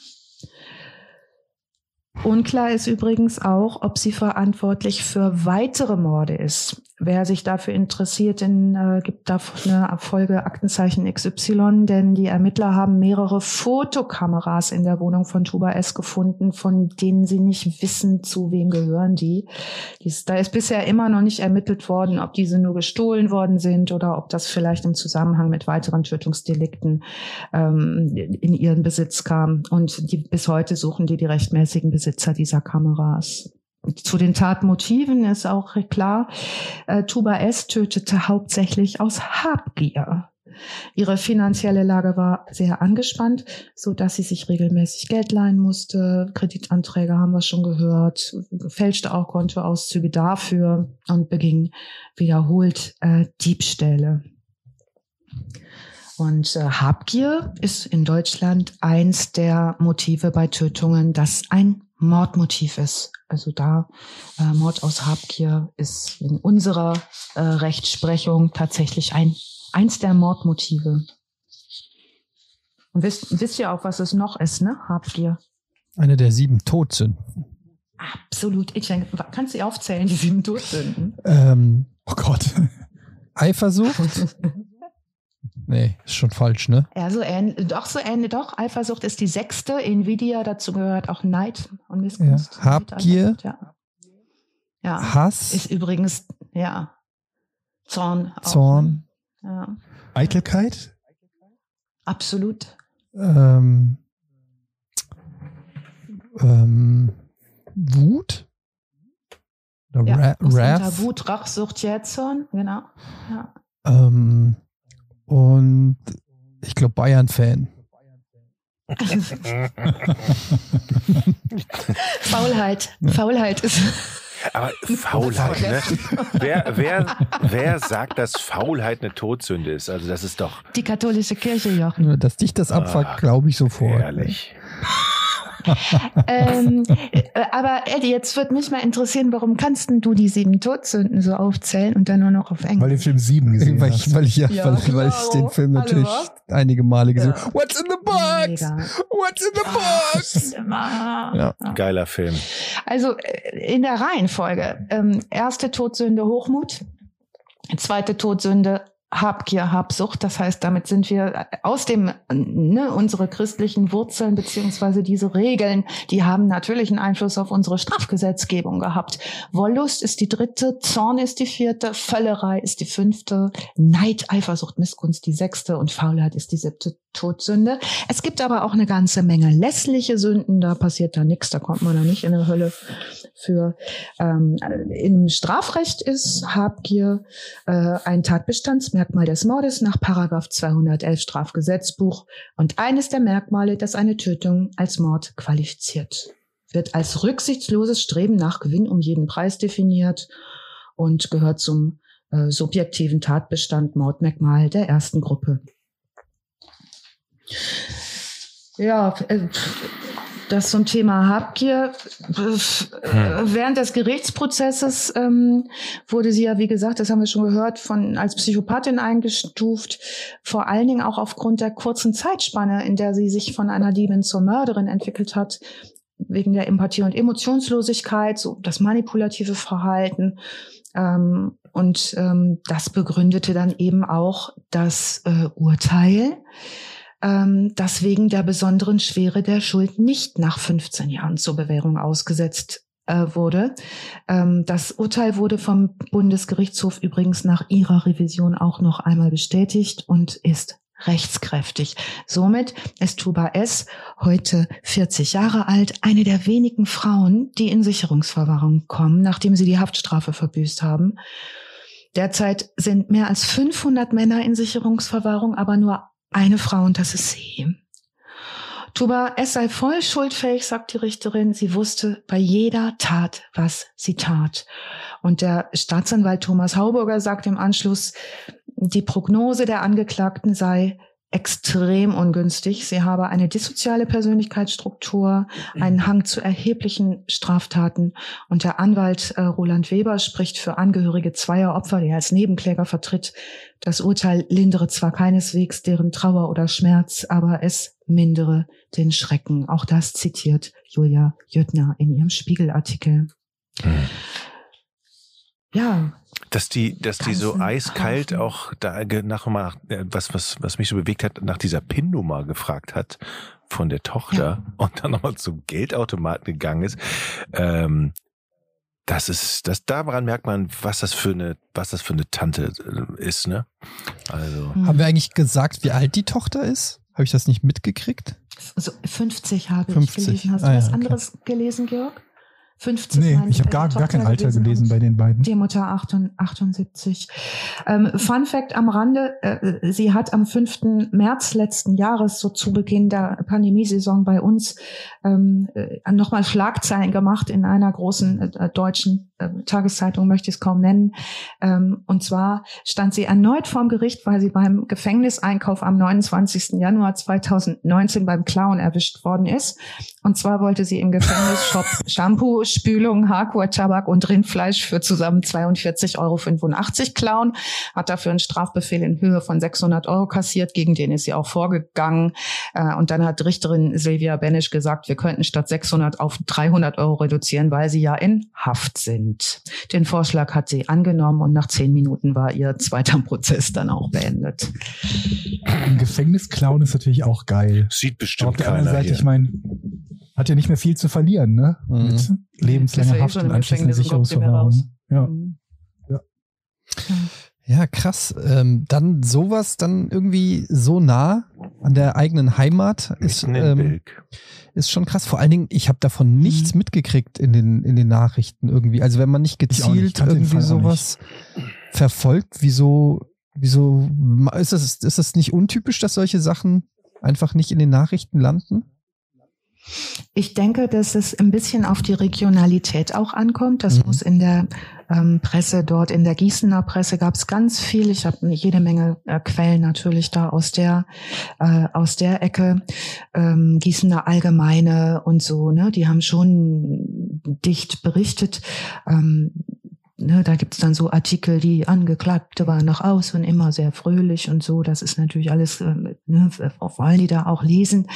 Unklar ist übrigens auch, ob sie verantwortlich für weitere Morde ist. Wer sich dafür interessiert, den äh, gibt da eine Folge Aktenzeichen XY, denn die Ermittler haben mehrere Fotokameras in der Wohnung von Tuba S gefunden, von denen sie nicht wissen, zu wem gehören die. Dies, da ist bisher immer noch nicht ermittelt worden, ob diese nur gestohlen worden sind oder ob das vielleicht im Zusammenhang mit weiteren Tötungsdelikten ähm, in ihren Besitz kam. Und die, bis heute suchen die die rechtmäßigen Besitzer dieser Kameras. Zu den Tatmotiven ist auch klar, äh, Tuba S. tötete hauptsächlich aus Habgier. Ihre finanzielle Lage war sehr angespannt, so dass sie sich regelmäßig Geld leihen musste. Kreditanträge haben wir schon gehört, fälschte auch Kontoauszüge dafür und beging wiederholt äh, Diebstähle. Und äh, Habgier ist in Deutschland eins der Motive bei Tötungen, das ein Mordmotiv ist. Also da äh, Mord aus Habgier ist in unserer äh, Rechtsprechung tatsächlich ein eins der Mordmotive. Und wisst, wisst ihr auch, was es noch ist, ne? Habgier. Eine der sieben Todsünden. Absolut. Ich denke, kannst du aufzählen, die sieben Todsünden? Ähm, Oh Gott. *laughs* Eifersucht? *laughs* Nee, ist schon falsch, ne? Ja, so ähnlich, doch, so ähnlich, doch. Eifersucht ist die sechste. Nvidia, dazu gehört auch Neid und Missgunst. Ja. Habgier. Ja. ja. Hass, Ist übrigens, ja. Zorn. auch, Zorn, ne? Ja. Eitelkeit? Absolut. ähm, ähm, Wut? Oder Ja. Ra Wut, Rachsucht, Jähzorn. Genau. Ja. Ähm, und ich glaube Bayern-Fan. *laughs* Faulheit. Faulheit ist. Aber Faulheit, ne? Wer, wer, wer sagt, dass Faulheit eine Todsünde ist? Also das ist doch Die katholische Kirche, Jochen. Dass dich das abfuckt, Ah, glaube ich sofort. ehrlich. Ähm, äh, aber Eddie, jetzt würde mich mal interessieren, warum kannst denn du die sieben Todsünden so aufzählen und dann nur noch auf Weil du Englisch? Film 7 gesehen Weil ich, weil ich, ja, Ja, weil, weil ich den Film Hallo, natürlich wa? einige Male gesehen Ja. habe. What's in the box? Mega. What's in the box? Ja. Ja. Geiler Film. Also äh, in der Reihenfolge. Ähm, erste Todsünde Hochmut, zweite Todsünde Habgier, Habsucht. Das heißt, damit sind wir aus dem, äh, ne, unsere christlichen Wurzeln beziehungsweise diese Regeln, die haben natürlich einen Einfluss auf unsere Strafgesetzgebung gehabt. Wollust ist die dritte, Zorn ist die vierte, Völlerei ist die fünfte, Neid, Eifersucht, Missgunst die sechste und Faulheit ist die siebte Todsünde. Es gibt aber auch eine ganze Menge lässliche Sünden, da passiert da nichts, da kommt man da nicht in der Hölle für. Ähm, Im Strafrecht ist Habgier äh, ein Tatbestandsmerkmal des Mordes nach Paragraph 211 Strafgesetzbuch und eines der Merkmale, das eine Tötung als Mord qualifiziert. Wird als rücksichtsloses Streben nach Gewinn um jeden Preis definiert und gehört zum äh, subjektiven Tatbestand Mordmerkmal der ersten Gruppe. Ja, äh, das zum Thema Habgier. Hm. Während des Gerichtsprozesses ähm, wurde sie ja, wie gesagt, das haben wir schon gehört, von als Psychopathin eingestuft. Vor allen Dingen auch aufgrund der kurzen Zeitspanne, in der sie sich von einer Diebin zur Mörderin entwickelt hat, wegen der Empathie und Emotionslosigkeit, so das manipulative Verhalten. Ähm, und ähm, das begründete dann eben auch das äh, Urteil ähm, dass wegen der besonderen Schwere der Schuld nicht nach 15 Jahren zur Bewährung ausgesetzt äh, wurde. Ähm, das Urteil wurde vom Bundesgerichtshof übrigens nach ihrer Revision auch noch einmal bestätigt und ist rechtskräftig. Somit ist Tuba S. heute 40 Jahre alt, eine der wenigen Frauen, die in Sicherungsverwahrung kommen, nachdem sie die Haftstrafe verbüßt haben. Derzeit sind mehr als 500 Männer in Sicherungsverwahrung, aber nur eine Frau und das ist sie. Tuba, es sei voll schuldfähig, sagt die Richterin. Sie wusste bei jeder Tat, was sie tat. Und der Staatsanwalt Thomas Hauburger sagt im Anschluss, die Prognose der Angeklagten sei, extrem ungünstig. Sie habe eine dissoziale Persönlichkeitsstruktur, einen Hang zu erheblichen Straftaten. Und der Anwalt äh, Roland Weber spricht für Angehörige zweier Opfer, die er als Nebenkläger vertritt. Das Urteil lindere zwar keineswegs deren Trauer oder Schmerz, aber es mindere den Schrecken. Auch das zitiert Julia Jüttner in ihrem Spiegelartikel. Hm. Ja, dass die, dass die so eiskalt auch da nach mal äh, was, was, was mich so bewegt hat, nach dieser PIN-Nummer gefragt hat von der Tochter ja. und dann nochmal zum Geldautomaten gegangen ist. Ähm, das ist, das daran merkt man, was das für eine, was das für eine Tante äh, ist, ne? Also. Haben wir eigentlich gesagt, wie alt die Tochter ist? Habe ich das nicht mitgekriegt? Also 50 habe 50. ich gelesen. Hast ah, du was ja, anderes okay. gelesen, Georg? 50 Nee, ich habe gar, gar kein Alter gelesen bei den beiden. Die Mutter 78. Ähm, Fun Fact am Rande, äh, sie hat am 5. März letzten Jahres, so zu Beginn der Pandemiesaison bei uns, ähm, äh, nochmal Schlagzeilen gemacht in einer großen äh, deutschen äh, Tageszeitung, möchte ich es kaum nennen. Ähm, und zwar stand sie erneut vorm Gericht, weil sie beim Gefängniseinkauf am 29. Januar 2019 beim Clown erwischt worden ist. Und zwar wollte sie im Gefängnisshop *laughs* Shampoo, Spülung, Haarkur, Tabak und Rindfleisch für zusammen 42,85 Euro klauen, hat dafür einen Strafbefehl in Höhe von 600 Euro kassiert, gegen den ist sie auch vorgegangen. Äh, und dann hat Richterin Silvia Benisch gesagt, wir könnten statt 600 auf 300 Euro reduzieren, weil sie ja in Haft sind. Den Vorschlag hat sie angenommen und nach zehn Minuten war ihr zweiter Prozess dann auch beendet. Im Gefängnis klauen ist natürlich auch geil. Sieht bestimmt Auf der anderen Seite, hier. ich meine, hat ja nicht mehr viel zu verlieren, ne? Mhm. Mit lebenslanger Haft und anschließender Sicherungsverwahrung. Ja. Mhm. ja. Ja, krass. Ähm, dann sowas dann irgendwie so nah an der eigenen Heimat ist, ähm, ist schon krass. Vor allen Dingen, ich habe davon nichts mhm. mitgekriegt in den, in den Nachrichten irgendwie. Also wenn man nicht gezielt nicht. irgendwie sowas verfolgt, wieso, wieso ist das, ist das nicht untypisch, dass solche Sachen einfach nicht in den Nachrichten landen? Ich denke, dass es ein bisschen auf die Regionalität auch ankommt. Das mhm. muss in der ähm, Presse dort, in der Gießener Presse gab es ganz viel. Ich habe jede Menge äh, Quellen natürlich da aus der äh, aus der Ecke. Ähm, Gießener Allgemeine und so. Ne, die haben schon dicht berichtet. Ähm, Ne, da gibt's dann so Artikel, die Angeklagte war nach außen immer sehr fröhlich und so. Das ist natürlich alles, äh, ne, wollen die da auch lesen.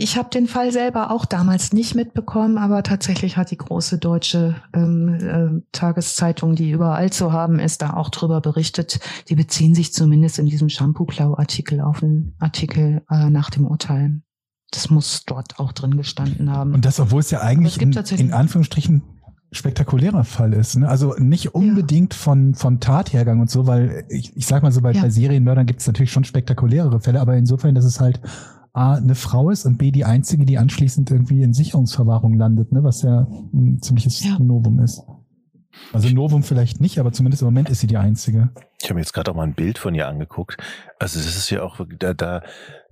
Ich habe den Fall selber auch damals nicht mitbekommen, aber tatsächlich hat die große deutsche ähm, äh, Tageszeitung, die überall zu haben ist, da auch drüber berichtet. Die beziehen sich zumindest in diesem Shampoo-Klau-Artikel auf einen Artikel äh, nach dem Urteil. Das muss dort auch drin gestanden haben. Und das, obwohl es ja eigentlich es in, in, Anführungsstrichen spektakulärer Fall ist. Ne? Also nicht unbedingt ja. von vom Tathergang und so, weil ich, ich sag mal so, bei, ja. bei Serienmördern gibt es natürlich schon spektakulärere Fälle, aber insofern, dass es halt A, eine Frau ist und B, die einzige, die anschließend irgendwie in Sicherungsverwahrung landet, ne, was ja ein ziemliches ja. Novum ist. Also Novum vielleicht nicht, aber zumindest im Moment ist sie die einzige. Ich habe mir jetzt gerade auch mal ein Bild von ihr angeguckt. Also das ist ja auch, da, da,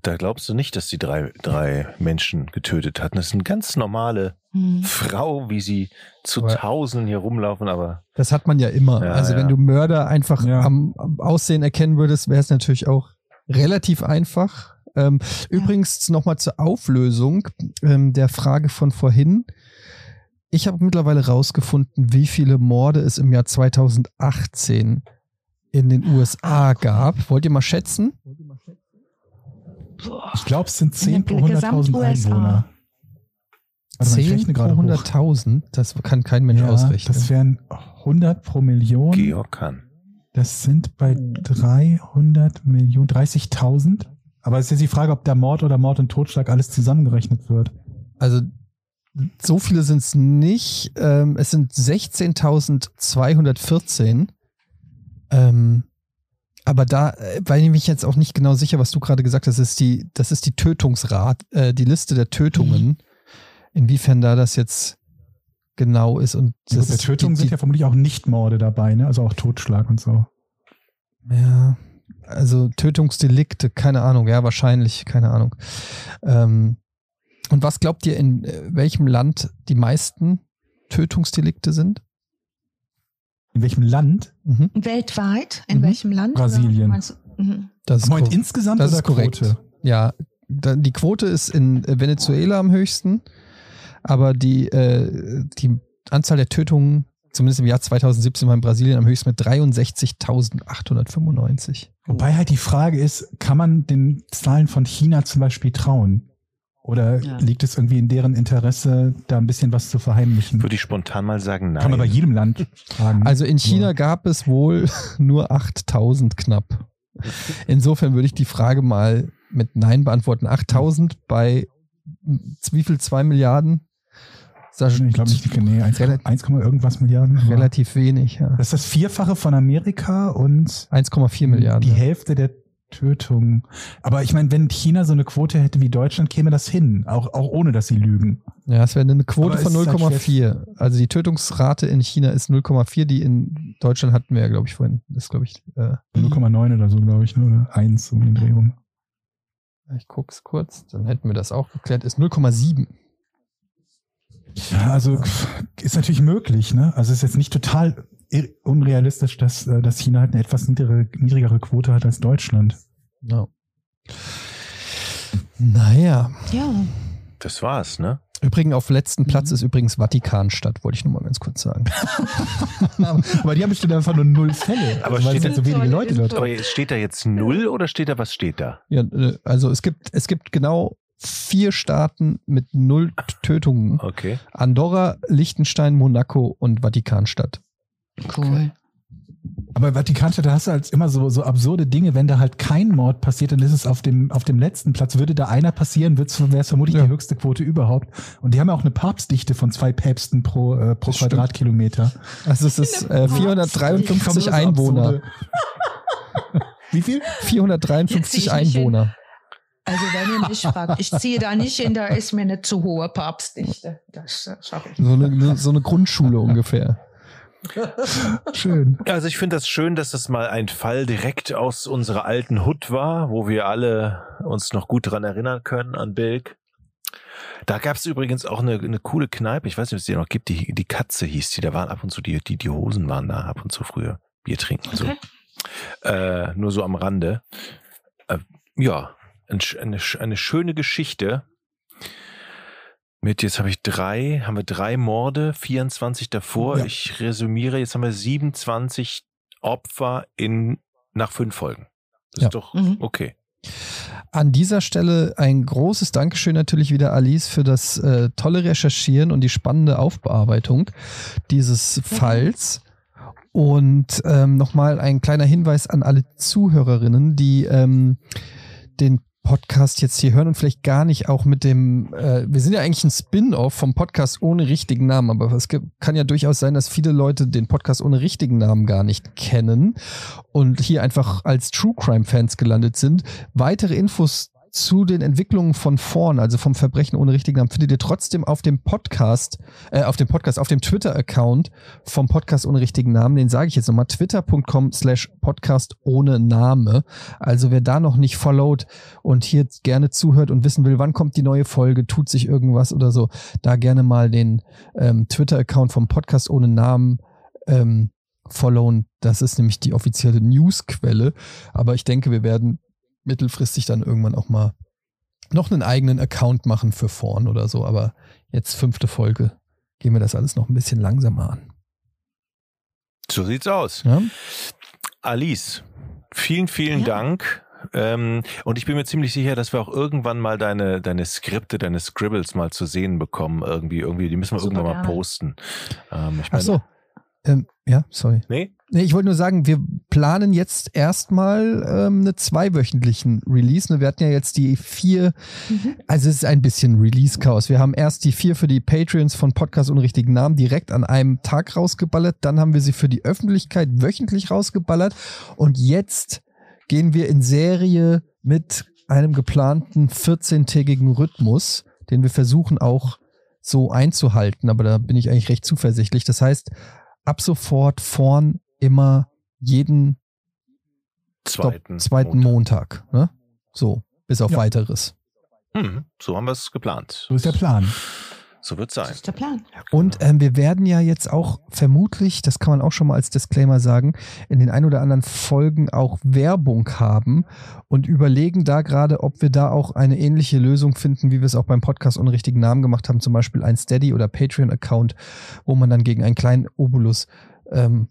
da glaubst du nicht, dass die drei, drei Menschen getötet hatten. Das ist eine ganz normale mhm. Frau, wie sie zu aber Tausenden hier rumlaufen, aber. Das hat man ja immer. Ja, also ja. wenn du Mörder einfach ja. am, am Aussehen erkennen würdest, wäre es natürlich auch relativ einfach Ähm, Übrigens nochmal zur Auflösung ähm, der Frage von vorhin. Ich habe mittlerweile rausgefunden, wie viele Morde es im Jahr 2018 in den USA gab. Wollt ihr mal schätzen? Ich glaube, es sind 10 In pro der 100.000 Gesamt-USA. Einwohner. Ich 10 rechne pro gerade hoch. 100.000? Das kann kein Mensch Ja, ausrechnen. das wären 100 pro Million. Georg kann. Das sind bei 300 Millionen, 30.000. Aber es ist jetzt die Frage, ob da Mord oder Mord und Totschlag alles zusammengerechnet wird. Also so viele sind es nicht. Ähm, es sind 16.214. Ähm, aber da, äh, weil ich mich jetzt auch nicht genau sicher, was du gerade gesagt hast, ist die, das ist die Tötungsrat, äh, die Liste der Tötungen. Inwiefern da das jetzt genau ist und Ja, das Tötungen sind ja vermutlich auch Nicht-Morde dabei, ne? Also auch Totschlag und so. ja, also Tötungsdelikte, keine Ahnung, ja wahrscheinlich, keine Ahnung. Ähm, und was glaubt ihr, in äh, welchem Land die meisten Tötungsdelikte sind? In welchem Land? Mhm. Weltweit? In Mhm. welchem Land? Brasilien. Oder meinst du- Mhm. Das ist Moment, korrekt. insgesamt Das ist korrekt. Quote? Ja, da, die Quote ist in Venezuela am höchsten, aber die, äh, die Anzahl der Tötungen, zumindest im Jahr 2017, war in Brasilien am höchsten mit 63.895. Wobei halt die Frage ist, kann man den Zahlen von China zum Beispiel trauen? Oder Ja. liegt es irgendwie in deren Interesse, da ein bisschen was zu verheimlichen? Würde ich spontan mal sagen, nein. Kann man bei jedem Land fragen. Also in China Ja. gab es wohl *laughs* nur 8000 knapp. Insofern würde ich die Frage mal mit Nein beantworten. 8000 bei wie viel? 2 Milliarden? Das ich glaube nicht, nee, 1, Rel- 1, irgendwas Milliarden. Relativ wenig, ja. Das ist das Vierfache von Amerika und 1,4 Milliarden. die Hälfte der Tötungen. Aber ich meine, wenn China so eine Quote hätte wie Deutschland, käme das hin, auch, auch ohne dass sie lügen. Ja, es wäre eine Quote Aber von es ist halt 0,4. Also die Tötungsrate in China ist 0,4, die in Deutschland hatten wir ja, glaube ich, vorhin. Das ist, glaube ich, äh, 0,9 oder so, glaube ich, ne? oder 1 um den Dreh rum. ich guck's kurz, dann hätten wir das auch geklärt, ist 0,7. Ja, also ist natürlich möglich, ne? Also es ist jetzt nicht total unrealistisch, dass, äh, dass China halt eine etwas niedrigere, niedrigere Quote hat als Deutschland. Ja. Naja. Ja. Das war's, ne? Übrigens auf letzten Platz Mhm. ist übrigens Vatikanstadt, wollte ich nur mal ganz kurz sagen. *laughs* Aber die haben bestimmt einfach nur null Fälle. Aber also, weil es steht so da- wenige Leute dort Aber jetzt steht da jetzt null oder steht da, was steht da? Ja, äh, also es gibt, es gibt genau vier Staaten mit null Tötungen. Okay. Andorra, Liechtenstein, Monaco und Vatikanstadt. Cool. Aber Vatikanstadt, da hast du halt immer so, so absurde Dinge, wenn da halt kein Mord passiert, dann ist es auf dem, auf dem letzten Platz. Würde da einer passieren, wäre es vermutlich Ja. die höchste Quote überhaupt. Und die haben ja auch eine Papstdichte von zwei Päpsten pro, äh, pro Das stimmt. Quadratkilometer. Also es ist äh, 453 So Einwohner. Wie viel? 453 Jetzt zieh ich mich Einwohner. Also wenn ihr mich fragt, ich ziehe da nicht hin, da ist mir eine zu hohe Papstdichte. Das äh, sag ich. So eine, so eine Grundschule ungefähr. Schön. Also ich finde das schön, dass das mal ein Fall direkt aus unserer alten Hut war, wo wir alle uns noch gut dran erinnern können an Bilk. Da gab es übrigens auch eine, eine coole Kneipe, ich weiß nicht, ob es die noch gibt, die, die Katze hieß die, da waren ab und zu, die, die, die Hosen waren da ab und zu früher Bier trinken. So. Okay. Äh, nur so am Rande. Äh, ja, eine, eine schöne Geschichte. Mit, jetzt habe ich drei, haben wir drei Morde, 24 davor. Ja. Ich resümiere, jetzt haben wir 27 Opfer in, nach fünf Folgen. Das Ja. ist doch Mhm. okay. An dieser Stelle ein großes Dankeschön natürlich wieder Alice für das äh, tolle Recherchieren und die spannende Aufbearbeitung dieses Falls. Und ähm, nochmal ein kleiner Hinweis an alle Zuhörerinnen, die ähm, den Podcast jetzt hier hören und vielleicht gar nicht auch mit dem, äh, wir sind ja eigentlich ein Spin-off vom Podcast ohne richtigen Namen, aber es gibt, kann ja durchaus sein, dass viele Leute den Podcast ohne richtigen Namen gar nicht kennen und hier einfach als True Crime Fans gelandet sind. Weitere Infos zu den Entwicklungen von vorn, also vom Verbrechen ohne richtigen Namen, findet ihr trotzdem auf dem Podcast, äh, auf dem Podcast, auf dem Twitter-Account vom Podcast ohne richtigen Namen. Den sage ich jetzt nochmal, twitter.com slash Podcast ohne Name. Also wer da noch nicht followt und hier gerne zuhört und wissen will, wann kommt die neue Folge, tut sich irgendwas oder so, da gerne mal den ähm, Twitter-Account vom Podcast ohne Namen ähm, followen. Das ist nämlich die offizielle Newsquelle. Aber ich denke, wir werden mittelfristig dann irgendwann auch mal noch einen eigenen Account machen für vorn oder so, aber jetzt fünfte Folge gehen wir das alles noch ein bisschen langsamer an. So sieht's aus. Ja? Alice, vielen, vielen Ja. Dank. Ähm, und ich bin mir ziemlich sicher, dass wir auch irgendwann mal deine, deine Skripte, deine Scribbles mal zu sehen bekommen. Irgendwie, irgendwie, die müssen wir Super irgendwann mal gerne. posten. Ähm, ich Ach meine, so. Ähm, ja, sorry. Nee? Nee, ich wollte nur sagen, wir planen jetzt erstmal ähm, eine zweiwöchentlichen Release. Ne, Wir hatten ja jetzt die vier, Mhm. also es ist ein bisschen Release-Chaos. Wir haben erst die vier für die Patreons von Podcast ohne richtigen Namen direkt an einem Tag rausgeballert. Dann haben wir sie für die Öffentlichkeit wöchentlich rausgeballert. Und jetzt gehen wir in Serie mit einem geplanten 14-tägigen Rhythmus, den wir versuchen auch so einzuhalten. Aber da bin ich eigentlich recht zuversichtlich. Das heißt, ab sofort vorn immer jeden Zweiten. zweiten Montag. ne? So, bis auf Ja. weiteres. Hm, so haben wir es geplant. So ist der Plan. So wird Das sein. ist der Plan. Und ähm, wir werden ja jetzt auch vermutlich, das kann man auch schon mal als Disclaimer sagen, in den ein oder anderen Folgen auch Werbung haben und überlegen da gerade, ob wir da auch eine ähnliche Lösung finden, wie wir es auch beim Podcast ohne richtigen Namen gemacht haben, zum Beispiel ein Steady- oder Patreon-Account, wo man dann gegen einen kleinen Obolus ähm,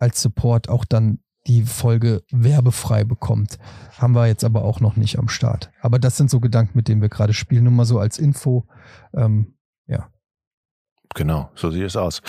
als Support auch dann die Folge werbefrei bekommt. Haben wir jetzt aber auch noch nicht am Start. Aber das sind so Gedanken, mit denen wir gerade spielen. Nur mal so als Info. Ähm, Genau, so sieht es aus.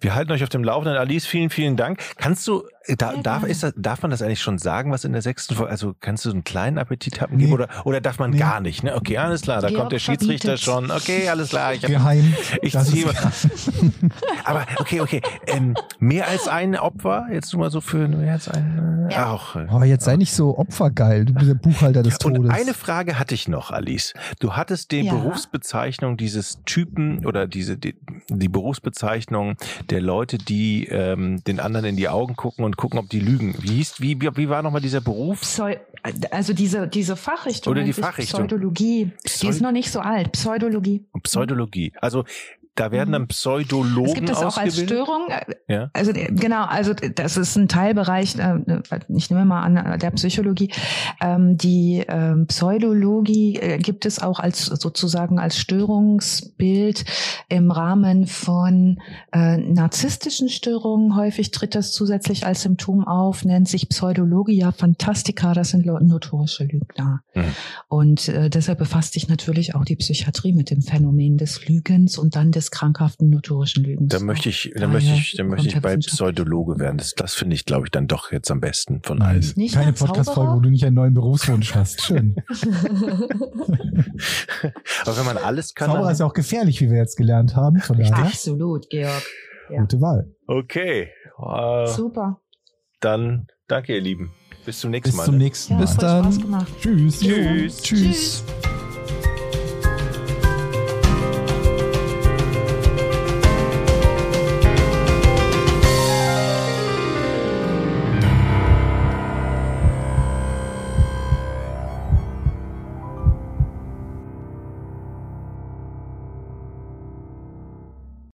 Wir halten euch auf dem Laufenden. Alice, vielen, vielen Dank. Kannst du, da, Sehr darf, ist das, darf man das eigentlich schon sagen, was in der sechsten Folge, also kannst du einen kleinen Appetit haben Nee. geben oder, oder darf man Nee. gar nicht? Ne? Okay, alles klar, da Georg kommt der Schiedsrichter verbietet's. schon. Okay, alles klar. Ich hab, Geheim. *laughs* ich Das ziehe ist- *laughs* Aber okay, okay. Ähm, mehr als ein Opfer, jetzt nur mal so für mehr als ein äh, Ja. auch. äh, Oh, jetzt sei nicht so opfergeil. Du bist der Buchhalter des Und Todes. eine Frage hatte ich noch, Alice. Du hattest die Ja. Berufsbezeichnung dieses Typen oder diese die, die Berufsbezeichnung der Leute, die ähm, den anderen in die Augen gucken und gucken, ob die lügen. Wie hieß, wie, wie, war nochmal dieser Beruf? Pseu also diese, diese Fachrichtung, Oder die Fachrichtung. Pseudologie, die Pseu- ist noch nicht so alt. Pseudologie. Pseudologie. Also da werden dann Mhm. Pseudologen Es gibt es auch als. Störung. äh, Ja. Also äh, genau, also das ist ein Teilbereich, äh, ich nehme mal an, der Psychologie. Ähm, Die ähm, Pseudologie gibt es auch als sozusagen als Störungsbild im Rahmen von narzisstischen Störungen. Häufig tritt das zusätzlich als Symptom auf, nennt sich Pseudologia Fantastica, das sind notorische Lügner. Mhm. Und deshalb befasst sich natürlich auch die Psychiatrie mit dem Phänomen des Lügens und dann des krankhaften notorischen Lügens. Da möchte ich, da möchte ich, da möchte ich bei. Pseudologe werden. Das, das finde ich, glaube ich, dann doch jetzt am besten von allen. Nicht keine Podcast-Folge, wo du nicht einen neuen Berufswunsch hast. Schön. *laughs* *laughs* Aber wenn man alles kann, Zauberer ist ja auch gefährlich, wie wir jetzt gelernt haben. Von daher, Absolut, Georg. Ja. gute Wahl. okay. Äh, Super. dann danke, ihr Lieben. Bis zum nächsten Bis Mal. zum ne? nächsten Ja, Mal. Bis dann. Spaß gemacht. Tschüss. Tschüss. Tschüss. Tschüss.